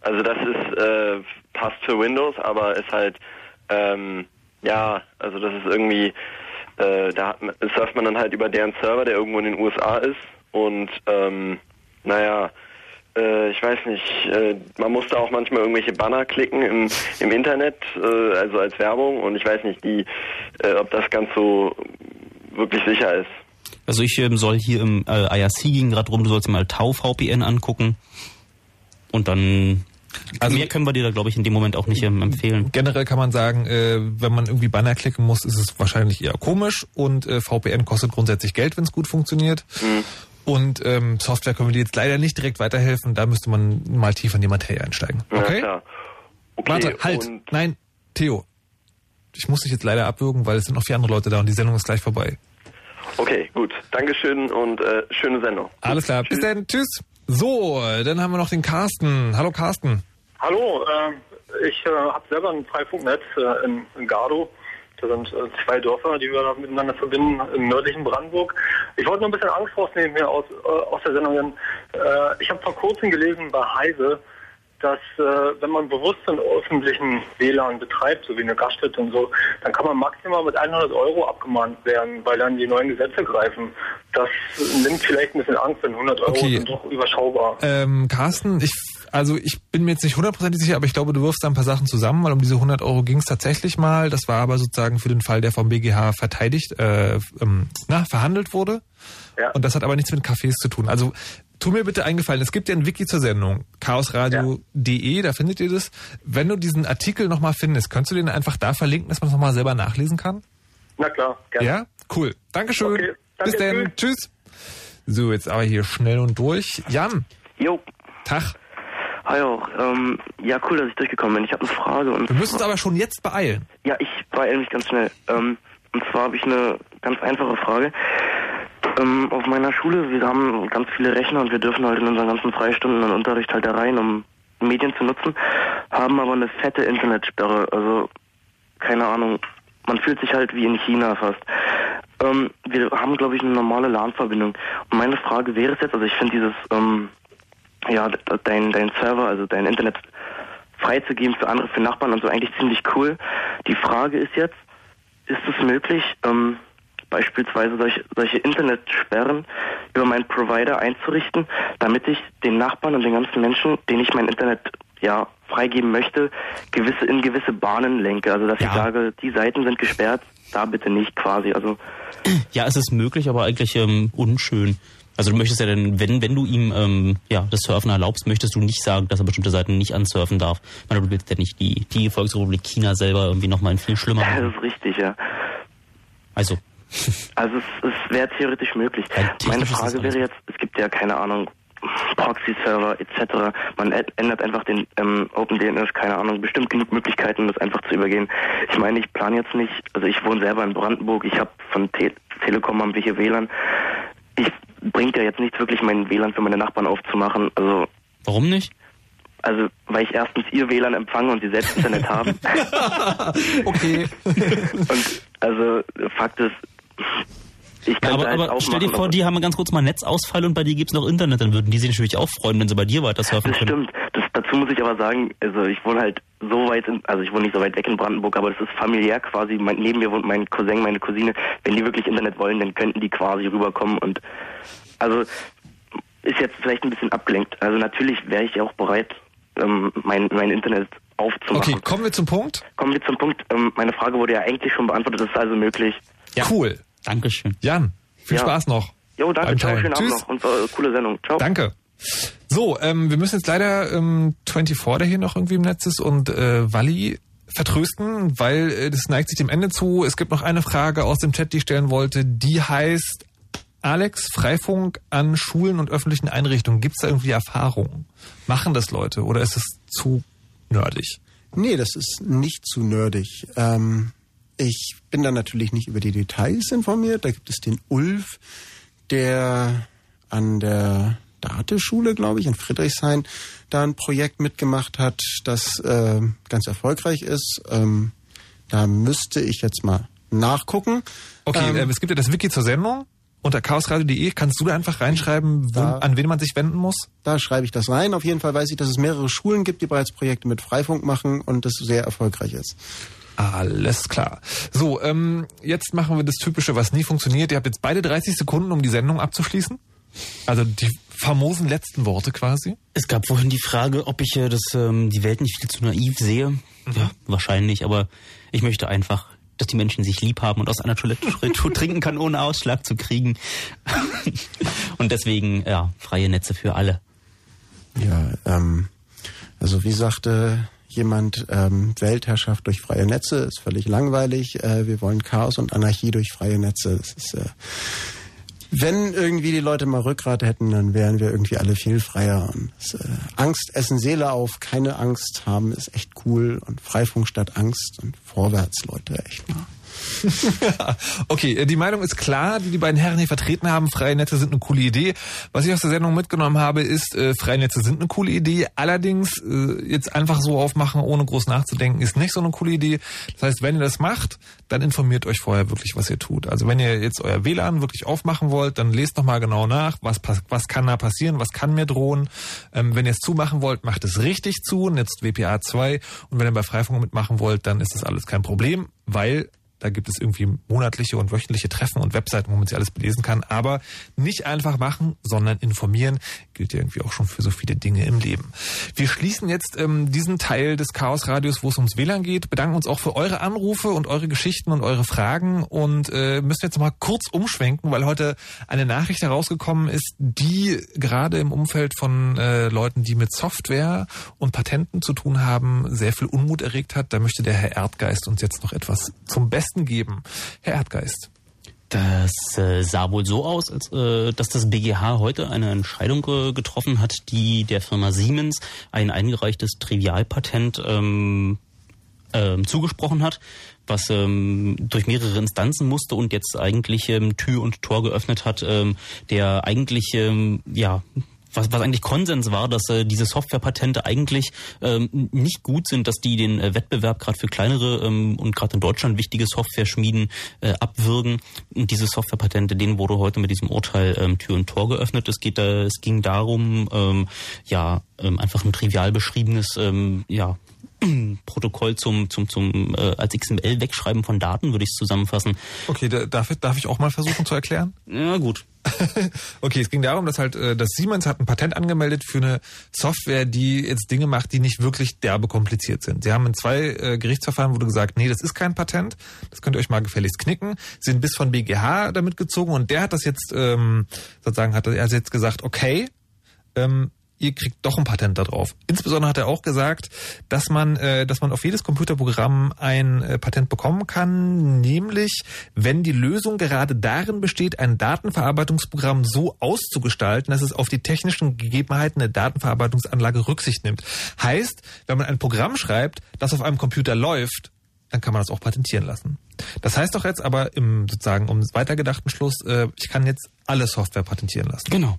Also das ist äh, passt für Windows, aber ist halt ähm, ja, also das ist irgendwie äh, da hat surft man dann halt über deren Server, der irgendwo in den USA ist und ähm, naja, äh, ich weiß nicht, äh, man muss da auch manchmal irgendwelche Banner klicken im, im Internet, äh, also als Werbung und ich weiß nicht, die, äh, ob das ganz so wirklich sicher ist. Also ich ähm, soll hier im äh, IRC ging gerade rum, du sollst dir mal Tau VPN angucken. Und dann also mehr können wir dir da, glaube ich, in dem Moment auch nicht ähm, empfehlen. Generell kann man sagen, äh, wenn man irgendwie Banner klicken muss, ist es wahrscheinlich eher komisch und äh, VPN kostet grundsätzlich Geld, wenn es gut funktioniert. Und ähm, Software können wir dir jetzt leider nicht direkt weiterhelfen, da müsste man mal tiefer in die Materie einsteigen. Ja, Okay? klar. Okay, Warte, halt. Nein, Theo. Ich muss dich jetzt leider abwürgen, weil es sind noch vier andere Leute da und die Sendung ist gleich vorbei. Okay, gut. Dankeschön und äh, schöne Sendung. Alles klar, bis dann, tschüss. So, dann haben wir noch den Carsten. Hallo Carsten. Hallo, ähm, ich äh, habe selber ein Freifunknetz äh, in, in Gardow. Da sind äh, zwei Dörfer, die wir da miteinander verbinden im nördlichen Brandenburg. Ich wollte nur ein bisschen Angst rausnehmen hier aus, äh, aus der Sendung. Äh, ich habe vor kurzem gelesen bei Heise, dass äh, wenn man bewusst einen öffentlichen WLAN betreibt, so wie eine Gaststätte und so, dann kann man maximal mit 100 Euro abgemahnt werden, weil dann die neuen Gesetze greifen. Das nimmt vielleicht ein bisschen Angst, denn 100 Euro Okay. sind doch überschaubar. Ähm, Carsten, ich, also ich bin mir jetzt nicht hundertprozentig sicher, aber ich glaube, du wirfst da ein paar Sachen zusammen, weil um diese 100 Euro ging es tatsächlich mal. Das war aber sozusagen für den Fall, der vom BGH verteidigt, äh, ähm, na, verhandelt wurde. Ja. Und das hat aber nichts mit Cafés zu tun. Also tu mir bitte eingefallen, es gibt ja ein Wiki zur Sendung, chaosradio.de, da findet ihr das. Wenn du diesen Artikel nochmal findest, könntest du den einfach da verlinken, dass man es nochmal selber nachlesen kann? Na klar, gerne. Ja? Cool. Dankeschön. Okay, Bis danke, dann. Tschüss. So, jetzt aber hier schnell und durch. Jan. Jo. Tag. Hi auch. Ähm, ja, cool, dass ich durchgekommen bin. Ich habe eine Frage und Wir müssen uns aber schon jetzt beeilen. ja, ich beeile mich ganz schnell. Ähm, und zwar habe ich eine ganz einfache Frage. Ähm, auf meiner Schule, wir haben ganz viele Rechner und wir dürfen halt in unseren ganzen Freistunden und Unterricht halt da rein, um Medien zu nutzen, haben aber eine fette Internetsperre. Also, keine Ahnung, man fühlt sich halt wie in China fast. Ähm, wir haben, glaube ich, eine normale LAN-Verbindung. Und meine Frage wäre es jetzt, also ich finde dieses, ähm, ja, dein, dein Server, also dein Internet freizugeben für andere, für Nachbarn und so eigentlich ziemlich cool. Die Frage ist jetzt, ist es möglich, ähm, beispielsweise solche, solche Internetsperren über meinen Provider einzurichten, damit ich den Nachbarn und den ganzen Menschen, denen ich mein Internet ja freigeben möchte, gewisse in gewisse Bahnen lenke. Also dass ich sage, die Seiten sind gesperrt, da bitte nicht quasi. Also Ja, es ist möglich, aber eigentlich ähm, unschön. Also du möchtest ja dann, wenn, wenn du ihm ähm, ja, das Surfen erlaubst, möchtest du nicht sagen, dass er bestimmte Seiten nicht ansurfen darf. Ich meine, du willst ja nicht die, die Volksrepublik China selber irgendwie nochmal ein viel schlimmer das machen. ist richtig, ja. Also, Also es, es wäre theoretisch möglich. Meine ist das Frage wäre jetzt, es gibt ja keine Ahnung, Proxy-Server etc. Man ändert einfach den ähm, OpenDNS, keine Ahnung, bestimmt genug Möglichkeiten, das einfach zu übergehen. Ich meine, ich plane jetzt nicht, also ich wohne selber in Brandenburg, ich habe von Te Telekom haben wir hier WLAN. Ich bringt ja jetzt nichts wirklich, mein WLAN für meine Nachbarn aufzumachen. Also Warum nicht? Also, weil ich erstens ihr WLAN empfange und sie selbst Internet haben. (laughs) okay. Und also Fakt ist, ich Ja, kann aber, halt aber auch stell dir vor, die haben ganz kurz mal Netzausfall und bei dir gibt's noch Internet, dann würden die sich natürlich auch freuen, wenn sie bei dir weiter surfen Das können. stimmt. Dazu muss ich aber sagen, also ich wohne halt so weit, in, also ich wohne nicht so weit weg in Brandenburg, aber das ist familiär quasi. Mein, neben mir wohnt mein Cousin, meine Cousine. Wenn die wirklich Internet wollen, dann könnten die quasi rüberkommen und also ist jetzt vielleicht ein bisschen abgelenkt. Also natürlich wäre ich auch bereit, ähm, mein, mein Internet aufzumachen. Okay, kommen wir zum Punkt. Kommen wir zum Punkt. Ähm, meine Frage wurde ja eigentlich schon beantwortet. Das ist also möglich. Cool. Dankeschön. Jan, viel Ja. Spaß noch. Jo, danke. Ciao, schönen Abend Tschüss. noch und äh, coole Sendung. Ciao. Danke. So, ähm, wir müssen jetzt leider ähm, 24, der hier noch irgendwie im Netz ist, und äh, Walli vertrösten, weil äh, das neigt sich dem Ende zu. Es gibt noch eine Frage aus dem Chat, die ich stellen wollte. Die heißt, Alex, Freifunk an Schulen und öffentlichen Einrichtungen. Gibt es da irgendwie Erfahrungen? Machen das Leute oder ist es zu nerdig? Nee, das ist nicht zu nerdig. Ähm, ich bin da natürlich nicht über die Details informiert. Da gibt es den Ulf, der an der Date-Schule, glaube ich, in Friedrichshain da ein Projekt mitgemacht hat, das äh, ganz erfolgreich ist. Ähm, da müsste ich jetzt mal nachgucken. Okay, Ähm, ähm, es gibt ja das Wiki zur Sendung. Unter chaosradio.de kannst du da einfach reinschreiben, Da- an wen man sich wenden muss? Da schreibe ich das rein. Auf jeden Fall weiß ich, dass es mehrere Schulen gibt, die bereits Projekte mit Freifunk machen und das sehr erfolgreich ist. Alles klar. So, ähm, jetzt machen wir das Typische, was nie funktioniert. Ihr habt jetzt beide 30 Sekunden, um die Sendung abzuschließen. Also die famosen letzten Worte quasi. Es gab vorhin die Frage, ob ich äh, das, ähm, die Welt nicht viel zu naiv sehe. Ja, wahrscheinlich, aber ich möchte einfach, dass die Menschen sich lieb haben und aus einer Toilette (laughs) tr- trinken kann, ohne Ausschlag zu kriegen. (laughs) und deswegen, ja, freie Netze für alle. Ja, ähm, also wie sagte jemand, ähm, Weltherrschaft durch freie Netze ist völlig langweilig. Äh, wir wollen Chaos und Anarchie durch freie Netze. Das ist, äh, wenn irgendwie die Leute mal Rückgrat hätten, dann wären wir irgendwie alle viel freier. Das, äh, Angst essen Seele auf, keine Angst haben ist echt cool und Freifunk statt Angst und vorwärts, Leute, echt mal. (laughs) okay, äh, die Meinung ist klar, die die beiden Herren hier vertreten haben. Freie Netze sind eine coole Idee. Was ich aus der Sendung mitgenommen habe, ist, äh, freie Netze sind eine coole Idee. Allerdings äh, jetzt einfach so aufmachen, ohne groß nachzudenken, ist nicht so eine coole Idee. Das heißt, wenn ihr das macht, dann informiert euch vorher wirklich, was ihr tut. Also wenn ihr jetzt euer WLAN wirklich aufmachen wollt, dann lest noch mal genau nach, was, was kann da passieren, was kann mir drohen. Ähm, wenn ihr es zumachen wollt, macht es richtig zu, nutzt WPA 2. Und wenn ihr bei Freifunk mitmachen wollt, dann ist das alles kein Problem, weil da gibt es irgendwie monatliche und wöchentliche Treffen und Webseiten, wo man sich alles belesen kann. Aber nicht einfach machen, sondern informieren. Gilt ja irgendwie auch schon für so viele Dinge im Leben. Wir schließen jetzt ähm, diesen Teil des Chaos Radios, wo es ums WLAN geht. Bedanken uns auch für eure Anrufe und eure Geschichten und eure Fragen und äh, müssen jetzt mal kurz umschwenken, weil heute eine Nachricht herausgekommen ist, die gerade im Umfeld von äh, Leuten, die mit Software und Patenten zu tun haben, sehr viel Unmut erregt hat. Da möchte der Herr Erdgeist uns jetzt noch etwas zum Besten geben. Herr Erdgeist. Das äh, sah wohl so aus, als äh, dass das BGH heute eine Entscheidung äh, getroffen hat, die der Firma Siemens ein eingereichtes Trivialpatent ähm, ähm, zugesprochen hat, was ähm, durch mehrere Instanzen musste und jetzt eigentlich ähm, Tür und Tor geöffnet hat, ähm, der eigentlich ähm, ja was, was eigentlich Konsens war, dass äh, diese Softwarepatente eigentlich ähm, nicht gut sind, dass die den äh, Wettbewerb gerade für kleinere ähm, und gerade in Deutschland wichtige Software-Schmieden äh, abwürgen. Und diese Softwarepatente, denen wurde heute mit diesem Urteil ähm, Tür und Tor geöffnet. Es geht, äh, es ging darum, ähm, ja ähm, einfach ein trivial beschriebenes, ähm, ja (clears throat) Protokoll zum zum zum äh, als XML wegschreiben von Daten würde ich es zusammenfassen. Okay, da, darf, darf ich auch mal versuchen zu erklären? Ja gut. (laughs) Okay, es ging darum, dass halt äh, das Siemens hat ein Patent angemeldet für eine Software, die jetzt Dinge macht, die nicht wirklich derbe kompliziert sind. Sie haben in zwei äh, Gerichtsverfahren wurde gesagt, nee, das ist kein Patent, das könnt ihr euch mal gefälligst knicken. Sie sind bis von BGH damit gezogen und der hat das jetzt ähm, sozusagen hat er jetzt gesagt, okay, ähm, ihr kriegt doch ein Patent da drauf. Insbesondere hat er auch gesagt, dass man, äh, dass man auf jedes Computerprogramm ein äh, Patent bekommen kann, nämlich wenn die Lösung gerade darin besteht, ein Datenverarbeitungsprogramm so auszugestalten, dass es auf die technischen Gegebenheiten der Datenverarbeitungsanlage Rücksicht nimmt. Heißt, wenn man ein Programm schreibt, das auf einem Computer läuft, dann kann man das auch patentieren lassen. Das heißt doch jetzt aber im sozusagen um weitergedachten Schluss, äh, ich kann jetzt alle Software patentieren lassen. Genau.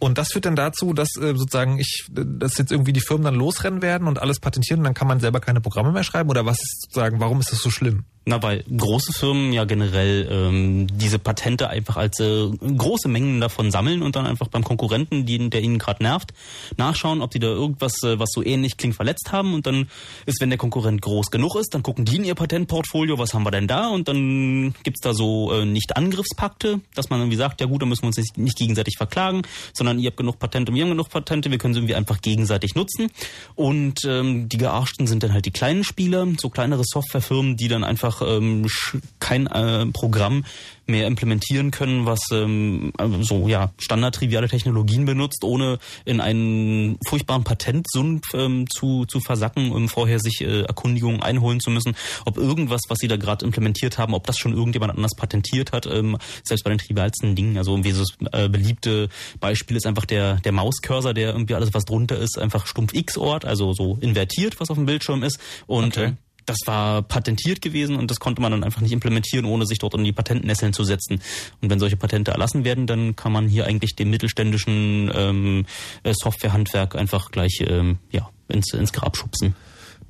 Und das führt dann dazu, dass äh, sozusagen ich, dass jetzt irgendwie die Firmen dann losrennen werden und alles patentieren und dann kann man selber keine Programme mehr schreiben oder was ist sozusagen, warum ist das so schlimm? Na, weil große Firmen ja generell ähm, diese Patente einfach als äh, große Mengen davon sammeln und dann einfach beim Konkurrenten, die, der ihnen gerade nervt, nachschauen, ob die da irgendwas, äh, was so ähnlich klingt, verletzt haben. Und dann ist, wenn der Konkurrent groß genug ist, dann gucken die in ihr Patentportfolio, was haben wir denn da? Und dann gibt's da so äh, nicht Angriffspakte, dass man irgendwie sagt, ja gut, dann müssen wir uns nicht, nicht gegenseitig verklagen, sondern ihr habt genug Patente, wir haben genug Patente, wir können sie irgendwie einfach gegenseitig nutzen. Und ähm, die Gearschten sind dann halt die kleinen Spieler, so kleinere Softwarefirmen, die dann einfach ähm, sch- kein äh, Programm mehr implementieren können, was ähm, so ja standardtriviale Technologien benutzt, ohne in einen furchtbaren Patentsund ähm, zu zu versacken, um vorher sich äh, Erkundigungen einholen zu müssen, ob irgendwas, was sie da gerade implementiert haben, ob das schon irgendjemand anders patentiert hat, ähm, selbst bei den trivialsten Dingen. Also so das äh, beliebte Beispiel ist einfach der der Mauscursor, der irgendwie alles was drunter ist, einfach stumpf X-Ort, also so invertiert, was auf dem Bildschirm ist und Okay. Das war patentiert gewesen und das konnte man dann einfach nicht implementieren, ohne sich dort in die Patentnesseln zu setzen. Und wenn solche Patente erlassen werden, dann kann man hier eigentlich dem mittelständischen ähm, äh, Softwarehandwerk einfach gleich ähm, ja, ins, ins Grab schubsen.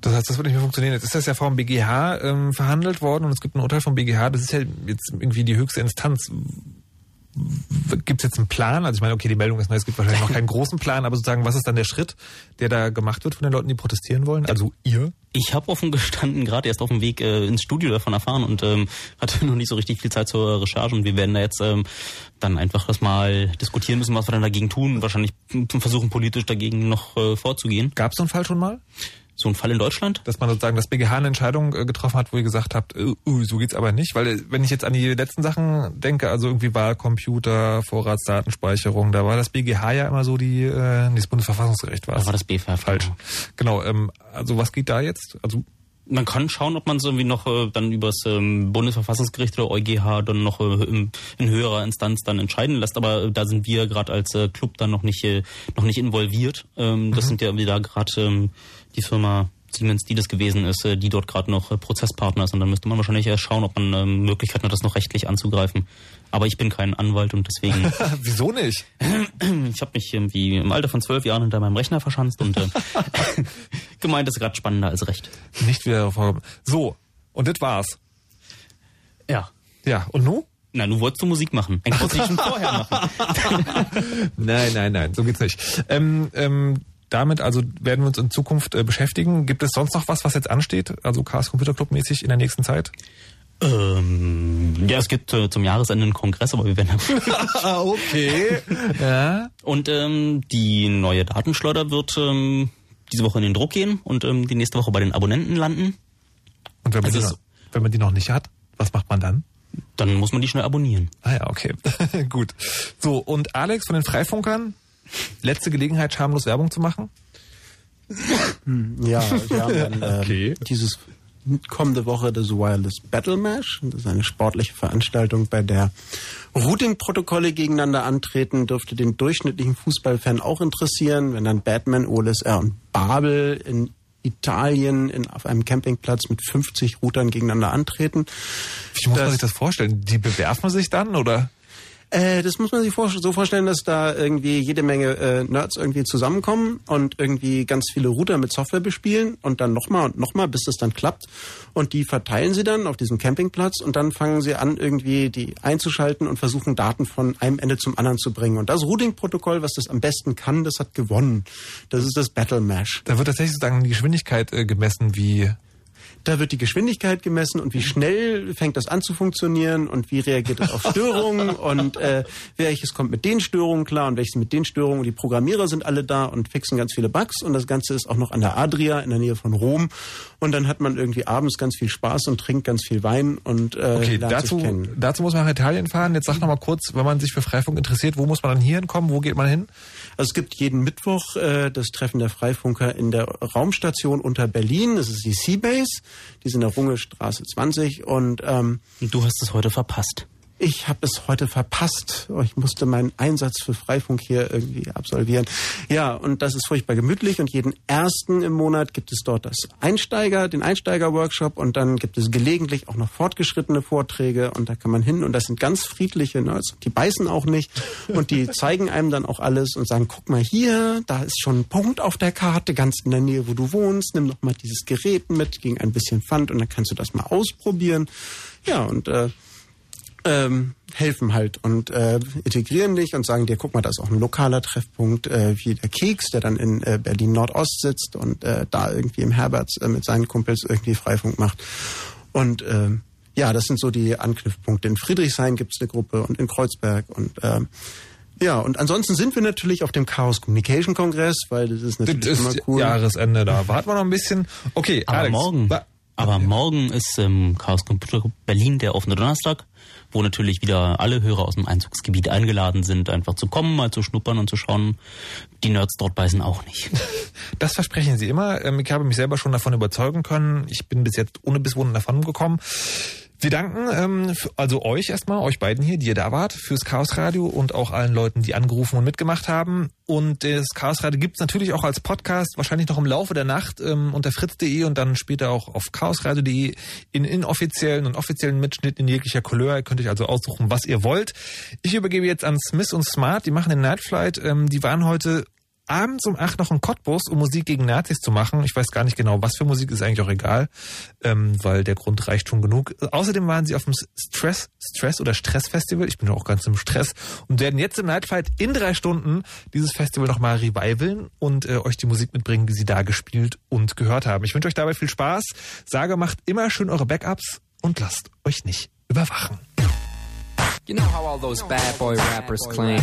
Das heißt, das wird nicht mehr funktionieren. Jetzt ist das ja vom BGH ähm, verhandelt worden und es gibt ein Urteil vom BGH. Das ist ja jetzt irgendwie die höchste Instanz. Gibt es jetzt einen Plan? Also ich meine, okay, die Meldung ist neu, es gibt wahrscheinlich noch keinen großen Plan, aber sozusagen, was ist dann der Schritt, der da gemacht wird von den Leuten, die protestieren wollen? Also ihr? Ich habe offen gestanden, gerade erst auf dem Weg äh, ins Studio davon erfahren und ähm, hatte (laughs) noch nicht so richtig viel Zeit zur Recherche und wir werden da jetzt ähm, dann einfach das mal diskutieren müssen, was wir dann dagegen tun und wahrscheinlich versuchen politisch dagegen noch äh, vorzugehen. Gab es so einen Fall schon mal? So ein Fall in Deutschland? Dass man sozusagen das BGH eine Entscheidung äh, getroffen hat, wo ihr gesagt habt, äh, uh, so geht's aber nicht. Weil äh, wenn ich jetzt an die letzten Sachen denke, also irgendwie Wahlcomputer, Vorratsdatenspeicherung, da war das BGH ja immer so die, äh, das Bundesverfassungsgericht war Da war das BFH. Falsch. Genau, ähm, also was geht da jetzt? Also man kann schauen, ob man es irgendwie noch äh, dann übers ähm, Bundesverfassungsgericht oder EuGH dann noch äh, im, in höherer Instanz dann entscheiden lässt. Aber äh, da sind wir gerade als äh, Club dann noch nicht äh, noch nicht involviert. Ähm, das sind ja wieder gerade ähm, die Firma Siemens, die das gewesen ist, äh, die dort gerade noch äh, Prozesspartner ist. Und dann müsste man wahrscheinlich erst schauen, ob man ähm, Möglichkeiten hat, das noch rechtlich anzugreifen. Aber ich bin kein Anwalt und deswegen. (laughs) Wieso nicht? (clears throat) ich habe mich irgendwie im Alter von zwölf Jahren hinter meinem Rechner verschanzt und äh, (laughs) (laughs) gemeint, das ist gerade spannender als Recht. Nicht wieder vorkommen. So, und das war's. Ja. Ja, und nu? Na, nu wolltest du Musik machen. Eigentlich wolltest du schon vorher machen. nein, nein, nein, so geht's nicht. Ähm, ähm, damit also werden wir uns in Zukunft äh, beschäftigen. Gibt es sonst noch was, was jetzt ansteht? Also Chaos Computer Club mäßig in der nächsten Zeit? Ähm, ja, es gibt äh, zum Jahresende einen Kongress, aber wir werden. (laughs) (laughs) okay. ja. Und ähm, die neue Datenschleuder wird ähm, diese Woche in den Druck gehen und ähm, die nächste Woche bei den Abonnenten landen. Und wenn man, Also die noch, wenn man die noch nicht hat, was macht man dann? Dann muss man die schnell abonnieren. Ah ja, okay. (laughs) Gut. So, und Alex von den Freifunkern, letzte Gelegenheit, schamlos Werbung zu machen? Hm, Ja, wir haben dann (laughs) Okay. dieses kommende Woche das Wireless Battle Mash. Das ist eine sportliche Veranstaltung, bei der Routing-Protokolle gegeneinander antreten. Dürfte den durchschnittlichen Fußballfan auch interessieren, wenn dann Batman, OLSR und Babel in Italien in, auf einem Campingplatz mit 50 Routern gegeneinander antreten. Wie muss man sich das vorstellen? Die bewerfen sich dann oder? Äh, das muss man sich vor, so vorstellen, dass da irgendwie jede Menge äh, Nerds irgendwie zusammenkommen und irgendwie ganz viele Router mit Software bespielen und dann nochmal und nochmal, bis das dann klappt. Und die verteilen sie dann auf diesem Campingplatz und dann fangen sie an, irgendwie die einzuschalten und versuchen Daten von einem Ende zum anderen zu bringen. Und das Routing-Protokoll, was das am besten kann, das hat gewonnen. Das ist das Battle Mash. Da wird tatsächlich sozusagen die Geschwindigkeit äh, gemessen, wie Da wird die Geschwindigkeit gemessen und wie schnell fängt das an zu funktionieren und wie reagiert es auf Störungen (laughs) und äh, welches kommt mit den Störungen klar und welches mit den Störungen. Und die Programmierer sind alle da und fixen ganz viele Bugs und das Ganze ist auch noch an der Adria in der Nähe von Rom. Und dann hat man irgendwie abends ganz viel Spaß und trinkt ganz viel Wein und äh, Okay, dazu, dazu muss man nach Italien fahren. Jetzt sag noch mal kurz, wenn man sich für Freifunk interessiert, wo muss man dann hier hinkommen? Wo geht man hin? Also es gibt jeden Mittwoch äh, das Treffen der Freifunker in der Raumstation unter Berlin. Das ist die Seabase. Die ist in der Rungestraße 20 und ähm, Du hast es heute verpasst. Ich habe es heute verpasst. Oh, Ich musste meinen Einsatz für Freifunk hier irgendwie absolvieren. Ja, und das ist furchtbar gemütlich. Und jeden ersten im Monat gibt es dort das Einsteiger, den Einsteiger-Workshop. Und dann gibt es gelegentlich auch noch fortgeschrittene Vorträge. Und da kann man hin. Und das sind ganz friedliche Nerds. Die beißen auch nicht. Und die (laughs) zeigen einem dann auch alles und sagen, guck mal hier, da ist schon ein Punkt auf der Karte, ganz in der Nähe, wo du wohnst. Nimm doch mal dieses Gerät mit gegen ein bisschen Pfand. Und dann kannst du das mal ausprobieren. Ja, und äh, ähm, helfen halt und äh, integrieren dich und sagen dir, guck mal, da ist auch ein lokaler Treffpunkt äh, wie der Keks, der dann in äh, Berlin Nordost sitzt und äh, da irgendwie im Herberts äh, mit seinen Kumpels irgendwie Freifunk macht. Und äh, ja, das sind so die Anknüpfpunkte. In Friedrichshain gibt's eine Gruppe und in Kreuzberg und äh, ja, und ansonsten sind wir natürlich auf dem Chaos Communication Kongress, weil das ist natürlich Das immer ist cool. Jahresende, da warten wir noch ein bisschen. Okay, Aber Alex. morgen. Aber morgen ist ähm, Chaos Computer Berlin der offene Donnerstag, wo natürlich wieder alle Hörer aus dem Einzugsgebiet eingeladen sind, einfach zu kommen, mal zu schnuppern und zu schauen. Die Nerds dort beißen auch nicht. (laughs) Das versprechen Sie immer. Ähm, Ich habe mich selber schon davon überzeugen können. Ich bin bis jetzt ohne Bisswunden davon gekommen. Wir danken ähm, also euch erstmal, euch beiden hier, die ihr da wart, fürs Chaos Radio und auch allen Leuten, die angerufen und mitgemacht haben. Und das Chaos Radio gibt's natürlich auch als Podcast, wahrscheinlich noch im Laufe der Nacht ähm, unter fritz.de und dann später auch auf chaosradio.de in inoffiziellen und offiziellen Mitschnitten in jeglicher Couleur. Ihr könnt euch also aussuchen, was ihr wollt. Ich übergebe jetzt an Smith und Smart, die machen den Nightflight. Ähm, die waren heute abends um acht noch in Cottbus, um Musik gegen Nazis zu machen. Ich weiß gar nicht genau, was für Musik, ist eigentlich auch egal, ähm, weil der Grund reicht schon genug. Außerdem waren sie auf dem Stress, Stress oder Stress-Festival. Ich bin auch ganz im Stress und werden jetzt im Nightfight in drei Stunden dieses Festival nochmal revivalen und äh, euch die Musik mitbringen, die sie da gespielt und gehört haben. Ich wünsche euch dabei viel Spaß. Sage, macht immer schön eure Backups und lasst euch nicht überwachen. You know how all those bad boy rappers claim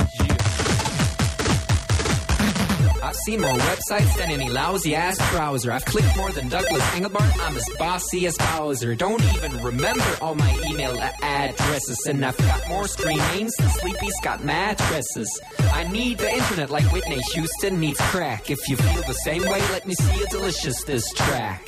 I seen more websites than any lousy ass browser. I've clicked more than Douglas Engelbart. I'm as bossy as Bowser. Don't even remember all my email addresses. And I've got more screen names than Sleepy's got mattresses. I need the internet like Whitney Houston needs crack. If you feel the same way, let me see a delicious this track.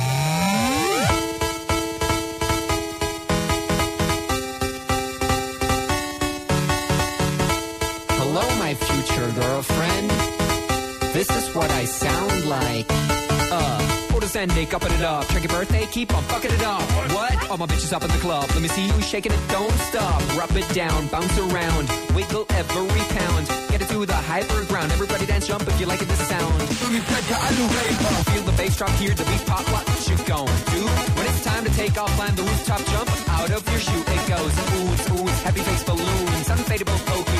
My future girlfriend. This is what I sound like. Uh, Quarters ending, upping it up. Check your birthday, keep on fucking it up. What? All my bitches up in the club. Let me see you shaking it, don't stop. Rub it down, bounce around, wiggle every pound. Get it to the hyper ground. Everybody dance, jump if you like it, this sound. Feel the bass drop, hear the beat pop. What you gon' do? When it's time to take off, climb the rooftop, jump out of your shoe. It goes oohs, oohs, happy face balloons, unfadable pokey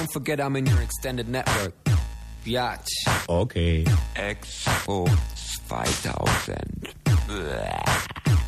Don't forget I'm in your extended network. Biatch. Okay. Expo 2000. Blah.